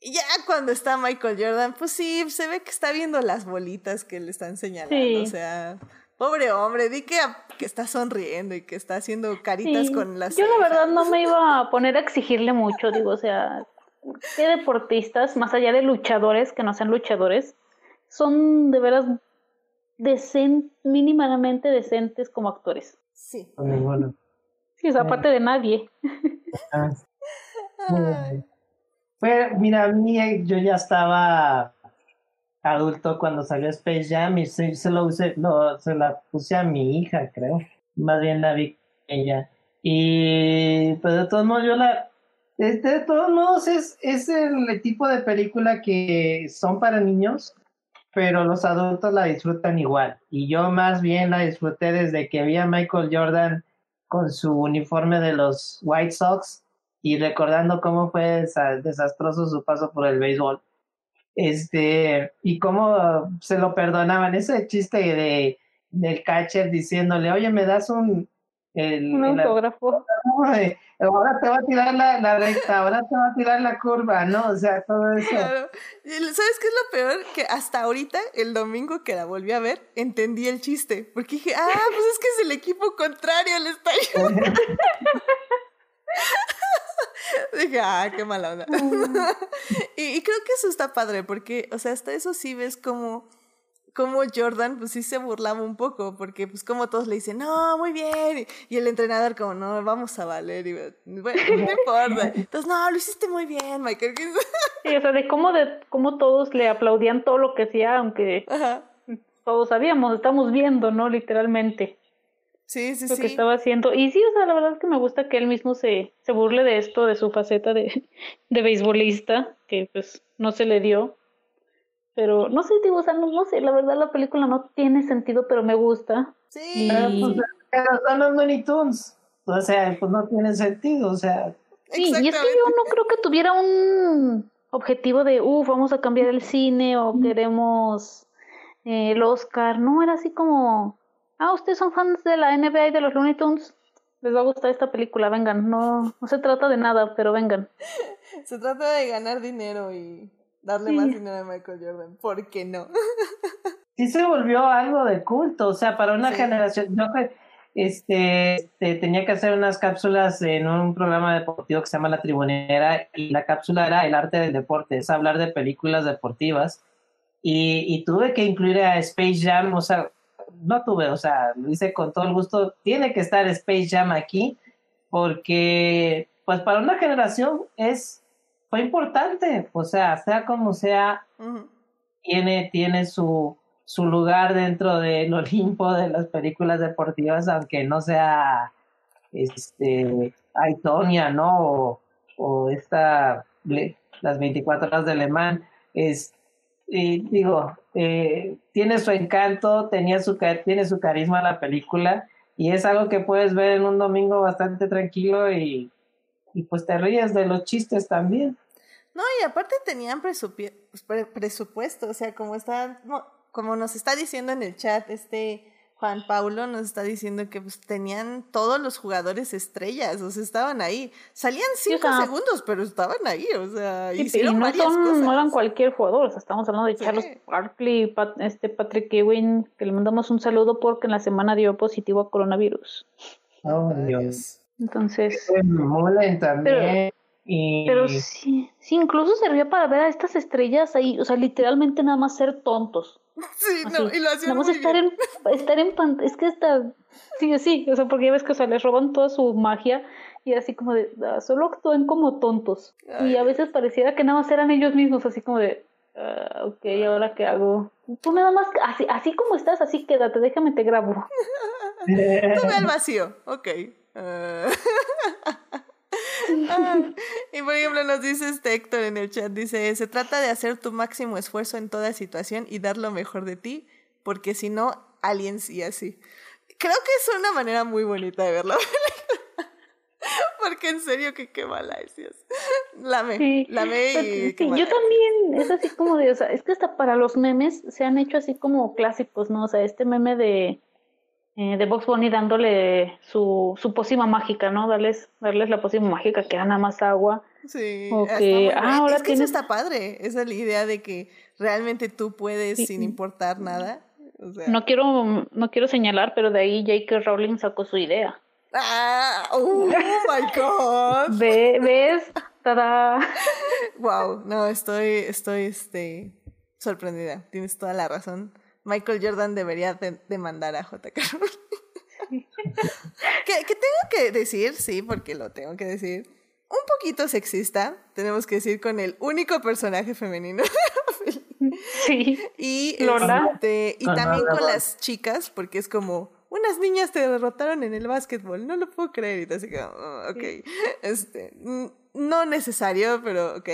Y ya cuando está Michael Jordan, pues sí, se ve que está viendo las bolitas que le están señalando. Sí. O sea, pobre hombre, di que, que está sonriendo y que está haciendo caritas Sí, con las Yo la verdad no me iba a poner a exigirle mucho, digo, o sea, qué deportistas, más allá de luchadores, que no sean luchadores, son de veras decen, mínimamente decentes como actores. Sí. Con ninguno. Sí, o sea, aparte de nadie. Ah. Fue, mira, mí eh, yo ya estaba adulto cuando salió Space Jam y se, se lo usé, no, se la puse a mi hija, creo. Más bien la vi ella. Y pues de todos modos yo la este, de todos modos es, es el tipo de película que son para niños, pero los adultos la disfrutan igual. Y yo más bien la disfruté desde que vi a Michael Jordan con su uniforme de los White Sox y recordando cómo fue desa- desastroso su paso por el béisbol. Este, y cómo se lo perdonaban. Ese chiste de, del catcher diciéndole, oye, me das un... El, Un autógrafo. Ahora te va a tirar la, la recta, ahora te va a tirar la curva, ¿no? O sea, todo eso. Claro. ¿Sabes qué es lo peor? Que hasta ahorita, el domingo que la volví a ver, entendí el chiste. Porque dije, ah, pues es que es el equipo contrario, le está ayudando. dije, ah, qué mala onda. y, y creo que eso está padre, porque, o sea, hasta eso sí ves como como Jordan, pues sí se burlaba un poco, porque pues como todos le dicen, no, muy bien, y, y el entrenador como, no, vamos a valer, y bueno, no importa. Entonces, no, lo hiciste muy bien, Michael. Sí, o sea, de cómo, de cómo todos le aplaudían todo lo que hacía, aunque Ajá. todos sabíamos, estamos viendo, ¿no? Literalmente. Sí, sí, lo sí. que estaba haciendo. Y sí, o sea, la verdad es que me gusta que él mismo se, se burle de esto, de su faceta de, de beisbolista, que pues no se le dio. Pero no sé, digo, o sea, no, no sé, la verdad la película no tiene sentido, pero me gusta. Sí, Pero, Y- pues, pero son los Looney Tunes. O sea, pues no tiene sentido, o sea. Sí, y es que yo no creo que tuviera un objetivo de, uff, vamos a cambiar el cine o queremos eh, el Oscar. No, era así como, ah, ustedes son fans de la NBA y de los Looney Tunes, les va a gustar esta película, vengan. No, no se trata de nada, pero vengan. Se trata de ganar dinero y darle Sí. más dinero a Michael Jordan. ¿Por qué no? Sí se volvió algo de culto, o sea, para una Sí. generación. Yo este, este, tenía que hacer unas cápsulas en un programa deportivo que se llama La Tribunera y la cápsula era el arte del deporte, es hablar de películas deportivas y, y tuve que incluir a Space Jam, o sea, no tuve, o sea, lo hice con todo el gusto, tiene que estar Space Jam aquí porque, pues para una generación es, fue importante, o sea, sea como sea, tiene, tiene su, su lugar dentro del Olimpo de las películas deportivas, aunque no sea este Aitonia, ¿no? O, o esta las 24 horas de Le Mans. Es, y digo, eh, tiene su encanto, tenía su, tiene su carisma la película, y es algo que puedes ver en un domingo bastante tranquilo y, y pues te ríes de los chistes también. No, y aparte tenían pre- presupuesto, o sea, como está, no, como nos está diciendo en el chat, este Juan Paulo nos está diciendo que pues, tenían todos los jugadores estrellas, o sea, estaban ahí. Salían o cinco sea- segundos, pero estaban ahí, o sea, Sí, y hicieron no, varias son, cosas. no eran cualquier jugador, o sea, estamos hablando de Sí. Charles Barkley, Pat- este Patrick Ewing, que le mandamos un saludo porque en la semana dio positivo a coronavirus. Oh, Dios. Entonces, Mulen también. y... pero sí, sí, incluso servía para ver a estas estrellas ahí, o sea, literalmente nada más ser tontos. Sí, no, y lo hacían Nada más muy estar bien. en, estar en pan- es que está, sí, sí, o sea, porque ya ves que, o sea, les roban toda su magia y así como de, ah, solo actúan como tontos. Y a veces pareciera que nada más eran ellos mismos, así como de, ah, ok, ¿ahora qué hago? Tú nada más, así, así como estás, así quédate, déjame te grabo. Tú ve al vacío, ok. Ah. Ah, y por ejemplo nos dice este Héctor en el chat, dice, se trata de hacer tu máximo esfuerzo en toda situación y dar lo mejor de ti, porque si no, aliens y así. Creo que es una manera muy bonita de verlo. porque en serio que qué mala es Dios. La amé, Sí, la amé pero y sí, qué mala yo es. también, es así como de, o sea, es que hasta para los memes se han hecho así como clásicos, ¿no? O sea, este meme de, eh, de Box Bunny dándole su, su pócima mágica, ¿no? Darles, darles la pócima mágica que nada más agua. Sí, O que, ah, ahora es que eso tienes- está padre, esa es la idea de que realmente tú puedes Sí. sin importar nada. O sea, No quiero, no quiero señalar, pero de ahí J.K. Rowling sacó su idea. Ah, oh my god. Ve, ¿Ves? ¡Tada! Wow, no, estoy, estoy, este, sorprendida. Tienes toda la razón. Michael Jordan debería de- demandar a J.K. Rowling. que, que tengo que decir, sí, porque lo tengo que decir, un poquito sexista, tenemos que decir, con el único personaje femenino. Sí. y, Lola. este, y Ajá, también con las chicas, porque es como, unas niñas te derrotaron en el básquetbol, no lo puedo creer. Y te así como, "Oh, ok, este, mm, no necesario, pero ok.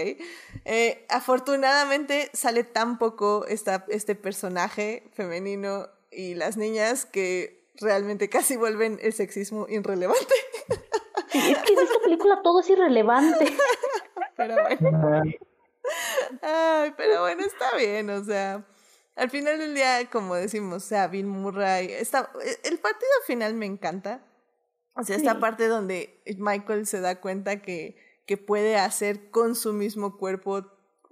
Eh, afortunadamente sale tan poco esta, este personaje femenino y las niñas que realmente casi vuelven el sexismo irrelevante. Es que en esta película todo es irrelevante. Pero bueno. Ay, pero bueno, está bien, o sea, al final del día, como decimos, o sea, Bill Murray, está, el partido final me encanta. O sea, esta Sí. parte donde Michael se da cuenta que, que puede hacer con su mismo cuerpo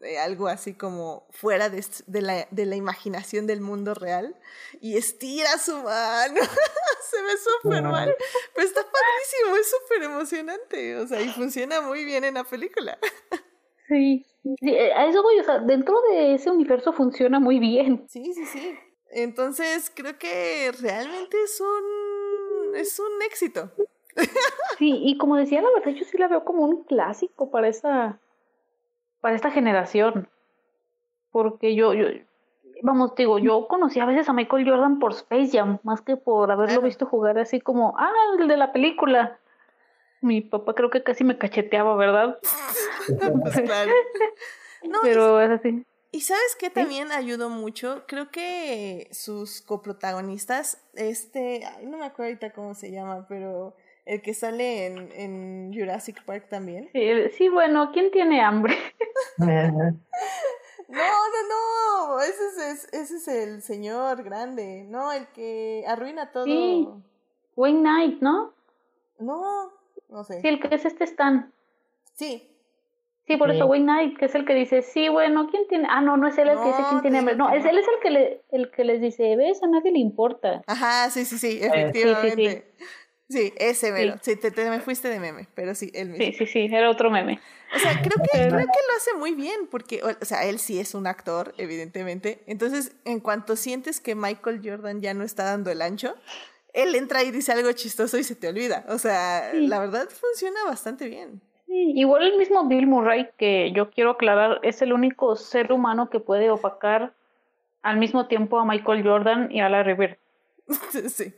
eh, algo así como fuera de, la, de la imaginación del mundo real y estira su mano. se ve súper mal, pero está padrísimo, es súper emocionante, o sea, y funciona muy bien en la película. Sí. Sí, eh, a eso voy, o sea, dentro de ese universo funciona muy bien. Sí, sí, sí. Entonces creo que realmente es un es un éxito. Sí, y como decía, la verdad yo sí la veo como un clásico para esta, para esta generación. Porque yo, yo, vamos, digo, yo conocí a veces a Michael Jordan por Space Jam, más que por haberlo Claro. visto jugar así como, ah, el de la película. Mi papá creo que casi me cacheteaba, ¿verdad? Pues claro. No, Pero es así. y, sabes qué también ayudó mucho, creo que sus coprotagonistas, este, ay, no me acuerdo ahorita cómo se llama, pero el que sale en, en Jurassic Park también. Sí, sí, bueno, ¿quién tiene hambre? No, no, no, ese es, es- ese es el señor grande, no, el que arruina todo. Sí. Wayne Knight, ¿no? No, no sé. Sí, el que es este Stan. Sí, Sí, por Sí. eso Wayne Knight, que es el que dice, sí, bueno, ¿quién tiene? Ah, no, no es él el que dice No, quién tiene hambre. No, es no. él es el que, le, el que les dice, ves, a nadie le importa. Ajá, sí, sí, sí, sí, sí. Sí, ese mero. Sí, te, te me fuiste de meme, pero sí, él mismo. Sí, sí, sí, era otro meme. O sea, creo que, creo que lo hace muy bien, porque, o o sea, él sí es un actor, evidentemente. Entonces, en cuanto sientes que Michael Jordan ya no está dando el ancho, él entra y dice algo chistoso y se te olvida. O sea, Sí. la verdad funciona bastante bien. Sí, igual el mismo Bill Murray, que yo quiero aclarar, es el único ser humano que puede opacar al mismo tiempo a Michael Jordan y a Larry Bird. sí,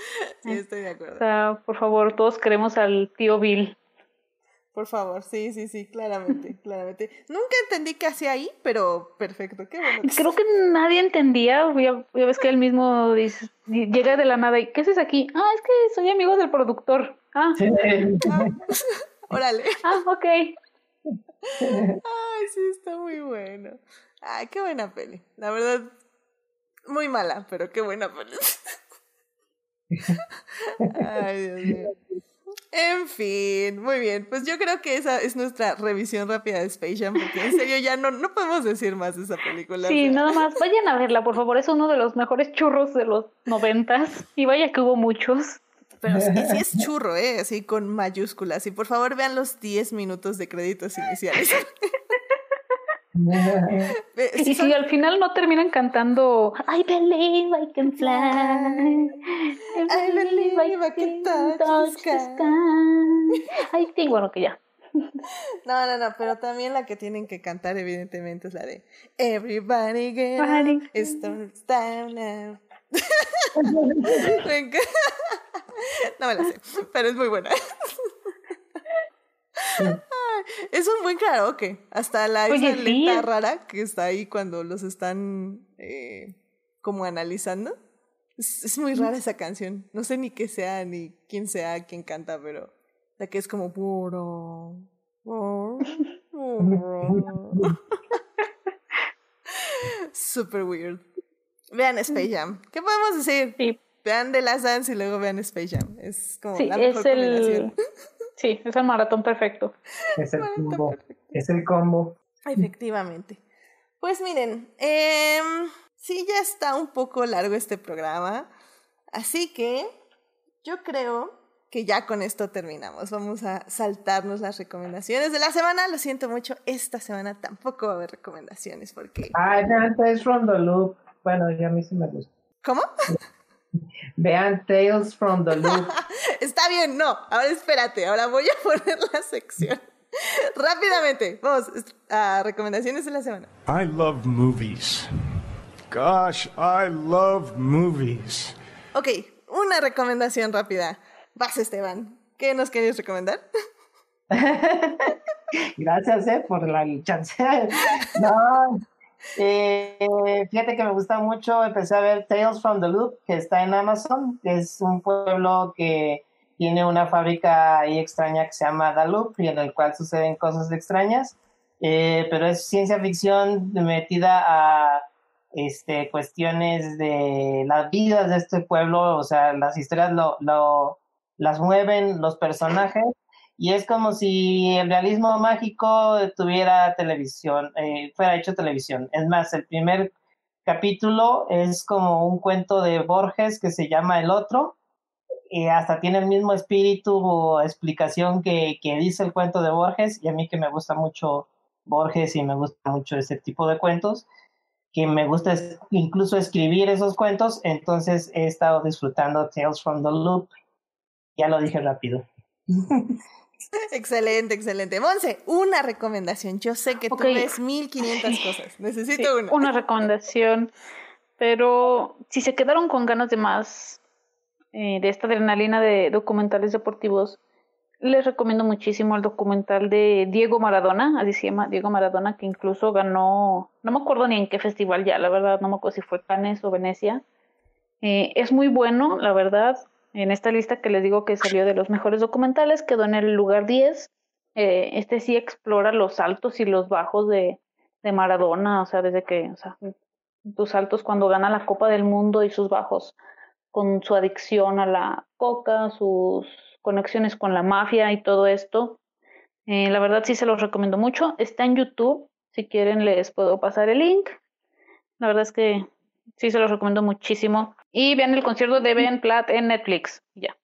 sí, estoy de O acuerdo. sea, por favor, todos queremos al tío Bill. Por favor, sí, sí, sí, claramente, claramente. Nunca entendí qué hacía ahí, pero perfecto, qué bueno. Creo que nadie entendía, ya, ya ves que él mismo dice, llega de la nada y ¿qué haces aquí? Ah, es que soy amigo del productor. Ah, Órale. ah, ok. Ay, sí, está muy bueno. Ay, qué buena peli. La verdad, muy mala, pero qué buena peli. Ay, Dios mío. En fin, muy bien. Pues yo creo que esa es nuestra revisión rápida de Space Jam, porque en serio ya no, no podemos decir más de esa película. o Sí, sea, nada más, vayan a verla, por favor, es uno de los mejores churros de los noventas y vaya que hubo muchos. Pero sí, sí es churro, ¿eh? Así con mayúsculas. Y por favor vean los 10 minutos de créditos iniciales. Ve- Y sí si al final no terminan cantando I believe I can fly. I believe I can touch the sky. I think, bueno, que ya. No, no, no, pero también la que tienen que cantar, evidentemente, es la de Everybody get starts down now. No me la sé, pero es muy buena. Es un buen karaoke. Hasta la Oye, esa sí. lenta rara que está ahí cuando los están eh, como analizando. Es, es muy rara esa canción. No sé ni qué sea, ni quién sea quien canta, pero la que es como puro. Super weird. Vean Space Jam. ¿Qué podemos decir? Sí, Vean The Last Dance y luego vean Space Jam. Es como sí, la mejor es combinación. el. Sí, es el maratón perfecto. Es el combo. Es el combo. Efectivamente. Pues miren, em, sí ya está un poco largo este programa, así que yo creo que ya con esto terminamos. Vamos a saltarnos las recomendaciones de la semana. Lo siento mucho, esta semana tampoco va a haber recomendaciones porque... Tales from the Loop. Bueno, ya a mí sí me gusta. ¿Cómo? Vean Tales from the Loop. Está bien, no. Ahora espérate, ahora voy a poner la sección. Rápidamente, vamos a recomendaciones de la semana. I love movies. Gosh, I love movies. Ok, una recomendación rápida. Vas, Esteban. ¿Qué nos querías recomendar? Gracias, eh, por la chance. No, eh, fíjate que me gusta mucho. Empecé a ver Tales from the Loop, que está en Amazon. Es un pueblo que tiene una fábrica ahí extraña que se llama The Loop y en el cual suceden cosas extrañas. Eh, pero es ciencia ficción metida a este, cuestiones de las vidas de este pueblo. O sea, las historias lo, lo, las mueven los personajes y es como si el realismo mágico tuviera televisión, eh, fuera hecho televisión. Es más, el primer capítulo es como un cuento de Borges que se llama El Otro, y hasta tiene el mismo espíritu o explicación que, que dice el cuento de Borges, y a mí que me gusta mucho Borges y me gusta mucho ese tipo de cuentos, que me gusta incluso escribir esos cuentos, entonces he estado disfrutando Tales from the Loop. Ya lo dije rápido. Excelente, excelente. Monse, una recomendación. Yo sé que Ok. tú ves 1500 cosas. Necesito Sí, una. una recomendación. Pero si se quedaron con ganas de más eh, de esta adrenalina de documentales deportivos, les recomiendo muchísimo el documental de Diego Maradona, así se llama, Diego Maradona, que incluso ganó, no me acuerdo ni en qué festival ya, la verdad, no me acuerdo si fue Cannes o Venecia. Eh, es muy bueno, la verdad. En esta lista que les digo que salió de los mejores documentales, quedó en el lugar 10. Eh, este sí explora los altos y los bajos de, Maradona, o sea, desde que, o sea, tus altos cuando gana la Copa del Mundo y sus bajos con su adicción a la coca, sus conexiones con la mafia y todo esto. Eh, la verdad sí se los recomiendo mucho. Está en YouTube, si quieren les puedo pasar el link. La verdad es que sí se los recomiendo muchísimo. Y vean el concierto de Ben Platt en Netflix. Ya.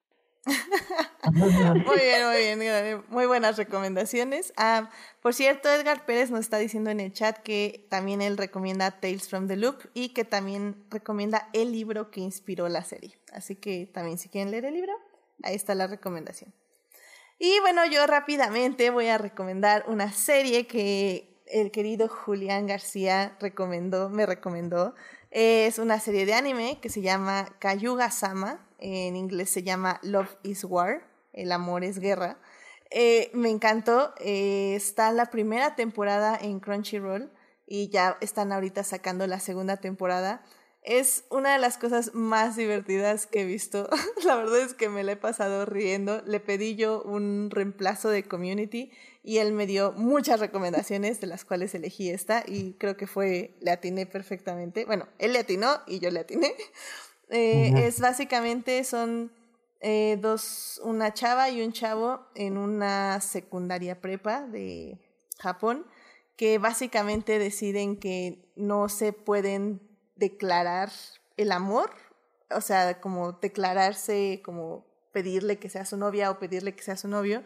Muy bien, muy bien. Muy buenas recomendaciones. Ah, por cierto, Edgar Pérez nos está diciendo en el chat que también él recomienda Tales from the Loop y que también recomienda el libro que inspiró la serie. Así que también si quieren leer el libro, ahí está la recomendación. Y bueno, yo rápidamente voy a recomendar una serie que el querido Julián García recomendó, me recomendó. Es una serie de anime que se llama Kayuga Sama. En inglés se llama Love is War. El amor es guerra. Eh, me encantó. eh, está la primera temporada en Crunchyroll y ya están ahorita sacando la segunda temporada. Es una de las cosas más divertidas que he visto. la verdad es que me la he pasado riendo. Le pedí yo un reemplazo de Community y él me dio muchas recomendaciones de las cuales elegí esta y creo que fue, le atiné perfectamente. Bueno, él le atinó y yo le atiné. Eh. Es básicamente, son eh, dos, una chava y un chavo en una secundaria prepa de Japón que básicamente deciden que no se pueden declarar el amor, o sea, como declararse como pedirle que sea su novia o pedirle que sea su novio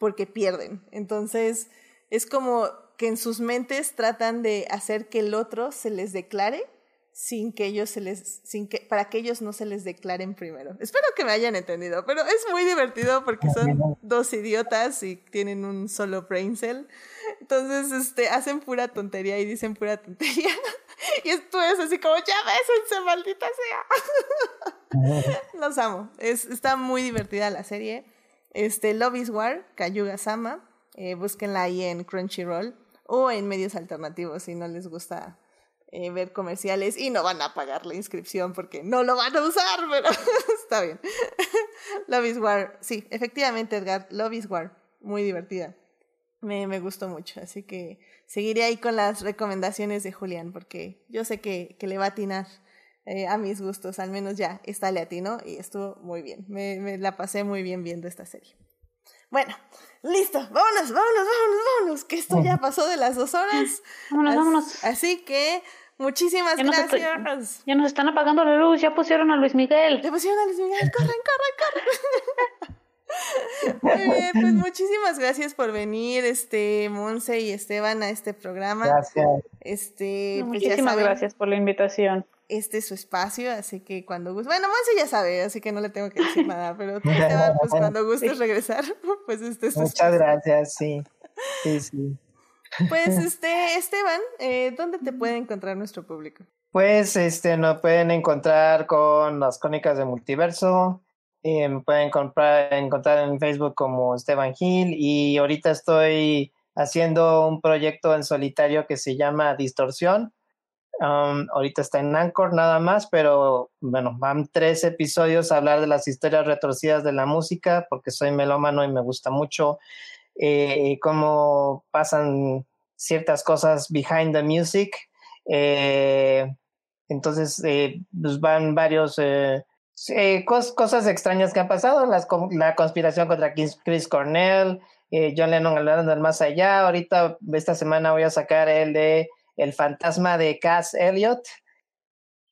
porque pierden. Entonces, es como que en sus mentes tratan de hacer que el otro se les declare sin que ellos se les, sin que, para que ellos no se les declaren primero. Espero que me hayan entendido, pero es muy divertido porque son dos idiotas y tienen un solo brain cell. Entonces, este, hacen pura tontería y dicen pura tontería. Y esto es así como, ya bésense, maldita sea. Los amo. Es, está muy divertida la serie. Este, Love is War, Kayuga Sama. Eh, búsquenla ahí en Crunchyroll o en medios alternativos si no les gusta eh, ver comerciales y no van a pagar la inscripción porque no lo van a usar, pero está bien. Love is War, sí, efectivamente Edgar, Love is War, muy divertida. Me, me gustó mucho, así que seguiré ahí con las recomendaciones de Julián porque yo sé que, que le va a atinar eh, a mis gustos, al menos ya está latino y estuvo muy bien. Me, me la pasé muy bien viendo esta serie. Bueno, listo, vámonos, vámonos, vámonos, vámonos, que esto ya pasó de las dos horas. Vámonos, vámonos. Así que muchísimas Ya nos gracias. Ya nos están apagando la luz, ya pusieron a Luis Miguel. Le pusieron a Luis Miguel, corran, corran, corran. Muy bien, pues muchísimas gracias por venir, este, Monse y Esteban, a este programa. Gracias. Este, pues ya Muchísimas gracias por la invitación. Este es su espacio, así que cuando gustes, bueno, Monse ya sabe, así que no le tengo que decir nada, pero tú, Esteban, pues cuando gustes regresar, pues este es tu Muchas gracias, sí. Sí, sí. Pues este, Esteban, eh, ¿dónde te puede encontrar nuestro público? Pues este nos pueden encontrar con las crónicas de multiverso. eh, me pueden comprar, encontrar en Facebook como Esteban Gil y ahorita estoy haciendo un proyecto en solitario que se llama Distorsión. Um, ahorita está en Anchor nada más, pero bueno, van tres episodios a hablar de las historias retorcidas de la música, porque soy melómano y me gusta mucho eh, cómo pasan ciertas cosas behind the music. Eh, entonces, eh, pues van varios eh, cos- cosas extrañas que han pasado, la conspiración contra Chris, Cornell, John Lennon hablando más allá. Ahorita, esta semana voy a sacar el de El fantasma de Cass Elliot,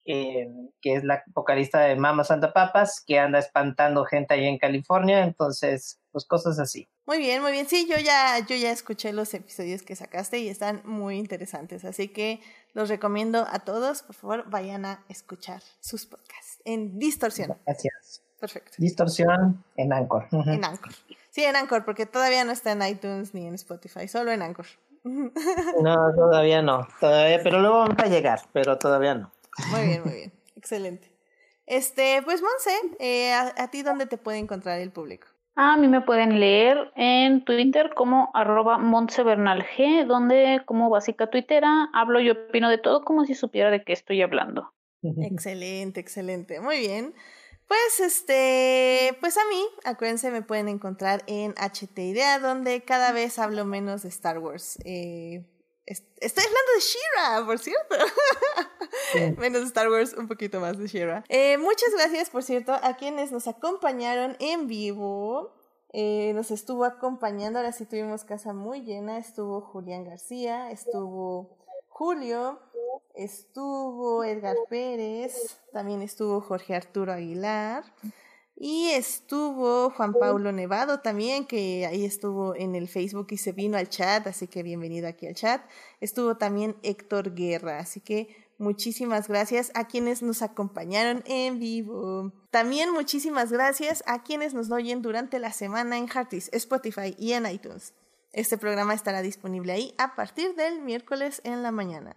eh, que es la vocalista de Mama Santa Papas, que anda espantando gente ahí en California. Entonces, pues cosas así. Muy bien, muy bien. Sí, yo ya, yo ya escuché los episodios que sacaste y están muy interesantes. Así que los recomiendo a todos. Por favor, vayan a escuchar sus podcasts en Distorsión. Gracias. Perfecto. Distorsión en Anchor. En Anchor. Sí, en Anchor, porque todavía no está en iTunes ni en Spotify, solo en Anchor. No, todavía no. Todavía, pero luego vamos a llegar, pero todavía no. Muy bien, muy bien. Excelente. Este, pues Monse, eh, a, a ti dónde te puede encontrar el público? A mí me pueden leer en Twitter como arroba montsebernalg, donde como básica tuitera hablo y opino de todo como si supiera de qué estoy hablando. Excelente, excelente. Muy bien. Pues este, pues a mí, acuérdense, me pueden encontrar en HT Idea, donde cada vez hablo menos de Star Wars. Eh, est- estoy hablando de Shira, por cierto. menos de Star Wars, un poquito más de Shira. Eh, muchas gracias, por cierto, a quienes nos acompañaron en vivo. Eh, nos estuvo acompañando, ahora sí tuvimos casa muy llena. Estuvo Julián García, estuvo Julio, estuvo Edgar Pérez, también estuvo Jorge Arturo Aguilar y estuvo Juan Paulo Nevado también, que ahí estuvo en el Facebook y se vino al chat, así que bienvenido aquí al chat. Estuvo también Héctor Guerra, así que muchísimas gracias a quienes nos acompañaron en vivo. También muchísimas gracias a quienes nos oyen durante la semana en Heartis, Spotify y en iTunes. Este programa estará disponible ahí a partir del miércoles en la mañana.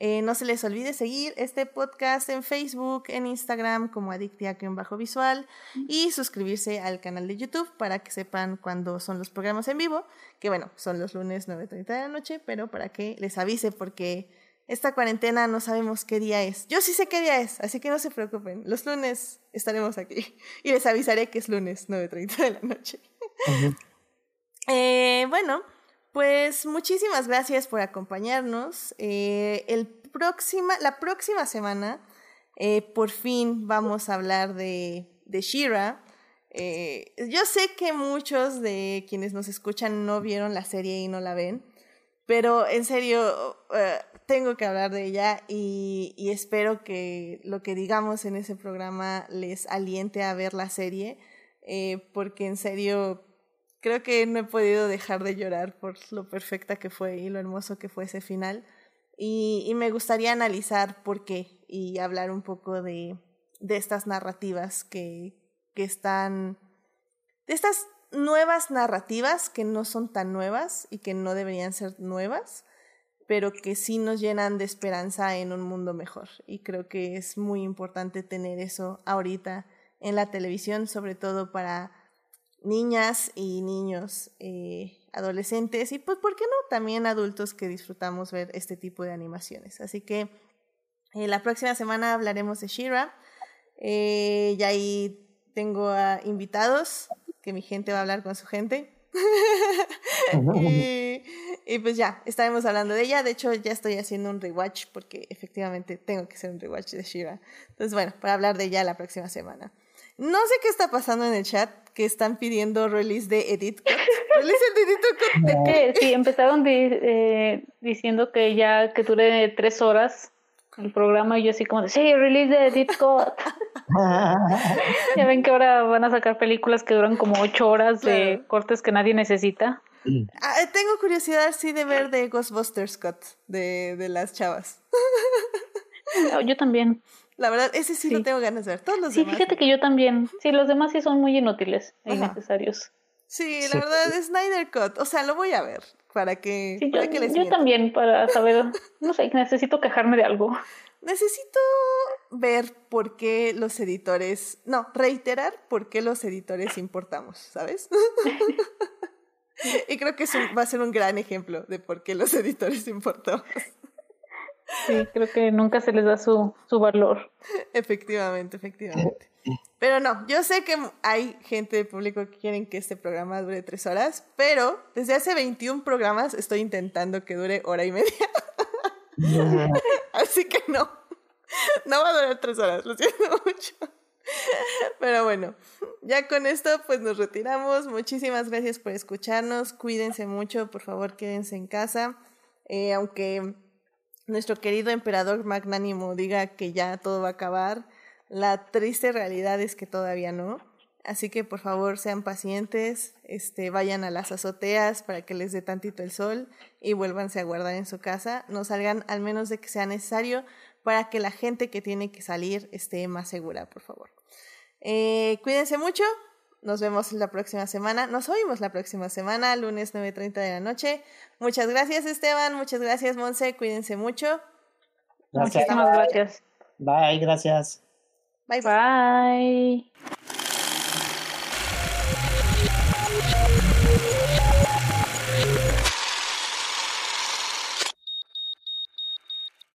Eh, no se les olvide seguir este podcast en Facebook, en Instagram como bajo visual y suscribirse al canal de YouTube para que sepan cuándo son los programas en vivo, que bueno, son los lunes 9.30 de la noche, pero para que les avise porque esta cuarentena no sabemos qué día es. Yo sí sé qué día es, así que no se preocupen. Los lunes estaremos aquí y les avisaré que es lunes 9.30 de la noche. Eh, bueno, pues muchísimas gracias por acompañarnos. Eh, el próxima, la próxima semana, eh, por fin vamos a hablar de, de Shira. Yo sé que muchos de quienes nos escuchan no vieron la serie y no la ven, pero en serio, tengo que hablar de ella y, espero que lo que digamos en ese programa les aliente a ver la serie. porque en serio creo que no he podido dejar de llorar por lo perfecta que fue y lo hermoso que fue ese final. Y, me gustaría analizar por qué y hablar un poco de, de estas narrativas que, que están, de estas nuevas narrativas que no son tan nuevas y que no deberían ser nuevas, pero que sí nos llenan de esperanza en un mundo mejor. Y creo que es muy importante tener eso ahorita en la televisión, sobre todo para niñas y niños, eh, adolescentes y pues, ¿por qué no? También adultos que disfrutamos ver este tipo de animaciones. Así que eh, la próxima semana hablaremos de Shira. Eh, y ahí tengo a invitados, que mi gente va a hablar con su gente. y, y, pues ya, estaremos hablando de ella. De hecho, ya estoy haciendo un rewatch porque efectivamente tengo que hacer un rewatch de Shira. Entonces, bueno, para hablar de ella la próxima semana. No sé qué está pasando en el chat, que están pidiendo release de Edit Cut. release de Edit Cut. Es que sí, empezaron di eh, diciendo que ya que dure tres horas el programa y yo así como de, sí, release de Edit Cut. ya ven que ahora van a sacar películas que duran como ocho horas claro. de cortes que nadie necesita. Ah, tengo curiosidad sí de ver de Ghostbusters Cut, de, de las chavas. yo también. La verdad, ese sí, sí, lo tengo ganas de ver. Todos los sí, demás. fíjate que yo también. Sí, los demás sí son muy inútiles e innecesarios. Sí, la verdad, es Snyder Cut. O sea, lo voy a ver para que, sí, para yo, que les yo también, para saber. No sé, necesito quejarme de algo. Necesito ver por qué los editores. No, reiterar por qué los editores importamos, ¿sabes? y creo que eso va a ser un gran ejemplo de por qué los editores importamos. Sí, creo que nunca se les da su, su valor. Efectivamente, efectivamente. Pero no, yo sé que hay gente del público que quieren que este programa dure tres horas, pero desde hace 21 programas estoy intentando que dure hora y media. Así que no, no va a durar tres horas, lo siento mucho. Pero bueno, ya con esto pues nos retiramos. Muchísimas gracias por escucharnos. Cuídense mucho, por favor quédense en casa. Eh, aunque nuestro querido emperador magnánimo diga que ya todo va a acabar, la triste realidad es que todavía no. Así que por favor sean pacientes, este, vayan a las azoteas para que les dé tantito el sol y vuélvanse a guardar en su casa. No salgan al menos de que sea necesario para que la gente que tiene que salir esté más segura, por favor. Eh, cuídense mucho, nos vemos la próxima semana, nos oímos la próxima semana, lunes 9.30 de la noche. Muchas gracias Esteban, muchas gracias Monse, cuídense mucho. Gracias. Muchísimas gracias. Bye, gracias. Bye bye. bye.